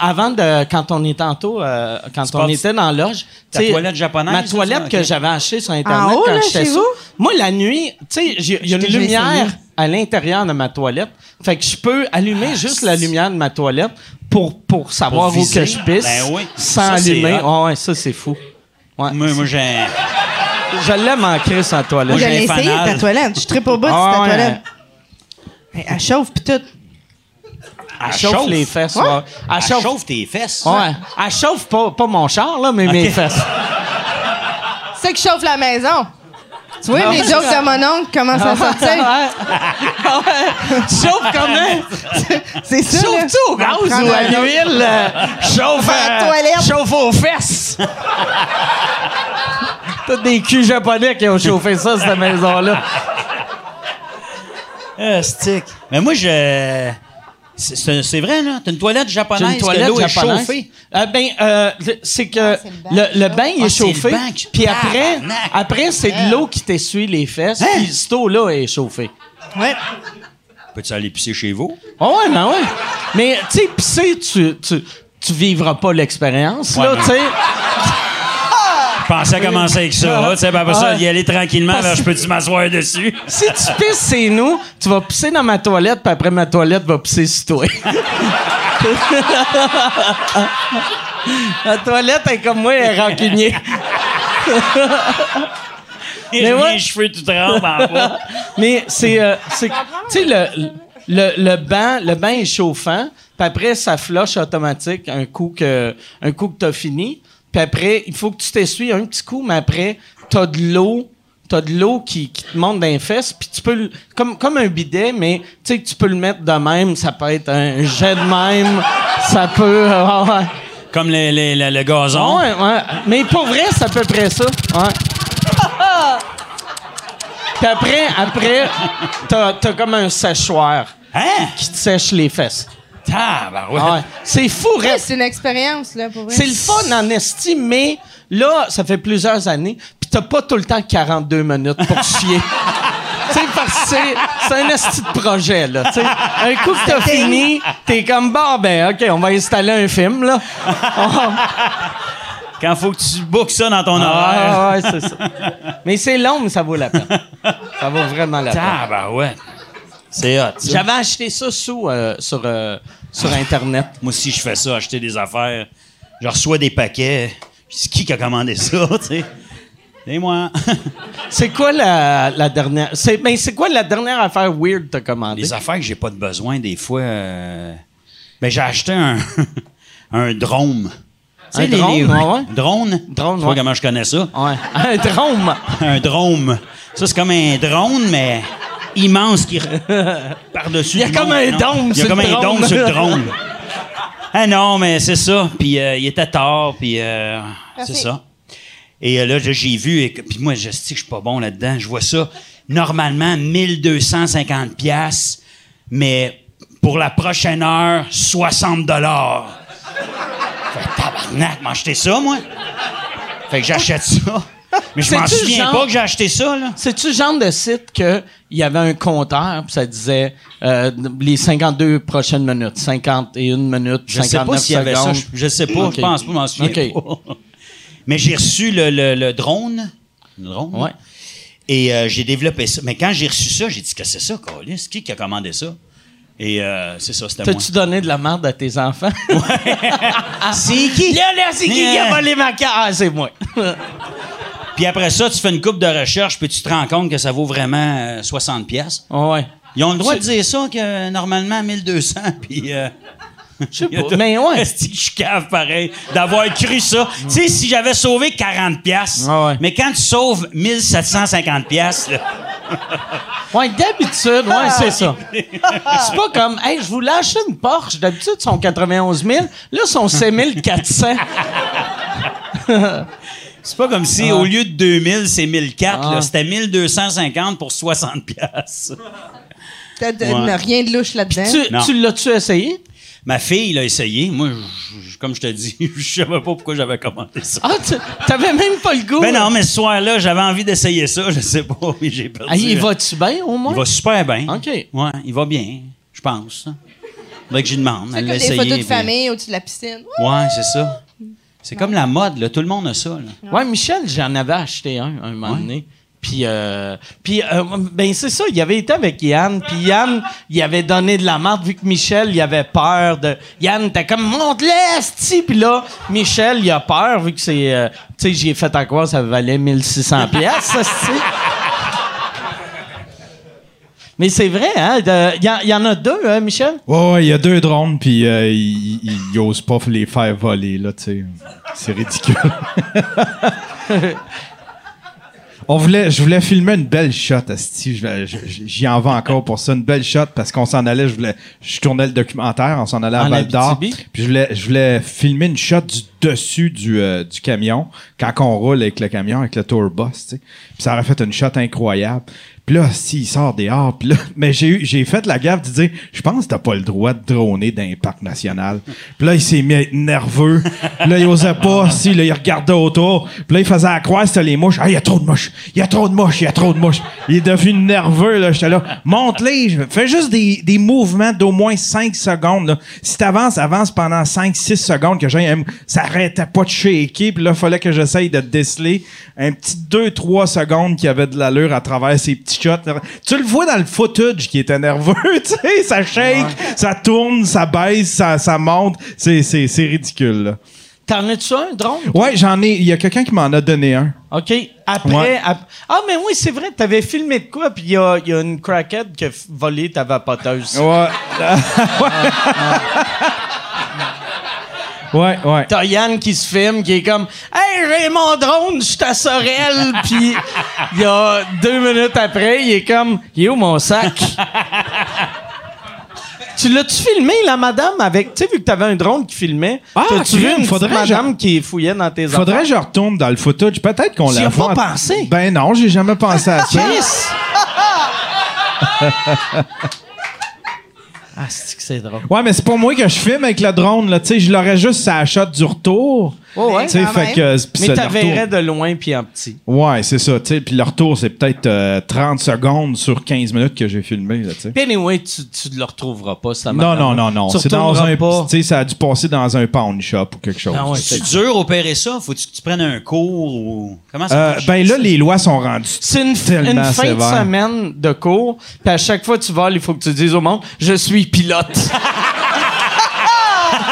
avant de, quand on était tantôt, euh, quand on était dans la loge. Ta toilette japonaise, Ma toilette ça? que j'avais achetée sur Internet En haut, quand là, j'étais chez sous. Moi, la nuit, tu sais, il y a une lumière essayé. à l'intérieur de ma toilette. Fait que je peux allumer juste la lumière de ma toilette pour, pour savoir Pour où que je pisse. Ben oui. Sans Ça, allumer. hot. Ouais, ouais, ça, c'est fou. Ouais. Moi, moi j'ai. Je l'aime en crise en toilette. Moi, Je l'ai essayé, ta toilette. Je tripe au bout de Ah, ta ouais. toilette. Hey, Elle chauffe pis tout. Elle chauffe les fesses. ouais. Elle Elle chauffe. chauffe tes fesses. Ouais. Elle chauffe pas, pas mon char, là, mais mes fesses. <laughs> C'est qui chauffe la maison. Tu vois, les jokes de mon oncle commencent à sortir. <laughs> Ouais. Ouais. <laughs> Tu chauffes comment? C'est ça. là. Chauffes-tu au gaz ou à prendre un autre. l'huile? euh, Chauffe, À la euh, toilette. chauffe aux fesses. T'as des culs japonais qui ont chauffé ça, cette maison-là. Ah, stick. Mais moi, je. C'est- vrai, là? T'as une toilette J'ai japonaise une toilette que l'eau est japonaise? chauffée. Euh, ben, euh, le- c'est que c'est le bain le, bain, Ah, est le chauffé. Puis après, après c'est de l'eau qui t'essuie les fesses. Hein? Puis cette eau-là est chauffée. Ouais. Peux-tu aller pisser chez vous? Oh ouais, ben ouais. Mais, tu sais, pisser, tu, tu, tu vivras pas l'expérience, Ouais, là, mais- tu sais. Je pensais commencer avec ça. Tu sais, ben après ça, Ouais. y aller tranquillement. Je peux-tu m'asseoir dessus? Si tu pisses, c'est nous, tu vas pisser dans ma toilette, puis après ma toilette va pisser sur toi. <laughs> la toilette est comme moi, elle est rancunier. Mais ouais. les cheveux tout trempent en bas. Mais c'est. euh, c'est- tu sais, le, le, le banc, le banc est chauffant, puis après, ça flush automatique un coup que, un coup que t'as fini. Puis après, il faut que tu t'essuies un petit coup, mais après, t'as de l'eau. T'as de l'eau qui, qui te monte dans les fesses, puis tu peux le- comme comme un bidet, mais tu sais que tu peux le mettre de même, ça peut être un jet de même, ça peut <laughs> euh, ouais. Comme les- les- le, le gazon. Ouais, ouais. Mais pour vrai, c'est à peu près ça. Ouais. Puis après, après, t'as, t'as comme un séchoir Hein? qui te sèche les fesses. Tabarouette. Ah ouais. C'est fou, Ouais, Red. c'est une expérience, là, pour vrai. C'est le fun en esti, mais là, ça fait plusieurs années, puis t'as pas tout le temps 42 minutes pour chier. <laughs> Tu sais, parce que c'est, c'est un esti de projet, là. tu sais. Un coup que t'as fini, t'es comme, bon, ben, OK, on va installer un film, là. <laughs> Quand faut que tu bookes ça dans ton horaire. Ah, ouais, c'est ça. Mais c'est long, mais ça vaut la peine. <laughs> Ça vaut vraiment la peine. Tabarouette. C'est hot. ça. J'avais acheté ça sous, euh, sur, euh, sur Internet. Moi aussi, je fais ça, acheter des affaires. Je reçois des paquets. Puis C'est qui qui a commandé ça, <laughs> tu sais? C'est moi. <laughs> C'est quoi la, la dernière... C'est, ben, c'est quoi la dernière affaire weird que t'as commandée? Des affaires que j'ai pas de besoin, des fois. euh, Ben, j'ai acheté un, <laughs> un drone. Tu sais, Un drone, ouais, ouais. Drone? Drone, Tu vois ouais. comment je connais ça? Ouais. Un drone. un drone. Ça, c'est comme un drone, mais immense qui <laughs> par-dessus. Il y a comme monde, un dôme Il y a comme un drone. dôme sur le <laughs> drone. Ah non, mais c'est ça. Puis euh, il était tard, puis euh, c'est ça. Et euh, là, j'ai vu, et, que- puis moi, je sais que je suis pas bon là-dedans. Je vois ça, normalement, 1250 pièces mais pour la prochaine heure, 60 dollars. Fait tabarnak, m'a acheté ça, moi. Fait que j'achète ça. Mais je m'en souviens genre- pas que j'ai acheté ça, là. C'est-tu le genre de site que il y avait un compteur, puis ça disait euh, les 52 prochaines minutes, 51 minutes, Je sais 59 pas s'il y avait ça. Je, je sais pas. Je pense pas, m'en souviens pas. Mais j'ai reçu le, le- le drone. Le drone? Ouais. Et euh, j'ai développé ça. Mais quand j'ai reçu ça, j'ai dit que c'est ça, Calis? Qui qui a commandé ça? Et euh, c'est ça, c'était moi. T'as-tu donné de la merde à tes enfants? <laughs> <laughs> C'est qui? Là, là, c'est qui qui a volé ma carte? Ah, c'est moi. Puis après ça, tu fais une coupe de recherche, puis tu te rends compte que ça vaut vraiment euh, 60 pièces. ouais. Ils ont le droit de dire ça, que euh, normalement 1200, <laughs> puis... Euh, Je sais <laughs> pas. Mais ouais. Que je cave pareil d'avoir cru ça. tu sais, si j'avais sauvé 40 pièces, Ah ouais. mais quand tu sauves 1750 pièces, <laughs> Ouais, d'habitude, ouais, c'est ça. C'est pas comme, hey, je voulais acheter une Porsche. D'habitude, ils sont 91 000. Là, ils sont 5 400. C'est pas comme si au lieu de 2000, c'est 1004. Ah. là. C'était 1250 pour 60 pièces. <laughs> T'as Ouais. rien de louche là-dedans. tu l'as-tu essayé? Ma fille l'a essayé. Moi, je- comme je te dis, <laughs> je savais pas pourquoi j'avais commandé ça. Ah, tu- t'avais même pas le goût. Ben non, mais ce soir-là, j'avais envie d'essayer ça. Je sais pas, <laughs> mais j'ai perdu. Ah, il va-tu bien, au moins? Il va super bien. OK. Ouais, il va bien, je pense. Faudrait que j'y demande. C'est Elle comme l'a des essayé. photos de puis- famille au-dessus de la piscine. Ouais, c'est ça. C'est comme la mode, là. Tout le monde a ça, là. Ouais, Michel, j'en avais acheté un, un moment donné. Puis, euh, puis euh, ben c'est ça, il avait été avec Yann, puis Yann, il avait donné de la marde vu que Michel, il avait peur de... Yann était comme, monte-le, esti! Puis là, Michel, il a peur vu que c'est... euh, tu sais, j'ai fait à quoi, ça valait 1600 pièces. Mais c'est vrai, hein? Il y, y en a deux, hein, Michel? Ouais, ouais, il y a deux drones, puis euh, ils ils osent pas les faire voler, là, tu sais. C'est ridicule. <laughs> On voulait, je voulais filmer une belle shot, asti. J'y en vais encore pour ça, une belle shot, parce qu'on s'en allait, je voulais, je tournais le documentaire, on s'en allait à En Val d'Or. Puis je voulais, je voulais filmer une shot du dessus du, euh, du camion, quand on roule avec le camion, avec le tour bus, tu sais. Puis ça aurait fait une shot incroyable. Puis là, s'il sort dehors, puis là, <laughs> mais j'ai eu, j'ai fait la gaffe de dire, je pense que t'as pas le droit de droner dans un parc national. Puis là, il s'est mis à être nerveux. Puis là, il osait pas, <laughs> si, là, il regardait autour. Puis là, il faisait à croire c'était les mouches. Ah, il y a trop de mouches. Il y a trop de mouches. Il y a trop de mouches. Il est devenu nerveux, là. J'étais là, monte-les. Fais juste des, des mouvements d'au moins 5 secondes, là. Si t'avances, avance pendant 5-6 secondes que j'ai ça arrêtait pas de shaker. Puis là, il fallait que j'essaye de déceler un petit 2-3 secondes qui avait de l'allure à travers ces petits Tu le vois dans le footage qui était nerveux, <laughs> tu sais, ça shake, ça tourne, ça baisse, ça, ça monte. C'est, c'est, c'est ridicule, là. T'en as-tu un, drone? Ouais, j'en ai. Il y a quelqu'un qui m'en a donné un. OK. Après. Ouais. ap- Ah, mais oui, c'est vrai, t'avais filmé de quoi, puis il y a, y a une crackhead qui a volé ta vapoteuse. Ouais. <laughs> ouais, ouais. T'as Yann qui se filme, qui est comme Hey, j'ai mon drone, je suis à Sorel, puis il y a deux minutes après, il est comme Il est où mon sac? tu l'as-tu filmé, la madame, avec. Tu sais, vu que t'avais un drone qui filmait, Ah, t'as-tu vu une faudrait madame qui fouillait dans tes Faudrait que je retourne dans le footage. Peut-être qu'on Tu l'a as pas pensé? Ben non, j'ai jamais pensé à ça. <laughs> Ah, c'est que c'est drôle. Ouais, mais c'est pas moi que je filme avec le drone, là. Tu sais, je l'aurais juste la shot du retour. Oh, ouais. Fait que. puis Mais retour. de loin puis en petit. Ouais, c'est ça. Puis le retour, c'est peut-être euh, 30 secondes sur 15 minutes que j'ai filmé, là. Puis anyway, tu, tu le retrouveras pas, ça Non, non, non, non. C'est dans un. pas. Tu sais, ça a dû passer dans un pawn shop ou quelque chose. Ah ouais, C'est dur opérer ça? Faut-tu que tu prennes un cours ou. Comment ça Euh, marche? ben là, les lois sont rendues. C'est une fin sévère. de semaine de cours, puis à chaque fois que tu voles, il faut que tu dises au monde Je suis pilote.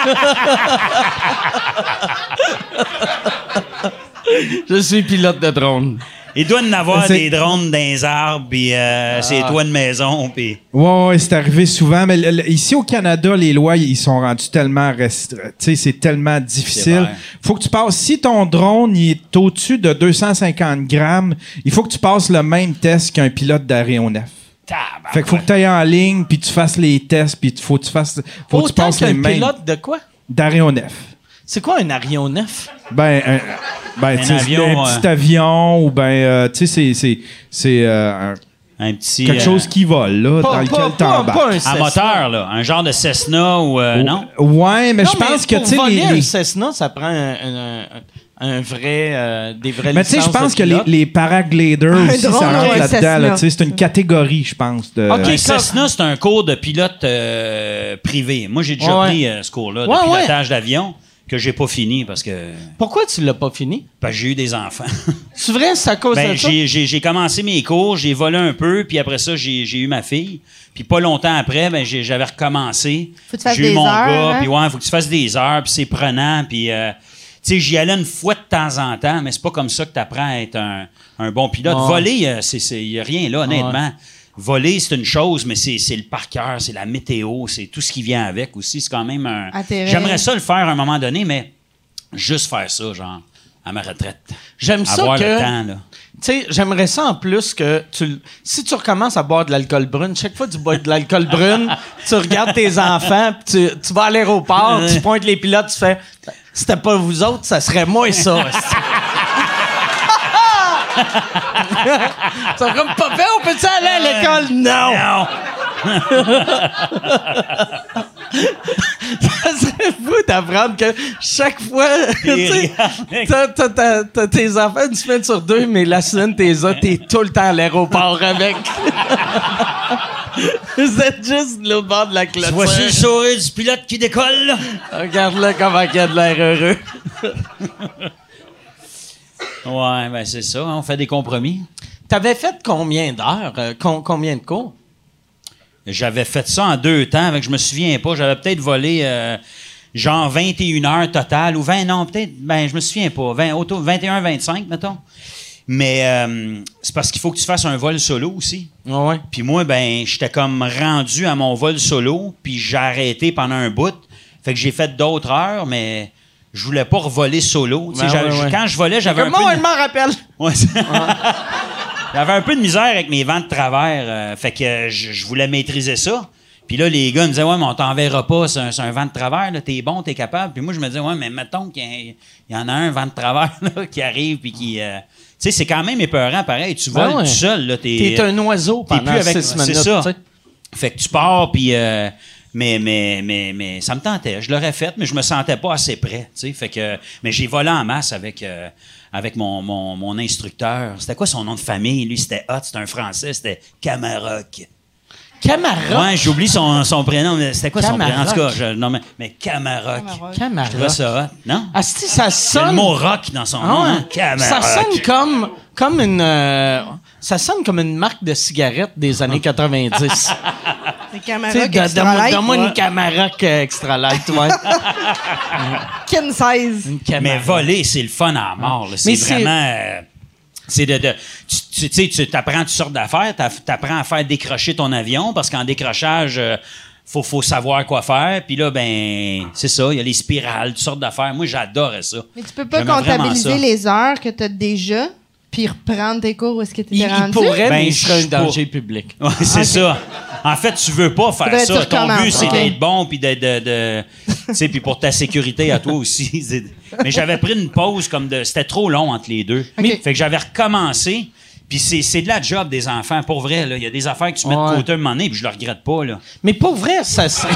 <laughs> Je suis pilote de drone. Il doit en avoir des drones dans les arbres, puis euh, Ah. c'est toits de maison, puis. Ouais, ouais, c'est arrivé souvent. Mais le- le- ici au Canada, les lois, ils sont rendus tellement. Tu sais, c'est tellement difficile. Faut que tu passes. Si ton drone il est au-dessus de 250 grammes, il faut que tu passes le même test qu'un pilote d'aéronef. Tabarnak. Fait qu'il faut que tu ailles en ligne, puis tu fasses les tests, puis il faut que tu fasses. Faut que tu Autant passes les mêmes. pilote de quoi? D'aéronef. C'est quoi un aéronef? Ben, un, ben, avion, un petit euh, avion ou ben, euh, tu sais, c'est- c'est, c'est euh, un- petit. quelque euh, chose qui vole, là, dans lequel t'embarques. un Cessna. moteur, là. Un genre de Cessna ou. euh, non? Ouais, mais Non, je pense que, pour tu sais, voler les, un Cessna, ça prend un, un- un- vrai, euh, des vrais mais tu sais, je pense que les, les paragliders Un aussi, drone ça rentre là-dedans, Cessna? là, tu sais, c'est une catégorie, je pense, de... Ok. Cessna, c'est un cours de pilote euh, privé. Moi, j'ai déjà Ouais, pris euh, ce cours-là de Ouais, ouais. pilotage d'avion que j'ai pas fini parce que, Pourquoi tu l'as pas fini? parce que j'ai eu des enfants. <laughs> C'est vrai, c'est à cause Ben, de ça? j'ai, j'ai- j'ai commencé mes cours, j'ai volé un peu, puis après ça, j'ai, j'ai eu ma fille. Puis pas longtemps après, ben, j'ai- j'avais recommencé. Faut que tu fasses j'ai eu des mon heures, gars, hein? puis ouais, faut que tu fasses des heures, puis c'est prenant, puis... euh, sais, j'y allais une fois de temps en temps, mais c'est pas comme ça que tu apprends à être un, un bon pilote. Voler, euh, c'est, c'est, y a rien là, honnêtement. Voler, c'est une chose, mais c'est, le par cœur, c'est la météo, c'est tout ce qui vient avec aussi. C'est quand même un... J'aimerais ça le faire à un moment donné, mais juste faire ça, genre, à ma retraite. J'aime ça Avoir que... le temps, là. Tu sais, j'aimerais ça en plus que tu, si tu recommences à boire de l'alcool brune, chaque fois que tu bois de l'alcool brune, <laughs> tu regardes tes enfants, puis tu, tu vas à l'aéroport, tu pointes les pilotes, tu fais c'était pas vous autres, ça serait moi ça. <laughs> Ils sont comme fait, on peut-tu aller à l'école? Non! Non! <laughs> Ça serait fou d'apprendre que chaque fois, <laughs> t'as, tes enfants une semaine sur deux, mais la semaine t'es t'es tout le temps à l'aéroport avec. Vous êtes juste l'autre bord de la clôture. Voici le sourire du pilote qui décolle. là. Regarde-le comment il a de l'air heureux. Ouais, ben c'est ça, on fait des compromis. T'avais fait combien d'heures? euh, com- combien de cours? J'avais fait ça en deux temps, avec je me souviens pas. J'avais peut-être volé euh, genre 21 heures total, ou 20, non, peut-être, ben je me souviens pas. 20, auto, 21, 25, mettons. Mais euh, c'est parce qu'il faut que tu fasses un vol solo aussi. Ouais, ouais. Puis moi, ben, j'étais comme rendu à mon vol solo, puis j'ai arrêté pendant un bout. Fait que j'ai fait d'autres heures, mais je voulais pas revoler solo. Ben j'avais- ouais, ouais. Quand je volais, j'avais un Comment peu... elle de- m'en rappelle? <laughs> J'avais un peu de misère avec mes vents de travers. euh, fait que euh, je, je voulais maîtriser ça. Puis là, les gars me disaient, ouais, mais on t'enverra pas, c'est un, vent de travers, là, t'es bon, t'es capable. Puis moi, je me disais, ouais, mais mettons qu'il y, en a un vent de travers <laughs> là, qui arrive, puis qui. euh, sais, c'est quand même épeurant, pareil. Tu voles ouais. tout seul, là. T'es, T'es un oiseau pendant plus avec- six c'est minutes. ça. tu sais. Fait que tu pars, puis. euh, mais, mais, mais, mais ça me tentait. Je l'aurais fait, mais je me sentais pas assez prêt. tu sais. Fait que, mais j'ai volé en masse avec, euh, avec mon, mon, mon instructeur. C'était quoi son nom de famille? Lui, c'était Hot, c'était un Français, c'était Camaroc. Camara. Ouais, j'oublie son, son prénom. C'était quoi son prénom? En tout cas, Camaroc. je, non, mais, mais Camaroc. Camara. Je trouvais ça hot, non? Ah, si, ça Il y a sonne. le mot rock dans son Ah nom. hein? Camaroc. Ça sonne comme, comme une. euh, ça sonne comme une marque de cigarettes des années 90. C'est Tu sais, Camara de- extra donne-moi light. donne-moi ouais. une Camarac euh, extra light, ouais. <laughs> Kin size. Une. Mais voler, c'est le fun à mort. là. C'est vraiment. C'est de, de- tu tu- tu sais, tu t'apprends toutes sortes d'affaires. T'aff- T'apprends à faire décrocher ton avion parce qu'en décrochage, euh, faut, faut savoir quoi faire. Puis là, ben, c'est ça. Il y a les spirales, toutes sortes d'affaires. Moi, j'adorais ça. Mais tu peux pas comptabiliser les heures que tu as déjà, puis reprendre tes cours où est-ce que tu Il, étais il rendu? pourrait, Ben, mais il serait un danger public. Ouais, c'est ça. En fait, tu veux pas faire ça. Ton but, c'est d'être bon puis d'être de, de- tu sais, puis pour ta sécurité à toi aussi. <laughs> Mais j'avais pris une pause comme de, c'était trop long entre les deux. Fait que j'avais recommencé. Puis c'est, c'est de la job des enfants, pour vrai. là. Il y a des affaires que tu mets Ouais. de côté un moment donné, puis je le regrette pas. Là. Mais pour vrai, ça serait.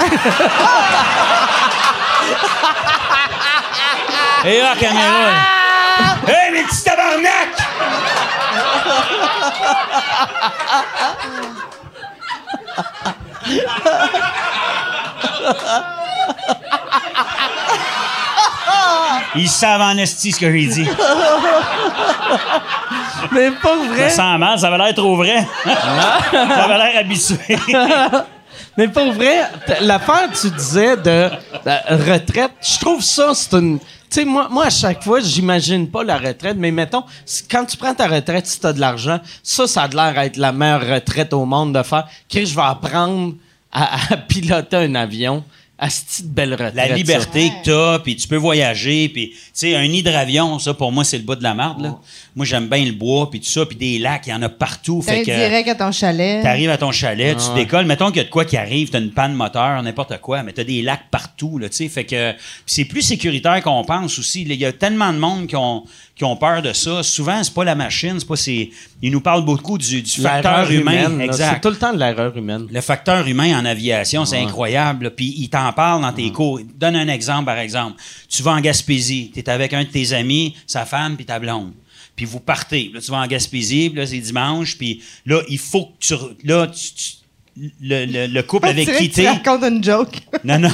Et là, caméra! Hey, mes petits tabarnak! Ils savent en esti ce que j'ai dit. mais pour vrai. Ça sent mal, ça avait l'air trop vrai. ça avait l'air habitué. <laughs> Mais pour vrai, l'affaire tu disais de la retraite, je trouve ça, c'est une. Tu sais, moi, à chaque fois, j'imagine pas la retraite, mais mettons, quand tu prends ta retraite, si tu as de l'argent, ça, ça a l'air d'être la meilleure retraite au monde de faire. Que je vais apprendre à <laughs> piloter un avion. Asti de belle retraite. La liberté que t'as, puis tu peux voyager, puis tu sais, un nid d'avion, ça, pour moi, c'est le bout de la marde, là. Moi, j'aime bien le bois, puis tout ça, puis des lacs, il y en a partout. Fait que direct à ton chalet. t'arrives à ton chalet, tu décolles, mettons qu'il y a de quoi qui arrive, t'as une panne moteur, n'importe quoi, mais t'as des lacs partout, là, tu sais. Fait que c'est plus sécuritaire qu'on pense aussi. Il y a tellement de monde qui ont, qui ont peur de ça. Souvent, c'est pas la machine, c'est pas... c'est Ils nous parlent beaucoup du, du facteur humain. humaine, là, exact. C'est tout le temps de l'erreur humaine. Le facteur humain en aviation, c'est incroyable. Puis il t'en parle dans tes cours. Donne un exemple, par exemple. Tu vas en Gaspésie, tu es avec un de tes amis, sa femme, puis ta blonde. Puis vous partez. Là, tu vas en Gaspésie, puis là, c'est dimanche, puis là, il faut que tu... Là, tu- tu- le, le- le couple On avec dirait qui que tu racontes une joke? Non, non.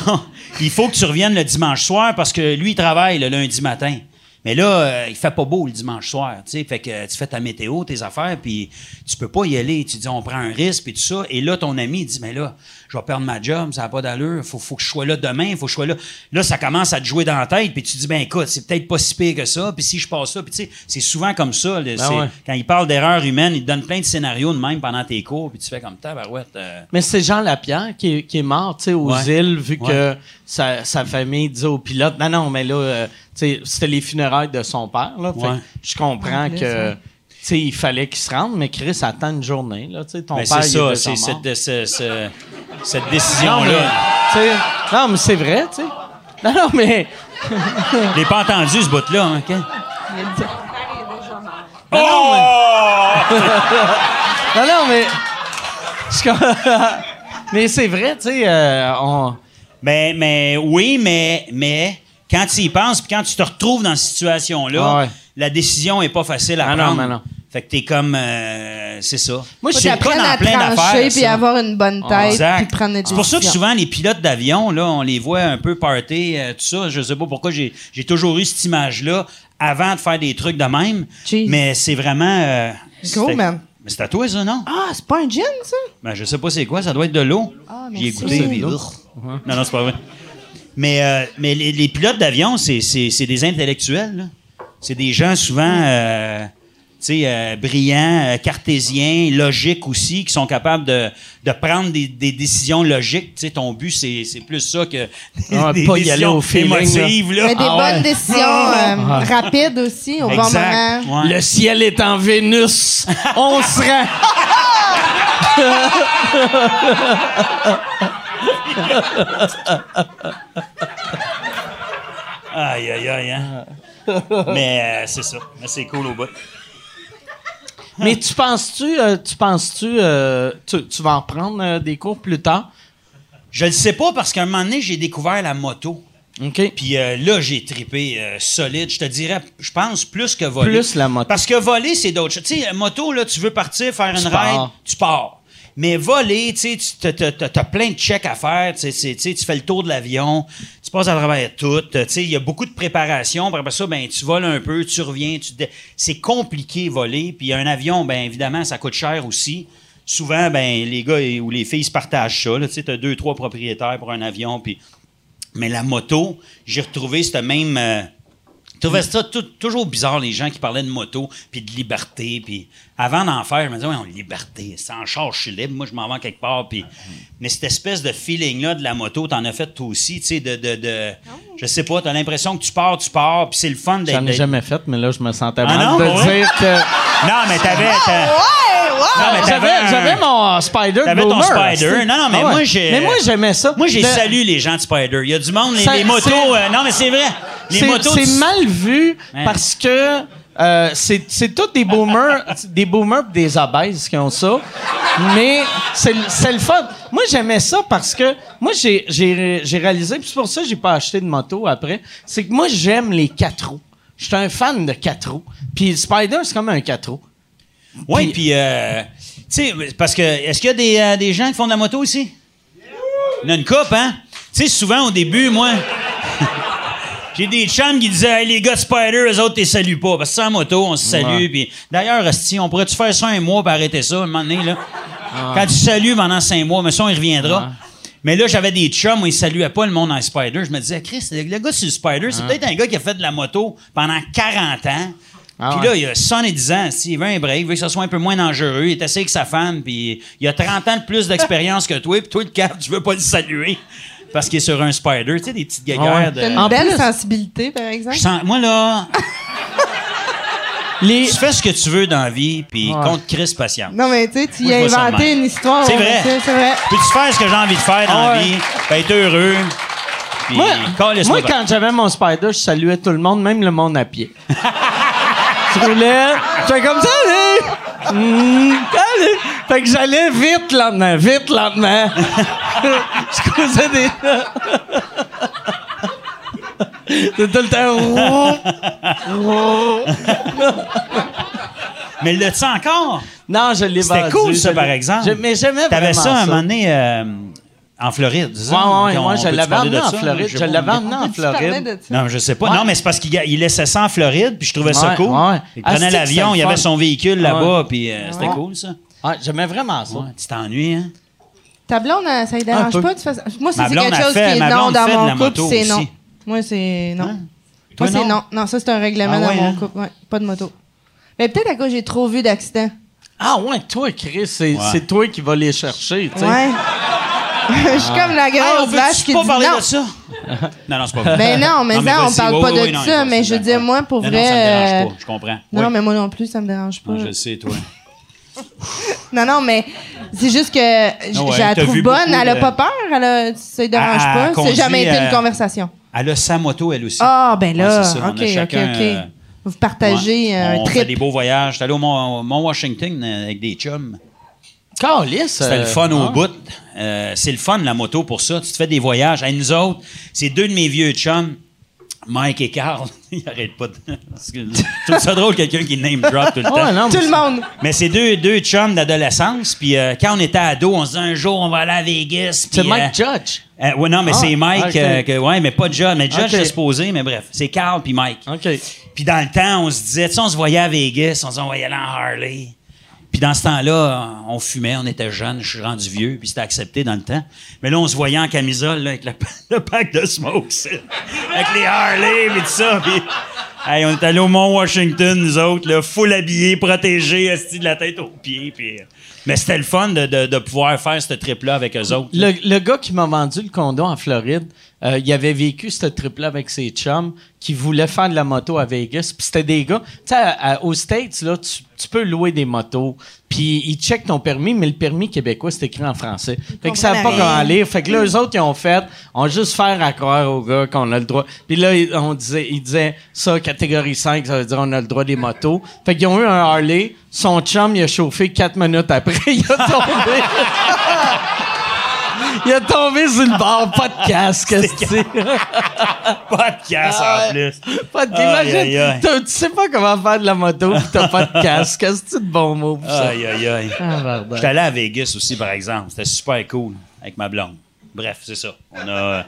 Il faut que tu reviennes le dimanche soir parce que lui, il travaille le lundi matin. Mais là, euh, il fait pas beau le dimanche soir, tu sais. Fait que euh, tu fais ta météo, tes affaires, puis tu peux pas y aller. Tu dis, on prend un risque, puis tout ça. Et là, ton ami, il dit, mais là, je vais perdre ma job, ça n'a pas d'allure. Faut, faut que je sois là demain, faut que je sois là. Là, ça commence à te jouer dans la tête, puis tu dis, ben écoute, c'est peut-être pas si pire que ça. Puis si je passe ça, puis tu sais, c'est souvent comme ça. là. C'est- ouais. Quand il parle d'erreur humaine, il te donne plein de scénarios de même pendant tes cours, puis tu fais comme tabarouette. euh, Mais c'est Jean Lapierre qui est, qui est mort, tu sais, aux Ouais. îles, vu Ouais. que sa, sa famille disait au pilote, non, non, mais là, euh, tu sais, c'était les funérailles de son père, là. Fait Ouais. que je comprends que, ouais. tu sais, il fallait qu'il se rende, mais Chris attend une journée, là, tu sais, ton Ben, père, c'est il est ça, c'est cette, de- ce- ce- cette mais, décision-là. tu sais, non, mais c'est vrai, tu sais. Non, non, mais... Je l'ai pas entendu, ce bout-là. hein, ok? Non, non, mais... <laughs> <laughs> mais c'est vrai, tu sais, euh, on... Mais, mais oui, mais, mais quand tu y penses, puis quand tu te retrouves dans cette situation-là, Ah ouais. la décision est pas facile à Ah non, prendre. mais non. Fait que t'es comme... euh, c'est ça. Moi, je cas t'apprendre dans à plein d'affaires, puis avoir une bonne tête Exact. puis prendre des C'est pour ça que souvent, les pilotes d'avion, là, on les voit un peu party, euh, tout ça. Je sais pas pourquoi j'ai j'ai toujours eu cette image-là avant de faire des trucs de même. Jeez. Mais c'est vraiment... euh, Go, c'était- man. Mais c'est à toi, ça, non? Ah, c'est pas un gin, ça? Ben, je sais pas c'est quoi, ça doit être de l'eau. Ah, merci. goûté. L'eau. Urgh. Non, non, c'est pas vrai. Mais, euh, mais les, les pilotes d'avion, c'est, c'est, c'est des intellectuels. C'est des gens souvent euh, tu sais, euh, brillants, euh, cartésiens, logiques aussi, qui sont capables de, de prendre des, des décisions logiques. Tu sais, ton but, c'est, c'est plus ça que Ah, <laughs> des pas y aller au feeling, émotives. Là. Mais des Ah bonnes ouais. décisions euh, rapides aussi, au bon Exact. moment. Ouais. Le ciel est en Vénus. On se rend. <laughs> Aïe, aïe, aïe. Hein? Mais euh, c'est ça. Mais c'est cool au bout. Mais tu penses-tu, euh, tu penses-tu, euh, tu, tu vas en prendre des cours plus tard? Je le sais pas parce qu'à un moment donné, j'ai découvert la moto. OK. Puis là, j'ai tripé solide. Je te dirais, je pense plus que voler. Plus la moto. Parce que voler, c'est d'autres choses. Tu sais, moto, là, tu veux partir faire une pars. ride, tu pars. Mais voler, tu sais, t'as- plein de checks à faire. Tu fais le tour de l'avion, tu passes à travers tout. Il y a beaucoup de préparation. Après ça, ben, tu voles un peu, tu reviens. Tu C'est compliqué voler. Puis un avion, ben évidemment, ça coûte cher aussi. Souvent, ben les gars ou les filles se partagent ça. Tu as deux, trois propriétaires pour un avion. Puis mais la moto, j'ai retrouvé cette même. euh, je trouvais ça toujours bizarre, les gens qui parlaient de moto, puis de liberté. Puis avant d'en faire, je me disais, ouais, liberté, c'est en charge, je suis libre, moi, je m'en vais quelque part. Puis, mais cette espèce de feeling-là de la moto, t'en as fait toi aussi, tu sais, de, de, de- Je sais pas, t'as l'impression que tu pars, tu pars, puis c'est le fun d'être. J'en ai jamais fait, mais là, je me sentais Ah mal non, de vrai? dire que... <laughs> Non, mais t'avais. t'as- Ouais, ouais! Non, mais t'avais J'avais, un- j'avais mon euh, Spider T'avais ton Spider. Non, non, mais Ah ouais. moi, j'ai- Mais moi, j'aimais ça. Moi, j'ai salué les gens de Spider. Il y a du monde, les, Ça- les motos. euh, non, mais c'est vrai. Les c'est, motos. c'est tu- mal vu Ouais. parce que euh, c'est, c'est tous des boomers, des boomers pis des obèses qui ont ça. Mais c'est, le- c'est le fun. Moi, j'aimais ça parce que moi, j'ai, j'ai, j'ai réalisé, puis c'est pour ça que j'ai pas acheté de moto après, c'est que moi, j'aime les quatre roues. Je suis un fan de quatre roues. Puis Spider, c'est comme un quatre roues. Oui, Puis- puis, euh, tu sais, parce que, est-ce qu'il y a des, euh, des gens qui font de la moto ici? Il y en a une coupe, hein? Tu sais, souvent, au début, moi, j'ai des chums qui disaient, hey, les gars de Spider, eux autres, t'es saluent pas. Parce que en moto, on se salue. Puis, d'ailleurs, esti, on pourrait-tu faire ça un mois pour arrêter ça, un moment donné, là? Quand tu salues pendant cinq mois, mais ça, il reviendra. Ouais. Mais là, j'avais des chums où ils saluaient pas le monde en Spider. Je me disais, Chris, le, gars sur le Spider, c'est peut-être un gars qui a fait de la moto pendant 40 ans. Ah puis ouais. là, il a 70 ans. S'il veut un break, il veut que ça soit un peu moins dangereux. Il est assis avec sa femme, puis il a 30 ans de plus d'expérience que toi, puis toi, le cap, tu veux pas le saluer. Parce qu'il est sur un spider. Tu sais, des petites Ouais. guéguerres de. T'as une En belle plus- sensibilité, par exemple. Sens- moi, là, <laughs> Les... tu fais ce que tu veux dans la vie, puis Ouais. compte Chris patient. Non, mais tu sais, tu y as inventé une histoire. C'est vrai. Vrai. Peux-tu faire ce que j'ai envie de faire dans Ah la ouais. vie, puis être heureux, puis Moi, quand j'avais mon spider, je saluais tout le monde, même le monde à pied. <laughs> je roulais, j'étais comme ça, allez! Hmm, <laughs> allez! Fait que j'allais vite lentement, vite lentement. je causais des. C'était tout le temps. Mais l'as-tu encore? Non, je l'ai C'était vendu, cool, ça, par exemple. Je- mais j'aimais T'avais vraiment ça un moment donné euh, en Floride, c'est ça? Ouais, ouais, On- moi, on je peut-tu l'avais parler de emmené en ça? Floride. sais Je pas. l'avais emmené en Tu parlais Floride. de ça? Non, je sais pas. Ouais. Non, mais c'est parce qu'il il laissait ça en Floride, puis je trouvais ça Ouais, cool. ouais. Il Ah, prenait c'est que l'avion, c'était il le avait fun. son véhicule là-bas, puis euh, c'était Ouais. cool, ça. Ah, j'aimais vraiment ça. Ouais, tu t'ennuies, hein? Ta blonde, ça ne Un dérange pas? de faire ça? Moi, Ma c'est quelque chose fait- qui est ma non dans mon couple, moto c'est non. Moi, c'est non. Hein? Moi, Toi, c'est non? non. Non, ça, c'est un règlement Ah dans ouais, mon hein? couple. Ouais, pas de moto. Mais peut-être à cause j'ai trop vu d'accidents. Ah ouais, toi, Chris, c'est Ouais. c'est toi qui vas les chercher, tu sais. Ouais. <laughs> Je suis comme la Hey, grosse on vache qui pas dit parler non. de ça? <laughs> non, non, c'est pas vrai. Ben non, mais ça, on parle oui, pas oui, de non, ça, mais je veux dire, moi, pour Non, vrai, Non, ça me dérange euh, pas, je comprends. Non, Oui. mais moi non plus, ça me dérange pas. Non, je le sais, toi. Non, non, mais c'est juste que j- Ah ouais, je la trouve bonne. beaucoup Elle a pas peur. Elle a, ça ne dérange elle pas. C'est jamais été une euh, conversation. Elle a sa moto, elle aussi. Ah, ben là, Ouais, c'est ça, on a OK, OK, OK. euh, Vous partagez Ouais. un On fait trip. des beaux voyages. J'étais allé au Mont, Mont Washington euh, avec des chums. C'était euh, le fun au ah. bout. Euh, c'est le fun, la moto, pour ça. Tu te fais des voyages. Hey, nous autres, c'est deux de mes vieux chums, Mike et Carl. <laughs> Ils arrêtent pas de... Je trouve ça drôle, quelqu'un qui name drop tout le temps. Ouais, non, Tout le monde. Mais c'est deux, deux chums d'adolescence. Puis euh, quand on était ado, on se disait un jour, on va aller à Vegas. C'est Mike euh, Judge. euh, ouais, non, mais Ah, c'est Mike. euh, que, ouais, mais pas Judge. Mais Judge, Ok. c'est supposé, mais bref. C'est Carl puis Mike. OK. Puis dans le temps, on se disait, tu sais, on se voyait à Vegas, on se disait, on va y aller en Harley. Puis dans ce temps-là, on fumait, on était jeunes, je suis rendu vieux, puis c'était accepté dans le temps. Mais là, on se voyait en camisole, avec <laughs> le, pack de smokes, avec les Harley, puis tout ça. Puis, <laughs> hey, on est allé au Mont Washington, nous autres, là, full habillés, protégés, de la tête aux pieds. Puis, euh, mais c'était le fun de, de- de pouvoir faire ce trip-là avec eux autres. Le, le gars qui m'a vendu le condo en Floride, euh, il avait vécu ce trip-là avec ses chums qui voulaient faire de la moto à Vegas. Puis c'était des gars... Tu sais, aux States, là, tu, tu peux louer des motos. Puis ils checkent ton permis, mais le permis québécois, c'est écrit en français. Fait qu'ils savent pas comment lire. Fait que là, eux autres, ils ont fait... On juste faire à croire aux gars qu'on a le droit. Puis là, ils- on disait, ils disaient, ça, catégorie 5, ça veut dire on a le droit des motos. Fait qu'ils ont eu un Harley. Son chum, il a chauffé quatre minutes après. <laughs> Il a tombé. <laughs> Il a tombé sur le bord, pas de casque. c'est <laughs> Pas de casse Ah en ouais. plus. Pas de, Aïe, aïe, t'imagines, aïe. t'as- tu sais pas comment faire de la moto pis t'as pas de casque. C'est de bon mot pour ça? Aïe, aïe, aïe. Ah. J'étais allé à Vegas aussi, par exemple. C'était super cool avec ma blonde. Bref, c'est ça. On a euh,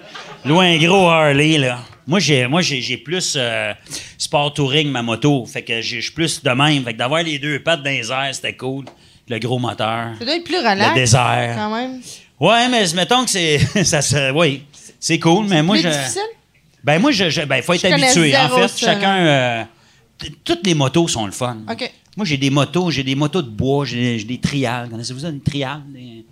loué un gros Harley, là. Moi, j'ai, moi, j'ai, j'ai plus euh, sport touring, ma moto. Fait que j'ai- je suis plus de même. Fait que d'avoir les deux pattes dans les airs, c'était cool. Le gros moteur. Ça doit être plus relax. Le désert. Quand même. Ouais, mais mettons que c'est. <laughs> ça, se- oui, c'est cool, mais moi, plus je. difficile? Ben, moi, je, je- ben, faut être Je connais habitué. En zéro fait, ça, chacun. euh, t- toutes les motos sont le fun. OK. Moi, j'ai des motos, j'ai des motos de bois, j'ai j'ai des trials. Connaissez-vous ça, des trials? Des-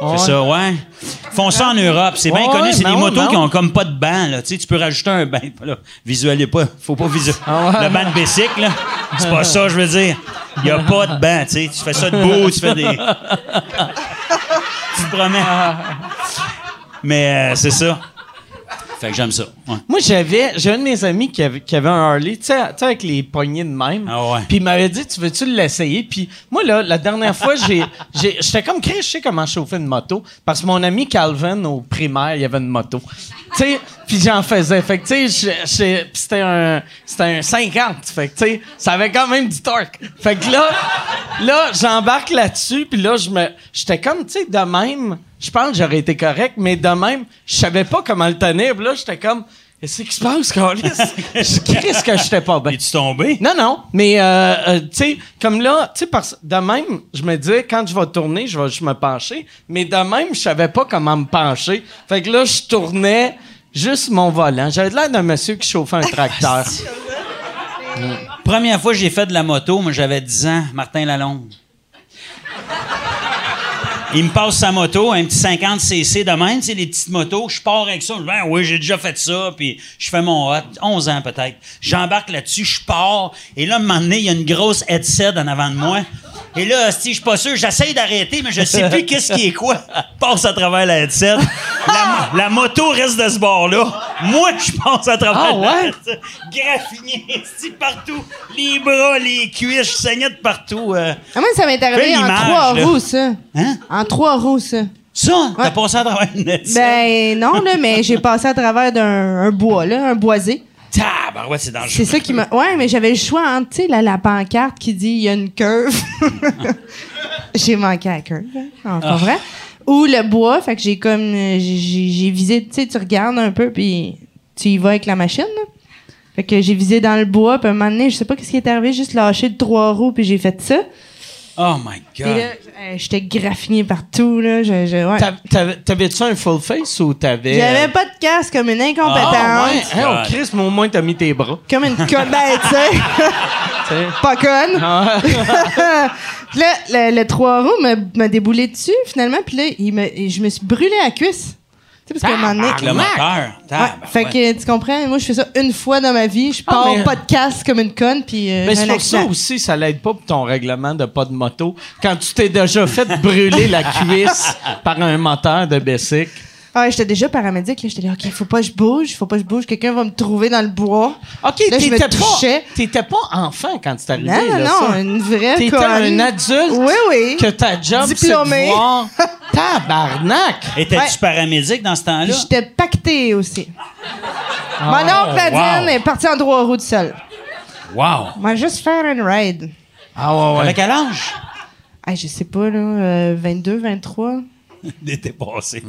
Ouais. C'est ça, ouais. Ils font ça en Europe. C'est bien Ouais, connu. C'est mais des ouais, motos mais qui ouais. ont comme pas de banc. Là. Tu, sais, tu peux rajouter un banc. Là, visualisez pas. Faut pas visualiser. Ah ouais. Le banc de bicycle, là. C'est pas ça, je veux dire. Il y a pas de banc. Tu, sais. tu fais ça debout, tu fais des. <laughs> tu te promets. Mais euh, c'est ça. Fait que j'aime ça. Ouais. Moi, j'avais, j'ai un de mes amis qui avait, qui avait un Harley, tu sais, avec les poignées de même. Ah ouais. Puis il m'avait dit, tu veux-tu l'essayer? Puis moi, là, la dernière fois, j'ai, j'ai- j'étais comme, Chris, je sais comment chauffer une moto. Parce que mon ami Calvin, au primaire, il avait une moto. tu sais, puis j'en faisais. Fait que, tu sais, je- je- c'était un, c'était un 50. Fait que, tu sais, ça avait quand même du torque. Fait que là, là, j'embarque là-dessus, puis là, je me, j'étais comme, tu sais, de même, je pense que j'aurais été correct, mais de même, je savais pas comment le tenir. Puis là, j'étais comme, qu'est-ce qui se passe, Carlis? <laughs> Je Chris que j'étais pas bien? Es-tu tombé? Non, non, mais euh, euh, tu sais, comme là, tu sais, parce de même, je me disais, quand je vais tourner, je vais juste me pencher, mais de même, je savais pas comment me pencher. Fait que là, je tournais juste mon volant. J'avais l'air d'un monsieur qui chauffait un tracteur. <laughs> Première fois que j'ai fait de la moto, moi j'avais 10 ans, Martin Lalonde. Il me passe sa moto, un petit 50 cc de même, tu sais, les petites motos. Je pars avec ça. Je dis, ben oui, j'ai déjà fait ça. Puis je fais mon hot, 11 ans peut-être. J'embarque là-dessus, je pars. Et là, à un moment donné, il y a une grosse headset en avant de moi. Et là, si je suis pas sûr, j'essaye d'arrêter, mais je sais plus qu'est-ce qui est quoi. <laughs> Passe à travers la headset. La, la moto reste de ce bord-là. Moi, je passe à travers Ah, la ouais? headset. Graffiné, partout. Les bras, les cuisses, je saignais de partout. euh. Ah, moi, ça m'est arrivé Fais en l'image, trois là. roues, ça. Hein? En trois roues, ça. Ça, t'as Ouais. passé à travers une headset. Ben non, là, mais j'ai passé à travers d'un un bois, là, un boisé. Tabarouette, c'est dangereux. C'est ça qui m'a. Ouais, mais j'avais le choix entre, tu sais, la, la pancarte qui dit il y a une curve. <laughs> j'ai manqué à la curve, hein, Ah. vrai. Ou le bois, fait que j'ai comme. euh, j'ai- visé, tu sais, tu regardes un peu, puis tu y vas avec la machine, là. Fait que j'ai visé dans le bois, puis à un moment donné, je sais pas qu'est-ce qui est arrivé, juste lâché de trois roues, puis j'ai fait ça. Oh my Puis God. là, euh, j'étais graffiné partout, là. Je, je- ouais. T'av- t'avais- T'avais-tu un full face ou t'avais. J'avais pas de casque comme une incompétente. Ah, ouais. Hey, oh, God. Chris, mais au moins, t'as mis tes bras. Comme une conne. Ben, <laughs> tu sais. Pas conne. Ah. <laughs> Puis là, le, le trois roues m'a- m'a déboulé dessus, finalement. Puis là, il me, je me suis brûlé à la cuisse. Tu sais, parce qu'à un moment donné. Le moteur. Ouais, fait que tu comprends, moi je fais ça une fois dans ma vie, je Ah, pars mais- casque comme une conne puis euh, Mais j'ai c'est un pour ça accident. aussi, ça l'aide pas pour ton règlement de pas de moto. Quand tu t'es déjà fait brûler la cuisse <laughs> par un moteur de Bessic. Ah, j'étais déjà paramédic, là, j'étais là OK, faut pas que je bouge, faut pas que je bouge, quelqu'un va me trouver dans le bois. OK, Là, je me t'étais pas, touchais. t'étais pas enfant quand c'est arrivé. Non non là, non, ça. une vraie T'étais conne. un adulte Oui oui. que ta job, c'est Diplômé. de voir... Tabarnak! Étais-tu Ouais. paramédic dans ce temps-là? J'étais pacté aussi. Ah, Mon oncle Nadine wow. est parti en trois roues de seul. Wow. Va juste faire une ride. Ah ouais, ouais. Avec quel âge? Ah, je sais pas là, euh, 22, 23. D'été passé.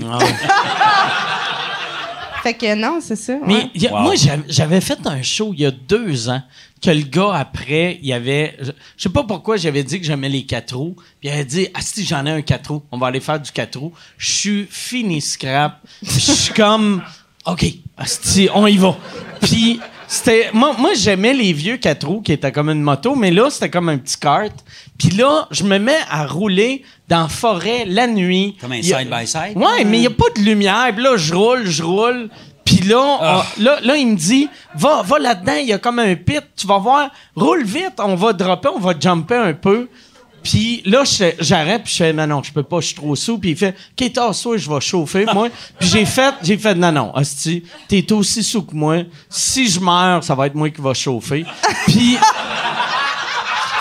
Fait que non, c'est ça. Mais ouais. y a- Wow. moi, j'avais- j'avais fait un show il y a deux ans que le gars, après, il avait... Je je sais pas pourquoi j'avais dit que j'aimais les quatre roues. Puis il avait dit, « Ah si, j'en ai un quatre roues. On va aller faire du quatre roues. » Je suis fini scrap. Je suis comme, « OK, asti, on y va. » Puis c'était... Moi, moi j'aimais les vieux quatre roues qui étaient comme une moto, mais là, c'était comme un petit kart. Puis là, je me mets à rouler dans la forêt la nuit. Comme un side-by-side? Ouais, mais il n'y a pas de lumière. Puis là, je roule, je roule. Puis là, Ah. on- là, là, il me dit, va, va là-dedans, il y a comme un pit. Tu vas voir, roule vite, on va dropper, on va jumper un peu. Puis là, j'arrête, puis je fais, non, non, je peux pas, je suis trop sous. Puis il fait, OK, tasse-toi, je vais chauffer, moi. <laughs> Puis j'ai fait, j'ai fait, non, non, hostie, t'es aussi sous que moi. Si je meurs, ça va être moi qui va chauffer. <laughs> Puis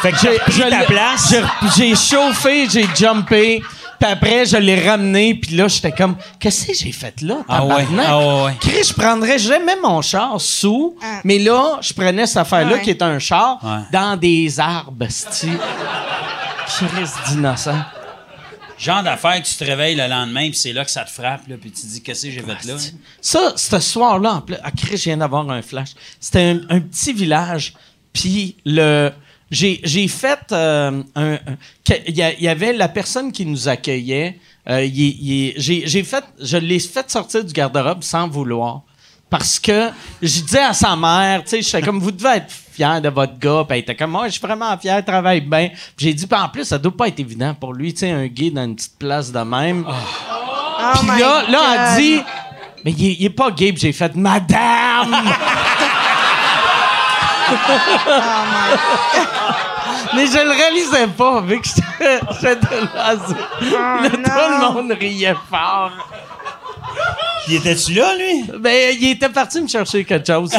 Fait que j'ai pris ta l'ai- place. j'ai- J'ai chauffé, j'ai jumpé. Puis après, je l'ai ramené. Puis là, j'étais comme, qu'est-ce que j'ai fait là? Ah ouais, ah ouais. Chris, je prendrais jamais mon char sous. Ah. Mais là, je prenais cette affaire-là Ouais. qui est un char Ouais. dans des arbres, sti. Chris d'innocent. Genre d'affaire que tu te réveilles le lendemain, puis c'est là que ça te frappe, là, puis tu te dis, qu'est-ce que j'ai fait là? Ça, ce soir-là, en plus, à Chris, je viens d'avoir un flash. C'était un, un petit village, puis le... J'ai, j'ai fait euh, un... Il y, avait la personne qui nous accueillait. euh, il- il- j'ai, j'ai fait... Je l'ai fait sortir du garde-robe sans vouloir. Parce que je disais à sa mère, tu sais, je suis comme, vous devez être fier de votre gars. Puis elle était comme, moi, je suis vraiment fier, il travaille bien. J'ai dit, puis en plus, ça doit pas être évident pour lui, tu sais, un gay dans une petite place de même. Oh Puis là, là, elle dit, mais il est, il est pas gay. Puis j'ai fait, Madame! <laughs> <laughs> mais je le réalisais pas, vu que j'étais là. Là, tout le monde riait fort. Puis étais-tu là, lui? Ben, il était parti me chercher quelque chose.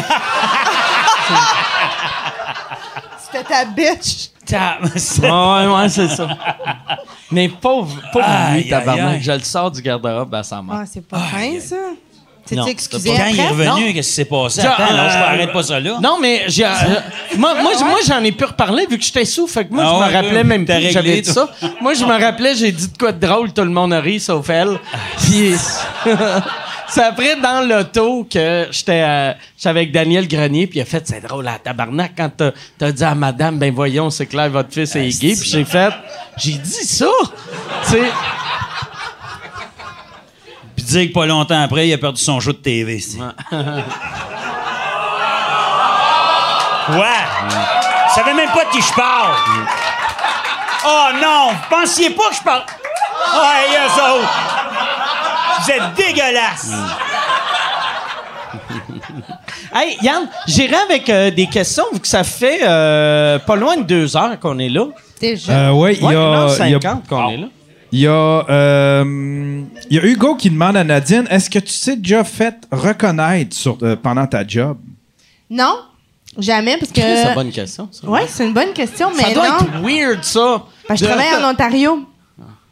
C'était ta bitch. Ta- ouais, ouais, c'est ça. Mais pauvre, pauvre lui, tabarnak. Je le sors du garde-robe à sa mère. Ah, c'est pas fin ça. T'es c'est excusé pas- Quand il est après? revenu, qu'est-ce qui s'est passé? Attends, non, je euh, m'arrête pas ça là. Non, mais j'ai, <laughs> euh, moi, moi, moi, j'en ai pu reparler vu que j'étais sous. Fait que moi, Ah je ouais, me rappelais même plus j'avais dit ça. Moi, je me rappelais, j'ai dit de quoi de drôle, tout le monde a ri, sauf elle. Puis, <laughs> c'est après dans l'auto que j'étais, euh, j'étais avec Daniel Grenier, puis il a fait, c'est drôle, à tabarnak, quand t'as, t'as dit à madame, ben voyons, c'est clair, votre fils est gay. Puis j'ai fait, j'ai dit ça. tu sais. Puis dire que pas longtemps après, il a perdu son jeu de TV. c'est- Ouais. Je savais même pas de qui je parle. Oh non, vous pensiez pas que je parle. Ouais, eux autres. Vous êtes dégueulasses. <laughs> Hey, Yann, j'irai avec euh, des questions, vu que ça fait euh, pas loin de deux heures qu'on est là. Déjà. Euh, ouais, il y Ouais, une heure a, il y a- cinquante qu'on est là. Il y a, euh, il y a Hugo qui demande à Nadine est-ce que tu t'es déjà fait reconnaître sur, euh, pendant ta job? Non, jamais, parce que. <laughs> C'est une bonne question. ça. Ouais, c'est une bonne question, mais ça doit non. être weird, ça. Parce que je De- travaille en Ontario.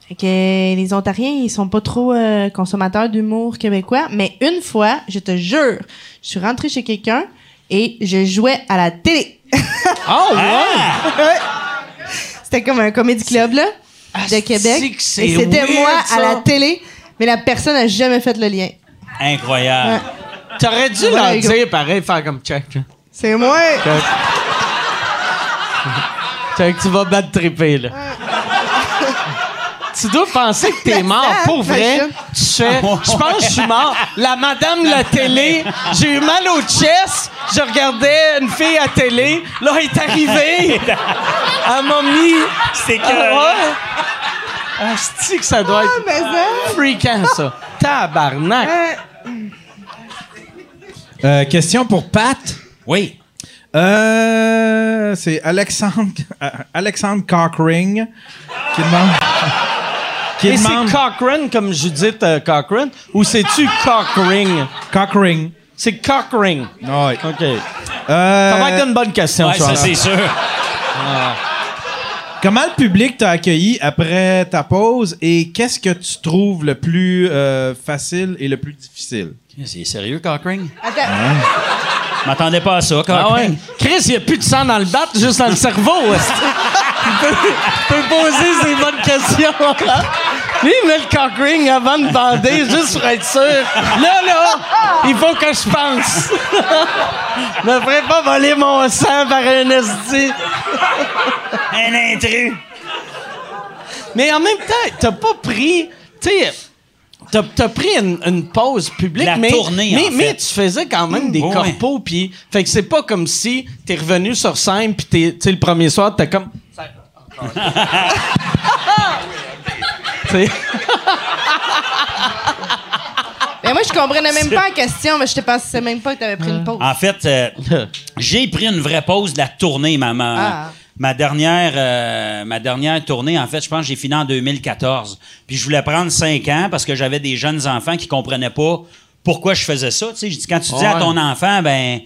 Fait que les Ontariens, ils sont pas trop euh, consommateurs d'humour québécois. Mais une fois, je te jure, je suis rentrée chez quelqu'un et je jouais à la télé. <laughs> Oh, ouais! C'était comme un comédie club, là, de Asti Québec. Et c'était weird, moi ça. à la télé, mais la personne n'a jamais fait le lien. Incroyable. T'aurais dû Ouais, leur dire pareil, faire comme check. C'est moi! Check. Check, tu vas battre triper, là. Tu dois penser que t'es <laughs> mort. Pour vrai, tu fais. Je pense que je suis mort. La madame la télé, j'ai eu mal au chest. Je regardais une fille à télé. Là, elle est arrivée. <laughs> Elle m'a mis. C'est que. Ah ouais? Asti que ça doit être Mais ça... freakant, ça? Tabarnak. Euh, question pour Pat. Oui. Euh, c'est Alexandre, euh, Alexandre Cockring qui demande. Qui Et demande. c'est Cochrane comme Judith euh, Cochrane ou c'est-tu Cockring? Cockring. C'est Cockring. Ouais. OK. Euh, Ça va être une bonne question, Ouais, ça. ça, c'est sûr. Comment le public t'a accueilli après ta pause et qu'est-ce que tu trouves le plus euh, facile et le plus difficile? C'est sérieux, Cockring? Attends. Je m'attendais pas à ça, Cockring. Ah ouais? Chris, il n'y a plus de sang dans le bat, juste dans le cerveau. il, peut, il peut poser ses bonnes questions. Lui, il met le cock ring avant de bander, <laughs> juste pour être sûr. Là, là, il faut que je pense. Je <laughs> me ferais pas voler mon sang par un esti. Un intrus. Mais en même temps, t'as pas pris... Tu sais... T'as, t'as pris une, une pause publique, La mais, tournée, mais, en mais fait. tu faisais quand même des Ouais. corpos, puis fait que c'est pas comme si t'es revenu sur scène, puis t'es, le premier soir, t'es comme... <laughs> Tu sais, <laughs> Mais moi, je comprenais même pas la question, mais je te pensais même pas que t'avais pris une pause. En fait, euh, j'ai pris une vraie pause de la tournée, ma, ma, Ah. ma dernière, euh, ma dernière tournée. En fait, je pense que j'ai fini en 2014. Puis je voulais prendre cinq ans parce que j'avais des jeunes enfants qui comprenaient pas pourquoi je faisais ça. Tu sais, je dis, quand tu dis à ton enfant, ben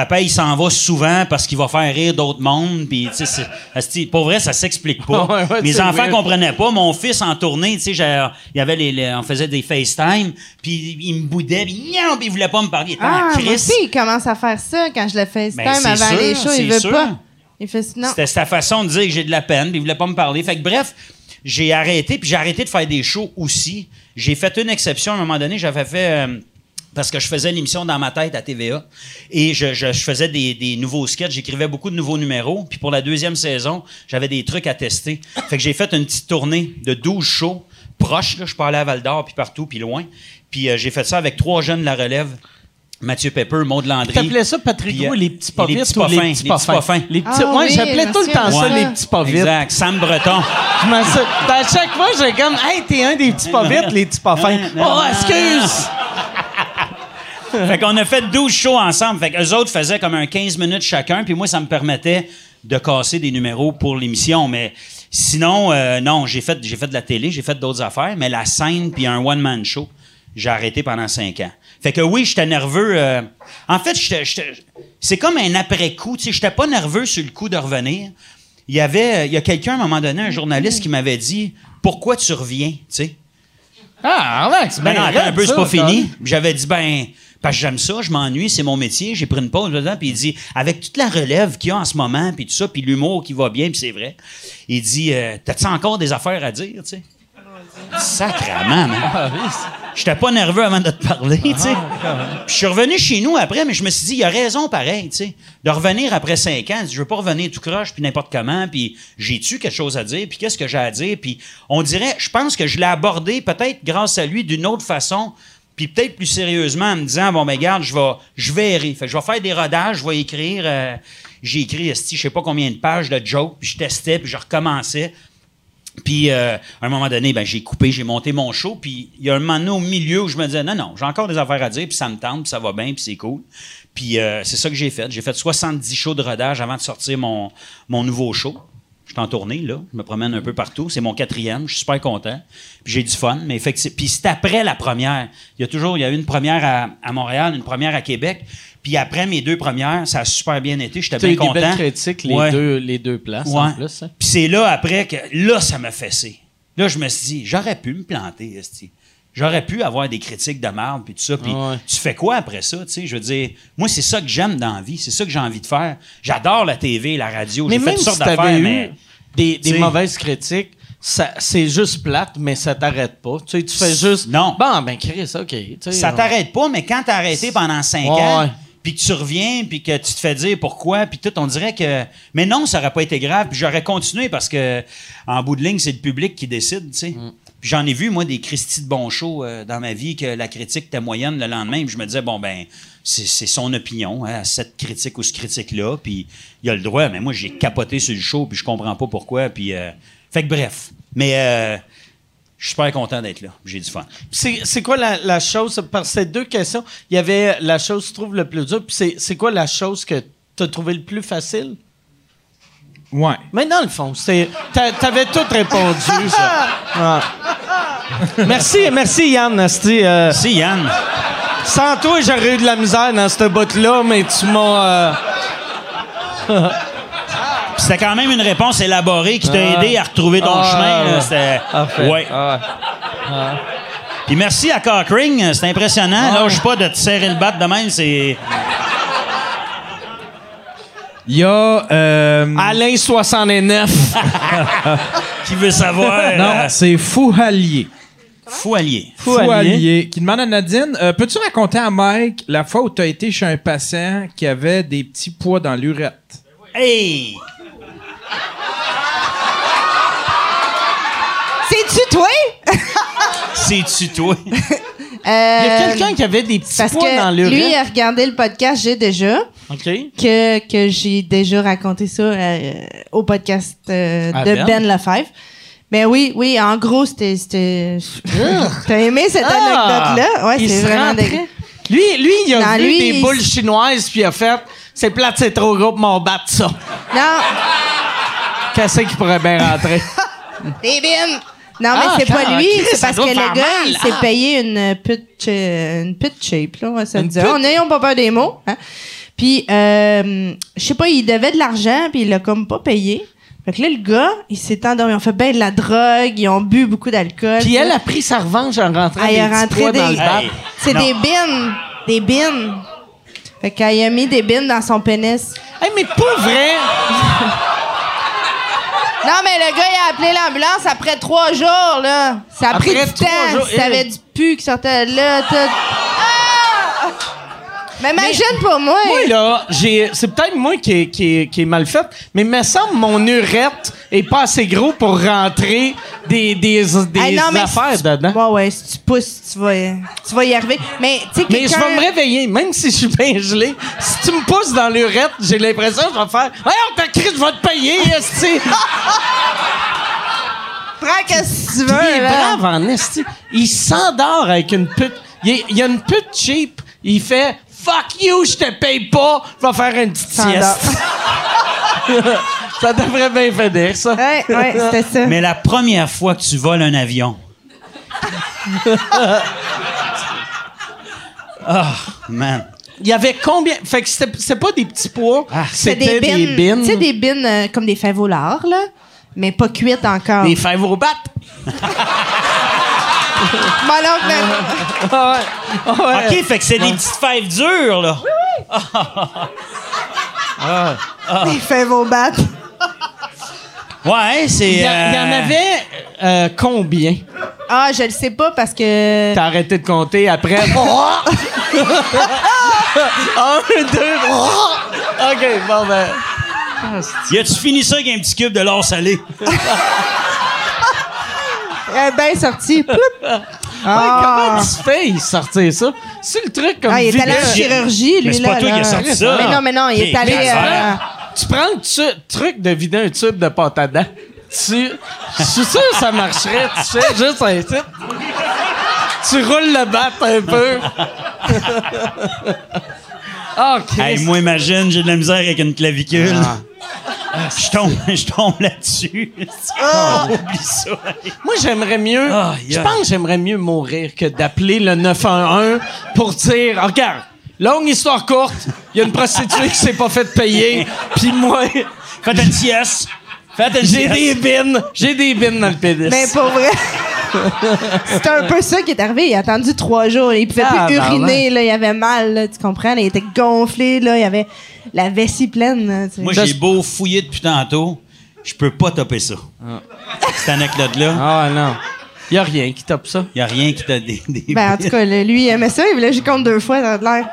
papa il s'en va souvent parce qu'il va faire rire d'autres mondes. Puis tu sais, c'est- asti, pour vrai, ça s'explique pas. <laughs> Ouais, ouais, Mes enfants weird. comprenaient pas. Mon fils en tournée, tu sais, il y avait les, les- on faisait des FaceTime, puis il me boudait, puis il voulait pas me parler. Il était en Ah, moi aussi, il commence à faire ça quand je le fais Ben, c'est avant sûr, les shows. Il veut sûr. pas. Il fait non. C'était sa façon de dire que j'ai de la peine, puis il voulait pas me parler. Fait que bref, j'ai arrêté, puis j'ai arrêté de faire des shows aussi. J'ai fait une exception à un moment donné, j'avais fait. euh, parce que je faisais l'émission dans ma tête à TVA et je, je- je faisais des, des nouveaux sketchs, j'écrivais beaucoup de nouveaux numéros. Puis pour la deuxième saison, j'avais des trucs à tester. Fait que j'ai fait une petite tournée de 12 shows proches. Là, je parlais à Val d'Or, puis partout, puis loin. Puis euh, j'ai fait ça avec trois jeunes de la relève. Mathieu Pepper, Maud Landry. T'appelais ça, Patrick euh, Roux, les petits pas les vite petits pas fins, petits les pas petits pas fins? fins. Les petits... Ah ouais, oui, j'appelais tout le temps ça, les petits pas vite. Exact. Sam Breton. Je à chaque fois, j'ai comme, hey, t'es un des petits pas vite, les petits pas fins. Oh, excuse! Fait qu'on a fait 12 shows ensemble. Fait qu'eux autres faisaient comme un 15 minutes chacun, puis moi, ça me permettait de casser des numéros pour l'émission. Mais sinon, euh, non, j'ai fait, j'ai fait de la télé, j'ai fait d'autres affaires, mais la scène puis un one-man show, j'ai arrêté pendant 5 ans. Fait que oui, j'étais nerveux. euh, en fait, c'est comme un après-coup. Tu sais, j'étais pas nerveux sur le coup de revenir. Il y avait, il y a quelqu'un à un moment donné, un journaliste qui m'avait dit Pourquoi tu reviens, tu sais? Ah, ouais, c'est Ben non, attends un peu, c'est pas fini. J'avais dit, ben, parce que j'aime ça, je m'ennuie, c'est mon métier, j'ai pris une pause dedans, puis il dit, avec toute la relève qu'il y a en ce moment, puis tout ça, puis l'humour qui va bien, puis c'est vrai, il dit, euh, t'as-tu encore des affaires à dire, tu sais? Sacrement, man. Ah, J'étais pas nerveux avant de te parler, tu sais. Puis je suis revenu chez nous après, mais je me suis dit, il a raison pareil, tu sais. De revenir après cinq ans, je veux pas revenir tout croche, puis n'importe comment, puis j'ai-tu quelque chose à dire, puis qu'est-ce que j'ai à dire, puis on dirait, je pense que je l'ai abordé peut-être grâce à lui d'une autre façon, puis peut-être plus sérieusement en me disant, bon, ben garde, je vais, je errer. Fait que je vais faire des rodages, je vais écrire, euh, j'ai écrit, je sais pas combien de pages de jokes, puis je testais, puis je recommençais. Puis, euh, à un moment donné, ben, j'ai coupé, j'ai monté mon show. Puis, il y a un moment donné au milieu où je me disais, non, non, j'ai encore des affaires à dire, puis ça me tente, puis ça va bien, puis c'est cool. Puis, euh, c'est ça que j'ai fait. J'ai fait 70 shows de rodage avant de sortir mon, mon nouveau show. Suis en tournée, là. Je me promène un peu partout. C'est mon quatrième. Je suis super content. Puis j'ai du fun. Mais effectivement, puis c'est après la première. Il y a toujours, il y a eu une première à, à Montréal, une première à Québec. Puis après mes deux premières, ça a super bien été. J'étais bien eu des content. belles critiques, les, Ouais. deux, les deux places Ouais. en plus. hein. Puis c'est là, après, que là, ça m'a fessé. Là, je me suis dit, j'aurais pu me planter, esti. J'aurais pu avoir des critiques de merde, puis tout ça. Puis ouais. tu fais quoi après ça, tu sais? Je veux dire, moi, c'est ça que j'aime dans la vie. C'est ça que j'ai envie de faire. J'adore la TV, la radio. J'ai fait toutes si sortes d'affaires, eu mais... des, mauvaises critiques, ça- c'est juste plate, mais ça t'arrête pas. Tu sais, tu fais juste. Non. Bon, ben, Chris, OK. tu sais, Ça t'arrête pas, mais quand t'as arrêté pendant cinq Ouais, ans, puis que tu reviens, puis que tu te fais dire pourquoi, puis tout, on dirait que... Mais non, ça aurait pas été grave, puis j'aurais continué parce que, en bout de ligne, c'est le public qui décide, tu sais. Mm. J'en ai vu, moi, des Christy de bons shows euh, dans ma vie, que la critique était moyenne le lendemain, puis je me disais, bon, ben, c'est son opinion, hein, cette critique ou ce critique-là, puis il a le droit, mais moi, j'ai capoté sur le show, puis je comprends pas pourquoi, puis... euh, Fait que bref. Mais... euh, je suis super content d'être là. J'ai du fun. C'est quoi la, chose, que ces deux questions, il y avait la chose que tu trouves le plus dur, puis c'est- c'est quoi la chose que tu as trouvé le plus facile? Ouais. Mais dans le fond, t'avais tout répondu. ça. <laughs> Ouais. Merci, merci Yann. asti, euh, Si, Yann. sans toi, j'aurais eu de la misère dans cette botte-là, mais tu m'as... euh, <laughs> C'était quand même une réponse élaborée qui t'a aidé à retrouver ton Ah, chemin. là. ouais. C'était. Ouais. Ah ouais. Puis merci à Cockring, c'est impressionnant. Ah. Lâche pas de te serrer le bat de même, c'est. Il y a. euh, Alain 69. <laughs> Qui veut savoir? non, euh, c'est Fouhalier. Fou allié. Fouhalier. Qui demande à Nadine euh, Peux-tu raconter à Mike la fois où tu as été chez un patient qui avait des petits pois dans l'urette? Hey! C'est-tu toi? C'est-tu toi? <laughs> Il y a quelqu'un qui avait des petits Parce pois dans que l'urette? lui, il a regardé le podcast J'ai déjà, Que, que j'ai déjà raconté ça euh, au podcast euh, de Ben? Ben Lefebvre. Mais oui, oui, en gros, c'était. c'était- <laughs> T'as aimé cette Ah! anecdote-là? Ouais, c'est vraiment dégueu. Lui, lui, il a Non, vu lui, des il- boules chinoises, puis il a fait C'est plate, c'est trop gros pour mon battre ça. Non, Qu'est-ce qui pourrait bien rentrer? <laughs> des bines! Non, Ah, mais c'est pas ah, lui, c'est parce que le gars, mal, il s'est ah. payé une pute, euh, une pute shape, là, on va se dire. On n'ayons pas peur des mots. Hein? Puis, euh, je sais pas, il devait de l'argent, puis il l'a comme pas payé. Fait que là, le gars, il s'est endormi. Ils ont fait ben de la drogue, ils ont bu beaucoup d'alcool. Puis elle a pris sa revanche en rentrant Ah, des il a petits rentré pois des- dans le. Hey. C'est des bines. Des bines. Fait qu'elle a mis des bines dans son pénis. Hey, mais pas vrai! Non, mais le gars, il a appelé l'ambulance après trois jours, là. Ça a Après pris du temps. jours, Ça avait hey. du pu qui sortait là. Tout. Mais imagine pour moi. Moi, là, j'ai, c'est peut-être moi qui est, qui, est, qui est mal fait, mais il me semble que mon urette est pas assez gros pour rentrer des, des, des Hey, non, mais affaires si tu- dedans. Ouais, ouais, si tu pousses, tu vas, tu vas y arriver. Mais, tu sais, Mais je vais me réveiller, même si je suis bien gelé. Si tu me pousses dans l'urette, j'ai l'impression que je vais faire Voyons, t'as cru, je vais te payer, esti. <laughs> Prends qu'est-ce que tu Puis il veux, est là. brave en esti. Il s'endort avec une pute. Il y a une pute cheap. Il fait Fuck you, je te paye pas. Je vais faire une petite sieste. <laughs> ça devrait bien dire, ça. Ouais, ouais, c'était ça. Mais la première fois que tu voles un avion. <laughs> Ah, man. Il y avait combien? Fait que c'était c'est pas des petits pois. C'est c'était des bines. Tu sais, des bines euh, comme des fèves au lard, là. Mais pas cuites encore. Des fèves au bat. <laughs> Mon oncle, Ah ouais. Ah ouais. OK, fait que c'est des petites fèves dures, là. des fèves au bat. Ouais, c'est. Il y, en euh, avait euh, combien? Ah, je le sais pas parce que. T'as arrêté de compter après. <laughs> Un, deux, trois. OK, bon ben. Y a-tu fini ça avec un petit cube de l'or salé? <laughs> Elle est bien sortie. Ploup. Ouais, Ah. comment tu fais sortir ça? C'est le truc comme Ah, il est allé en chirurgie, lui, Mais c'est là. pas toi là. qui as sorti ça. Mais non, mais non, il est allé. euh, Tu prends le tu- truc de vider un tube de pâte à dents. tu. Je suis sûr que ça marcherait, tu sais, juste un titre. Tu roules le bat un peu. <laughs> Ah, Chris. Hey, moi, imagine, j'ai de la misère avec une clavicule. Je tombe, <laughs> je tombe là-dessus. Oublie ça. Moi, j'aimerais mieux. Ah, je pense que j'aimerais mieux mourir que d'appeler le 911 pour dire Regarde, longue histoire courte, il y a une prostituée qui s'est pas fait payer, <laughs> puis moi, Faites une sieste. Faites une j'ai des bines. J'ai des bines dans le pénis. Mais pour vrai. <laughs> C'était un peu ça qui est arrivé. Il a attendu trois jours. Il pouvait Ah, plus ben uriner. Là. Il avait mal. là, tu comprends? il était gonflé. Là. Il avait la vessie pleine. tu sais. Moi, j'ai beau fouiller depuis tantôt, je peux pas topper ça. Cette anecdote-là, Ah non. Il y a rien qui tape ça. il y a rien qui t'a des... des ben, en tout cas, là, lui, il aimait ça. Il voulait que j'y compte deux fois. Ça a l'air.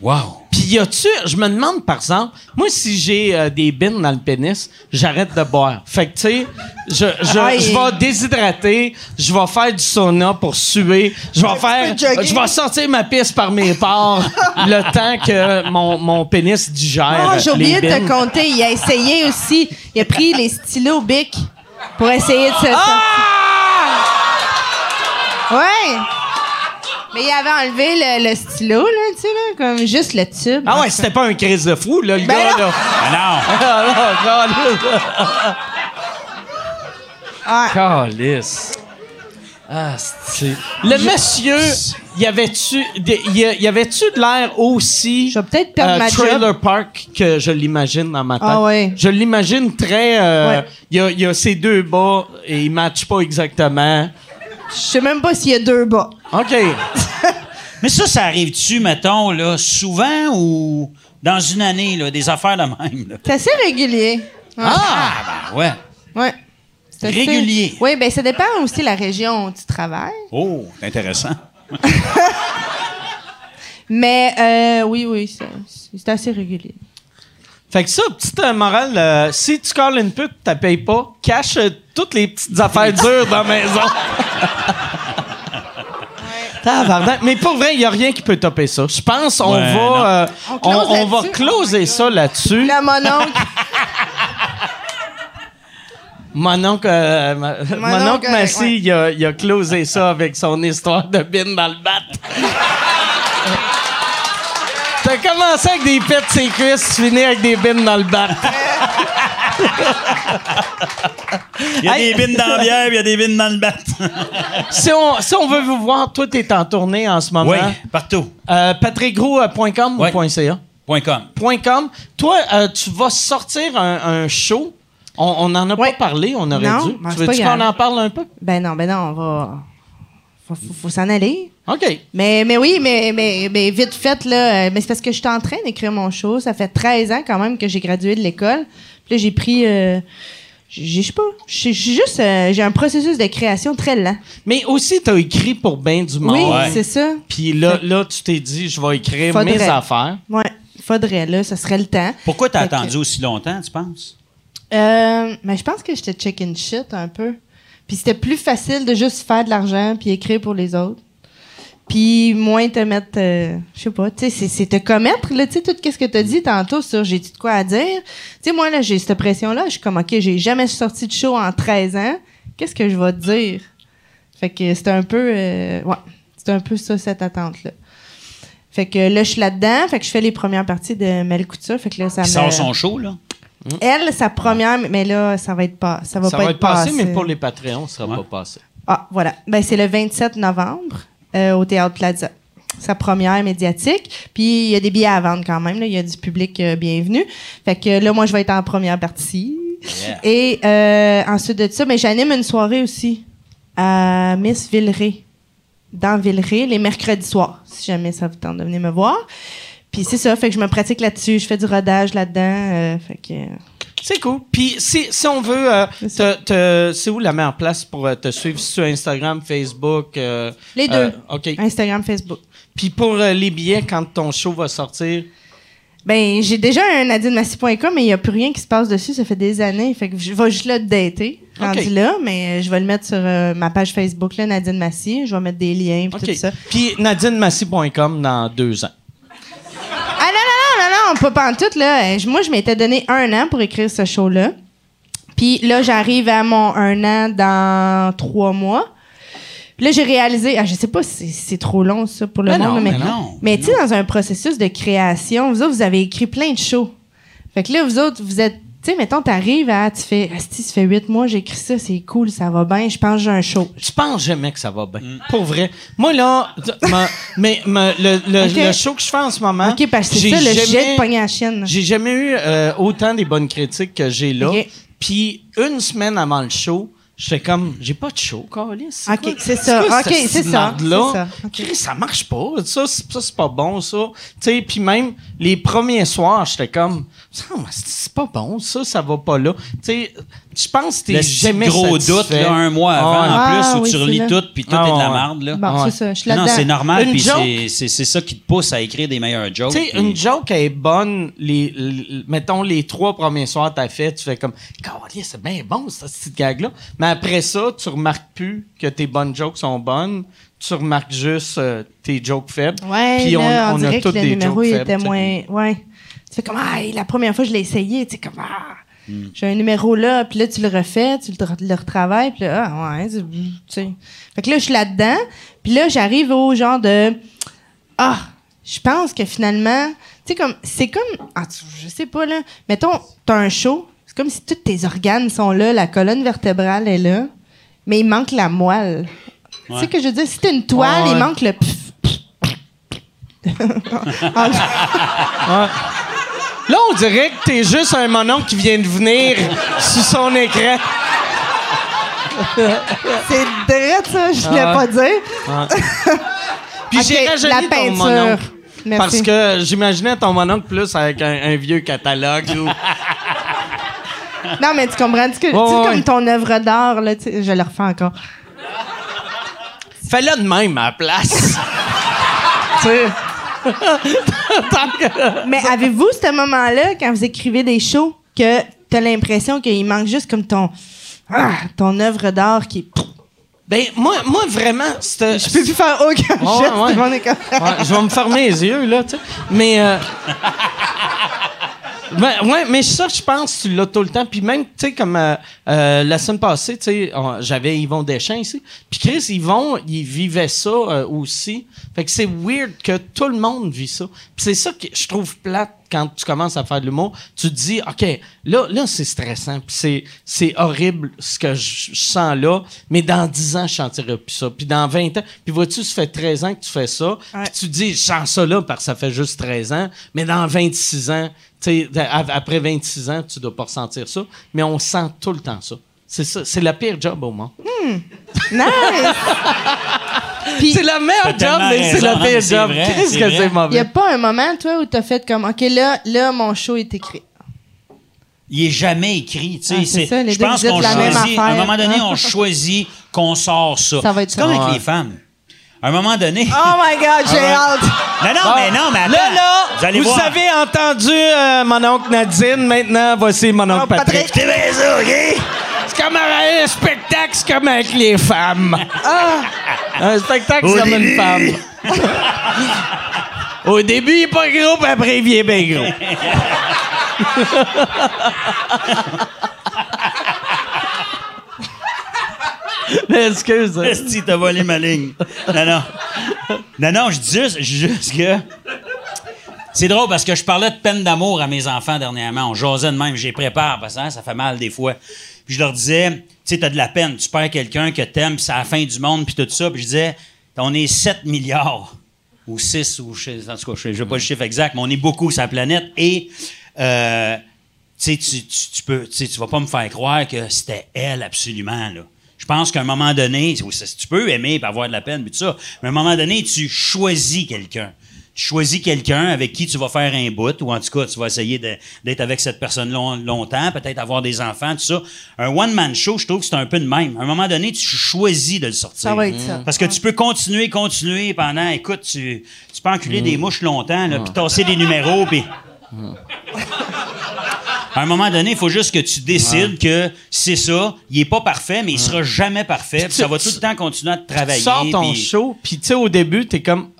Wow. Puis y a-tu, je me demande par exemple, moi si j'ai euh, des bines dans le pénis, j'arrête de boire. Fait que tu sais, je, je, je vais déshydrater, je vais faire du sauna pour suer, je vais faire, je vais sortir ma pisse par mes pores <laughs> le temps que mon, mon pénis digère. Oh, j'ai oublié les de te compter. Il a essayé aussi. Il a pris les stylos Bic pour essayer de se. Ah! Ouais! Mais il avait enlevé le, le stylo, là, tu sais, là, comme juste le tube. Ah ouais, c'était pas un crise de fou là, le Ben gars non. là. Ah <laughs> Ah non, Ouais. Calice. Ah, c'est. Le monsieur, y avait-tu, y avait-tu de l'air aussi. Je vais peut-être perdre euh, ma job. Trailer Park que je l'imagine dans ma tête? Ah ouais. Je l'imagine très. euh, Ouais. Il y, a, y a ces deux bas et ils matchent pas exactement. Je sais même pas s'il y a deux bas. OK. <laughs> Mais ça, ça arrive-tu, mettons, là, souvent ou dans une année, là, des affaires de même? Là? C'est assez régulier. Ouais. Ah, ben ouais. Ouais. C'est assez- Régulier. Oui, ben ça dépend aussi de la région où tu travailles. Oh, c'est intéressant. <laughs> Mais euh, oui, oui, c'est- c'est assez régulier. Fait que ça, petite euh, morale, euh, si tu colles une pute, tu payes pas, cache euh, toutes les petites affaires dures dans la maison. Tabarnak. Mais pour vrai, il n'y a rien qui peut topper ça. Je pense on Ouais, non. va, euh, On on, close on va là-dessus. closer ça là-dessus. Là, mon oncle, <laughs> Mon oncle, euh, ma- mon oncle oncle, Massy, ouais. il, a, il a closé ça avec son histoire de bine dans le bat. T'as commencé avec des pets de ses cuisses, tu finis avec des bines dans le bat. Il y a Hey. des bines dans la bière, il y a des bines dans le bat. si, on, si on veut vous voir, toi, t'es en tournée en ce moment. oui, partout. Euh, patrickgros.com Ouais. ou .ca? Point .com. .com. Toi, euh, tu vas sortir un, un show. On, on en a Ouais. pas parlé, on aurait Non, dû. tu veux qu'on en parle un peu? ben non, ben non, on va. Faut, faut- faut s'en aller. OK. Mais, mais oui, mais, mais, mais vite fait, là. euh, Mais c'est parce que je suis en train d'écrire mon show. Ça fait 13 ans quand même que j'ai gradué de l'école. Puis là, j'ai pris. euh, j'ai- je sais pas. J'ai juste. euh, j'ai un processus de création très lent. Mais aussi, t'as écrit pour bien du monde. Oui, Ouais. c'est ça. Puis là, là, tu t'es dit, je vais écrire Faudrait. mes affaires. Ouais. Faudrait, là. Ça serait le temps. Pourquoi t'as Fait que- attendu aussi longtemps, tu penses? Euh, mais je pense que j'étais chicken shit un peu. Puis c'était plus facile de juste faire de l'argent puis écrire pour les autres. Puis moins te mettre, euh, je sais pas, tu sais, c'est- te commettre, là, tu sais, tout ce que t'as dit tantôt sur j'ai dit de quoi à dire. Tu sais, moi, là, j'ai cette pression-là. Je suis comme, OK, j'ai jamais sorti de show en 13 ans. Qu'est-ce que je vais te dire? Fait que c'était un peu, euh, ouais, c'était un peu ça, cette attente-là. Fait que là, je suis là-dedans. Fait que je fais les premières parties de Mel Couture. Fait que là, ça me... sort son show, là? Elle, sa première, mais là, ça va être pas. Ça va Ça pas va être passé, passé. mais pour les Patreons, ça sera Ouais. pas passé. Ah, voilà. Ben, c'est le 27 novembre euh, au Théâtre Plaza. Sa première médiatique. Puis il y a des billets à vendre quand même. là. Il y a du public euh, bienvenu. Fait que là, moi, je vais être en première partie. Yeah. Et euh, ensuite de ça, ben, j'anime une soirée aussi à Miss Villeray. Dans Villeray, les mercredis soirs, si jamais ça vous tente de venir me voir. Puis c'est ça, fait que je me pratique là-dessus. Je fais du rodage là-dedans. euh, fait que... C'est cool. Puis si, si on veut, euh, C'est ça. te- te- c'est où la meilleure place pour euh, te suivre? Sur Instagram, Facebook? euh, Les deux. euh, OK. Instagram, Facebook. Puis pour les billets, quand ton show va sortir, Ben, j'ai déjà un nadinemassi.com, mais il n'y a plus rien qui se passe dessus. Ça fait des années. Fait que je vais juste le dater, rendu là. Mais je vais le mettre sur ma page Facebook, là, Nadine Massy. Je vais mettre des liens et tout ça. Puis nadinemassi.com dans deux ans. Non, pas pantoute, là. Euh, Moi, je m'étais donné un an pour écrire ce show-là. Puis là, j'arrive à mon un an dans trois mois. Puis là, j'ai réalisé, ah, je sais pas si c'est trop long, ça, pour le Mais monde, non, mais, mais non, mais tu sais, dans un processus de création, vous autres, vous avez écrit plein de shows. Fait que là, vous autres, vous êtes, tu sais, mettons, t'arrives à, tu fais, Asti, ça fait huit mois, j'ai écrit ça, c'est cool, ça va bien, je pense que j'ai un show. Je pense jamais que ça va bien. Pour vrai. Moi, là, ma- <laughs> mais ma- le, le- Ok. le show que je fais en ce moment. OK, parce que c'est j'ai ça, le jamais- jet de pogner à chienne. J'ai jamais eu euh, autant des bonnes critiques que j'ai là. Ok. Puis une semaine avant le show, j'étais comme, j'ai pas de show, Carlis. Ok, c'est ça. quoi Ok, c'est ça, c'est ça. Ok. Chris, ça marche pas. Ça, c'est ça, c'est pas bon, ça. Tu sais, puis même les premiers soirs, j'étais comme, Ça, c'est pas bon, ça, ça va pas là. Tu sais, je pense que t'es jamais gros satisfait. doute, là, un mois avant, en Ah, plus, où oui, tu relis tout, puis tout Ah, est de la merde, là. Bon, c'est ça, je suis non, c'est normal, Une puis joke- c'est- c'est c'est ça qui te pousse à écrire des meilleurs jokes. Tu sais, une joke elle est bonne, les, les- mettons les trois premiers soirs t'as fait, tu fais comme, c'est bien bon cette petite gag-là. Mais après ça, tu remarques plus que tes bonnes jokes sont bonnes. Tu remarques juste euh, tes jokes faibles. Ouais, Puis on, on, on a le des numéro jokes il faibles, était moins. Ouais. Tu fais comme, ah, la première fois, je l'ai essayé. Tu sais, comme, ah, Hmm. j'ai un numéro là, puis là, tu le refais, tu le, tra- le retravailles, puis là, ah, ouais, c'est- tu sais. Fait que là, je suis là-dedans, puis là, j'arrive au genre de, ah, je pense que finalement, tu sais, comme, c'est comme, ah, tu- je sais pas, là, mettons, t'as un show, c'est comme si tous tes organes sont là, la colonne vertébrale est là, mais il manque la moelle. Tu sais ce que je veux dire? Si t'as une toile, Ouais, il manque le pff, <laughs> <laughs> Là, on dirait que t'es juste un monon qui vient de venir sur son écran. C'est direct ça, je voulais Ah. pas dire. Puis Ok, j'ai la rajeuni ton peinture. mononcle. Merci. Parce que j'imaginais ton mononcle plus avec un, un vieux catalogue. ou- Non, mais tu comprends, tu sais, Ouais, ouais. comme ton œuvre d'art, là, tu sais, je le refais encore. Fais-le de même à la place. tu sais. Mais avez-vous ce moment-là, quand vous écrivez des shows, que t'as l'impression qu'il manque juste comme ton, ah, ton œuvre d'art qui. Ben, moi, moi vraiment, c'était. Je peux plus faire aucun geste, ouais. est Ouais, je vais me fermer les yeux, là, tu sais. Mais. euh, ben, ouais, mais ça, je pense, tu l'as tout le temps. Puis même, tu sais, comme euh, euh, la semaine passée, tu sais, j'avais Yvon Deschamps ici. Puis Chris, Yvon, il vivait ça euh, aussi. Fait que c'est weird que tout le monde vit ça. Puis c'est ça que je trouve plate quand tu commences à faire de l'humour. Tu te dis, OK, là, là c'est stressant. Puis c'est, horrible ce que je, je sens là. Mais dans 10 ans, je sentirai plus ça. Puis dans 20 ans, puis vois-tu, ça fait 13 ans que tu fais ça. Puis tu te dis, je sens ça là parce que ça fait juste 13 ans. Mais dans 26 ans, après 26 ans, tu dois pas ressentir ça. Mais on sent tout le temps ça. C'est ça. C'est le pire job au monde. Nice! <laughs> Puis, C'est le meilleur T'as job, mais c'est le pire job. vrai, Qu'est-ce c'est que vrai. c'est il y mauvais? a pas un moment, toi, où t'as fait comme, OK, là, là, mon show est écrit. Il est jamais écrit. tu sais, Ah, c'est ça, les je pense qu'on la choisit. À un moment donné, on choisit qu'on sort ça. Ça va être C'est comme ça. avec les femmes. À un moment donné. Oh my God, j'ai hâte! Non, non, mais non, mais attends. Là, là, vous allez vous voir. avez entendu euh, mon oncle Nadine. Maintenant, voici mon oncle Oh, Patrick. Patrick. Comme un, un spectacle, c'est comme avec les femmes. Un spectacle, c'est comme une femme. Au début, il est pas gros, puis après, il vient bien gros. <laughs> Excuse. Esti, t'as volé ma ligne. Non, non. Non, non, je dis juste, je dis juste que. C'est drôle parce que je parlais de peine d'amour à mes enfants dernièrement. On jasait de même, j'ai prépare parce que hein, ça fait mal des fois. Puis je leur disais, tu sais, t'as de la peine, tu perds quelqu'un que t'aimes, c'est la fin du monde, puis tout ça. Puis je disais, on est 7 milliards, ou 6, ou je sais, en tout cas, je sais pas le chiffre exact, mais on est beaucoup sur la planète. Et, euh, tu tu, tu, peux, tu vas pas me faire croire que c'était elle absolument, là. Je pense qu'à un moment donné, tu peux aimer et avoir de la peine, puis tout ça, mais à un moment donné, tu choisis quelqu'un. Tu choisis quelqu'un avec qui tu vas faire un bout, ou en tout cas, tu vas essayer d'être avec cette personne long- longtemps, peut-être avoir des enfants, tout ça. Un one-man show, je trouve que c'est un peu de même. À un moment donné, tu choisis de le sortir. Ça va être ça. Parce que tu peux continuer, continuer pendant, écoute, tu, tu peux enculer des mouches longtemps, là, puis tasser des numéros, puis... <laughs> À un moment donné, il faut juste que tu décides que c'est ça. Il est pas parfait, mais il sera jamais parfait. puis ça va tout le temps continuer à te travailler. Tu sors ton puis- show, puis tu sais, au début, t'es comme,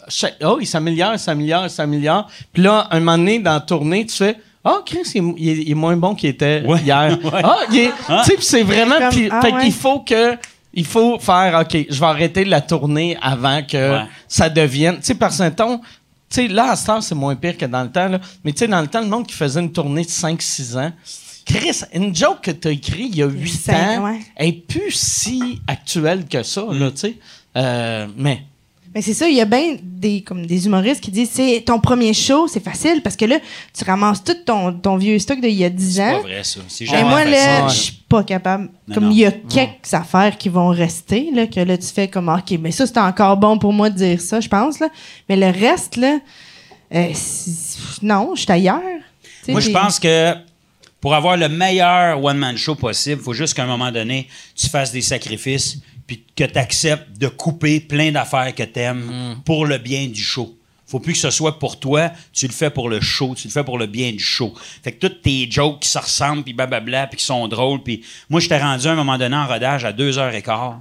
oh, il s'améliore, il s'améliore, il s'améliore. Puis là, un moment donné, dans la tournée, tu fais, Ah, Chris, il, est- il est, il est moins bon qu'il était Ouais. hier. <laughs> Ouais. Ah, il est. Tu sais, puis c'est vraiment. Comme- puis- ah, fait ouais. qu'il faut que. Il faut faire, OK, je vais arrêter la tournée avant que Ouais. ça devienne. Tu sais, que, mettons, tu sais, là, à ce temps, c'est moins pire que dans le temps, là. Mais tu sais, dans le temps, le monde qui faisait une tournée de 5-6 ans, Chris, une joke que tu as écrite il y a 8 cinq, ans ouais. est plus si actuelle que ça, là, tu sais. Euh, mais. Mais c'est ça, il y a bien des, comme des humoristes qui disent c'est ton premier show, c'est facile parce que là, tu ramasses tout ton, ton vieux stock d'il y a 10 C'est ans. pas vrai, ça. C'est Et jamais moi, facile. là, je suis pas capable. Non, comme il y a quelques affaires qui vont rester, là, que là, tu fais comme, OK, mais ça, c'est encore bon pour moi de dire ça, je pense, là. Mais le reste, là, euh, c'est- non, je suis ailleurs. Moi, je pense que pour avoir le meilleur one-man show possible, il faut juste qu'à un moment donné, tu fasses des sacrifices puis que tu acceptes de couper plein d'affaires que tu aimes pour le bien du show. faut plus que ce soit pour toi, tu le fais pour le show, tu le fais pour le bien du show. Fait que toutes tes jokes qui se ressemblent, puis blablabla, puis qui sont drôles, puis moi, j'étais rendu à un moment donné en rodage à deux heures et quart,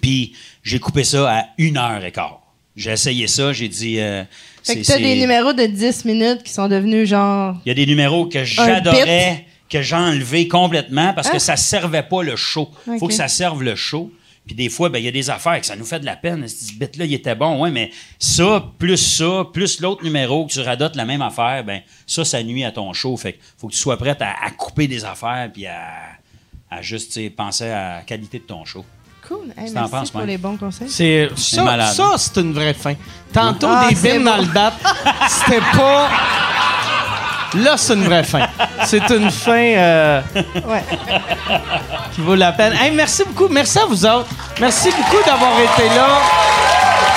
puis j'ai coupé ça à une heure et quart. J'ai essayé ça, j'ai dit... euh, Fait que t'as des numéros de 10 minutes qui sont devenus genre. il y a des numéros que j'adorais, que j'ai enlevés complètement parce que ça servait pas le show. Il faut que ça serve le show. Puis des fois, ben, il y a des affaires que ça nous fait de la peine. Ce bit-là, il était bon, ouais, mais ça, plus ça, plus l'autre numéro, que tu radotes la même affaire, ben ça, ça nuit à ton show. Fait que faut que tu sois prête à, à couper des affaires puis à, à juste penser à la qualité de ton show. Cool. Hey, merci penses, pour Mike? les bons conseils. C'est ça, malade. ça c'est une vraie fin. Tantôt Ah, des bines bon. dans le bat, c'était pas. Là, c'est une vraie fin. C'est une fin euh, Ouais. qui vaut la peine. Hey, merci beaucoup. Merci à vous autres. Merci beaucoup d'avoir été là.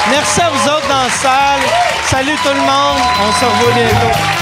Merci à vous autres dans la salle. Salut tout le monde. On se revoit bientôt.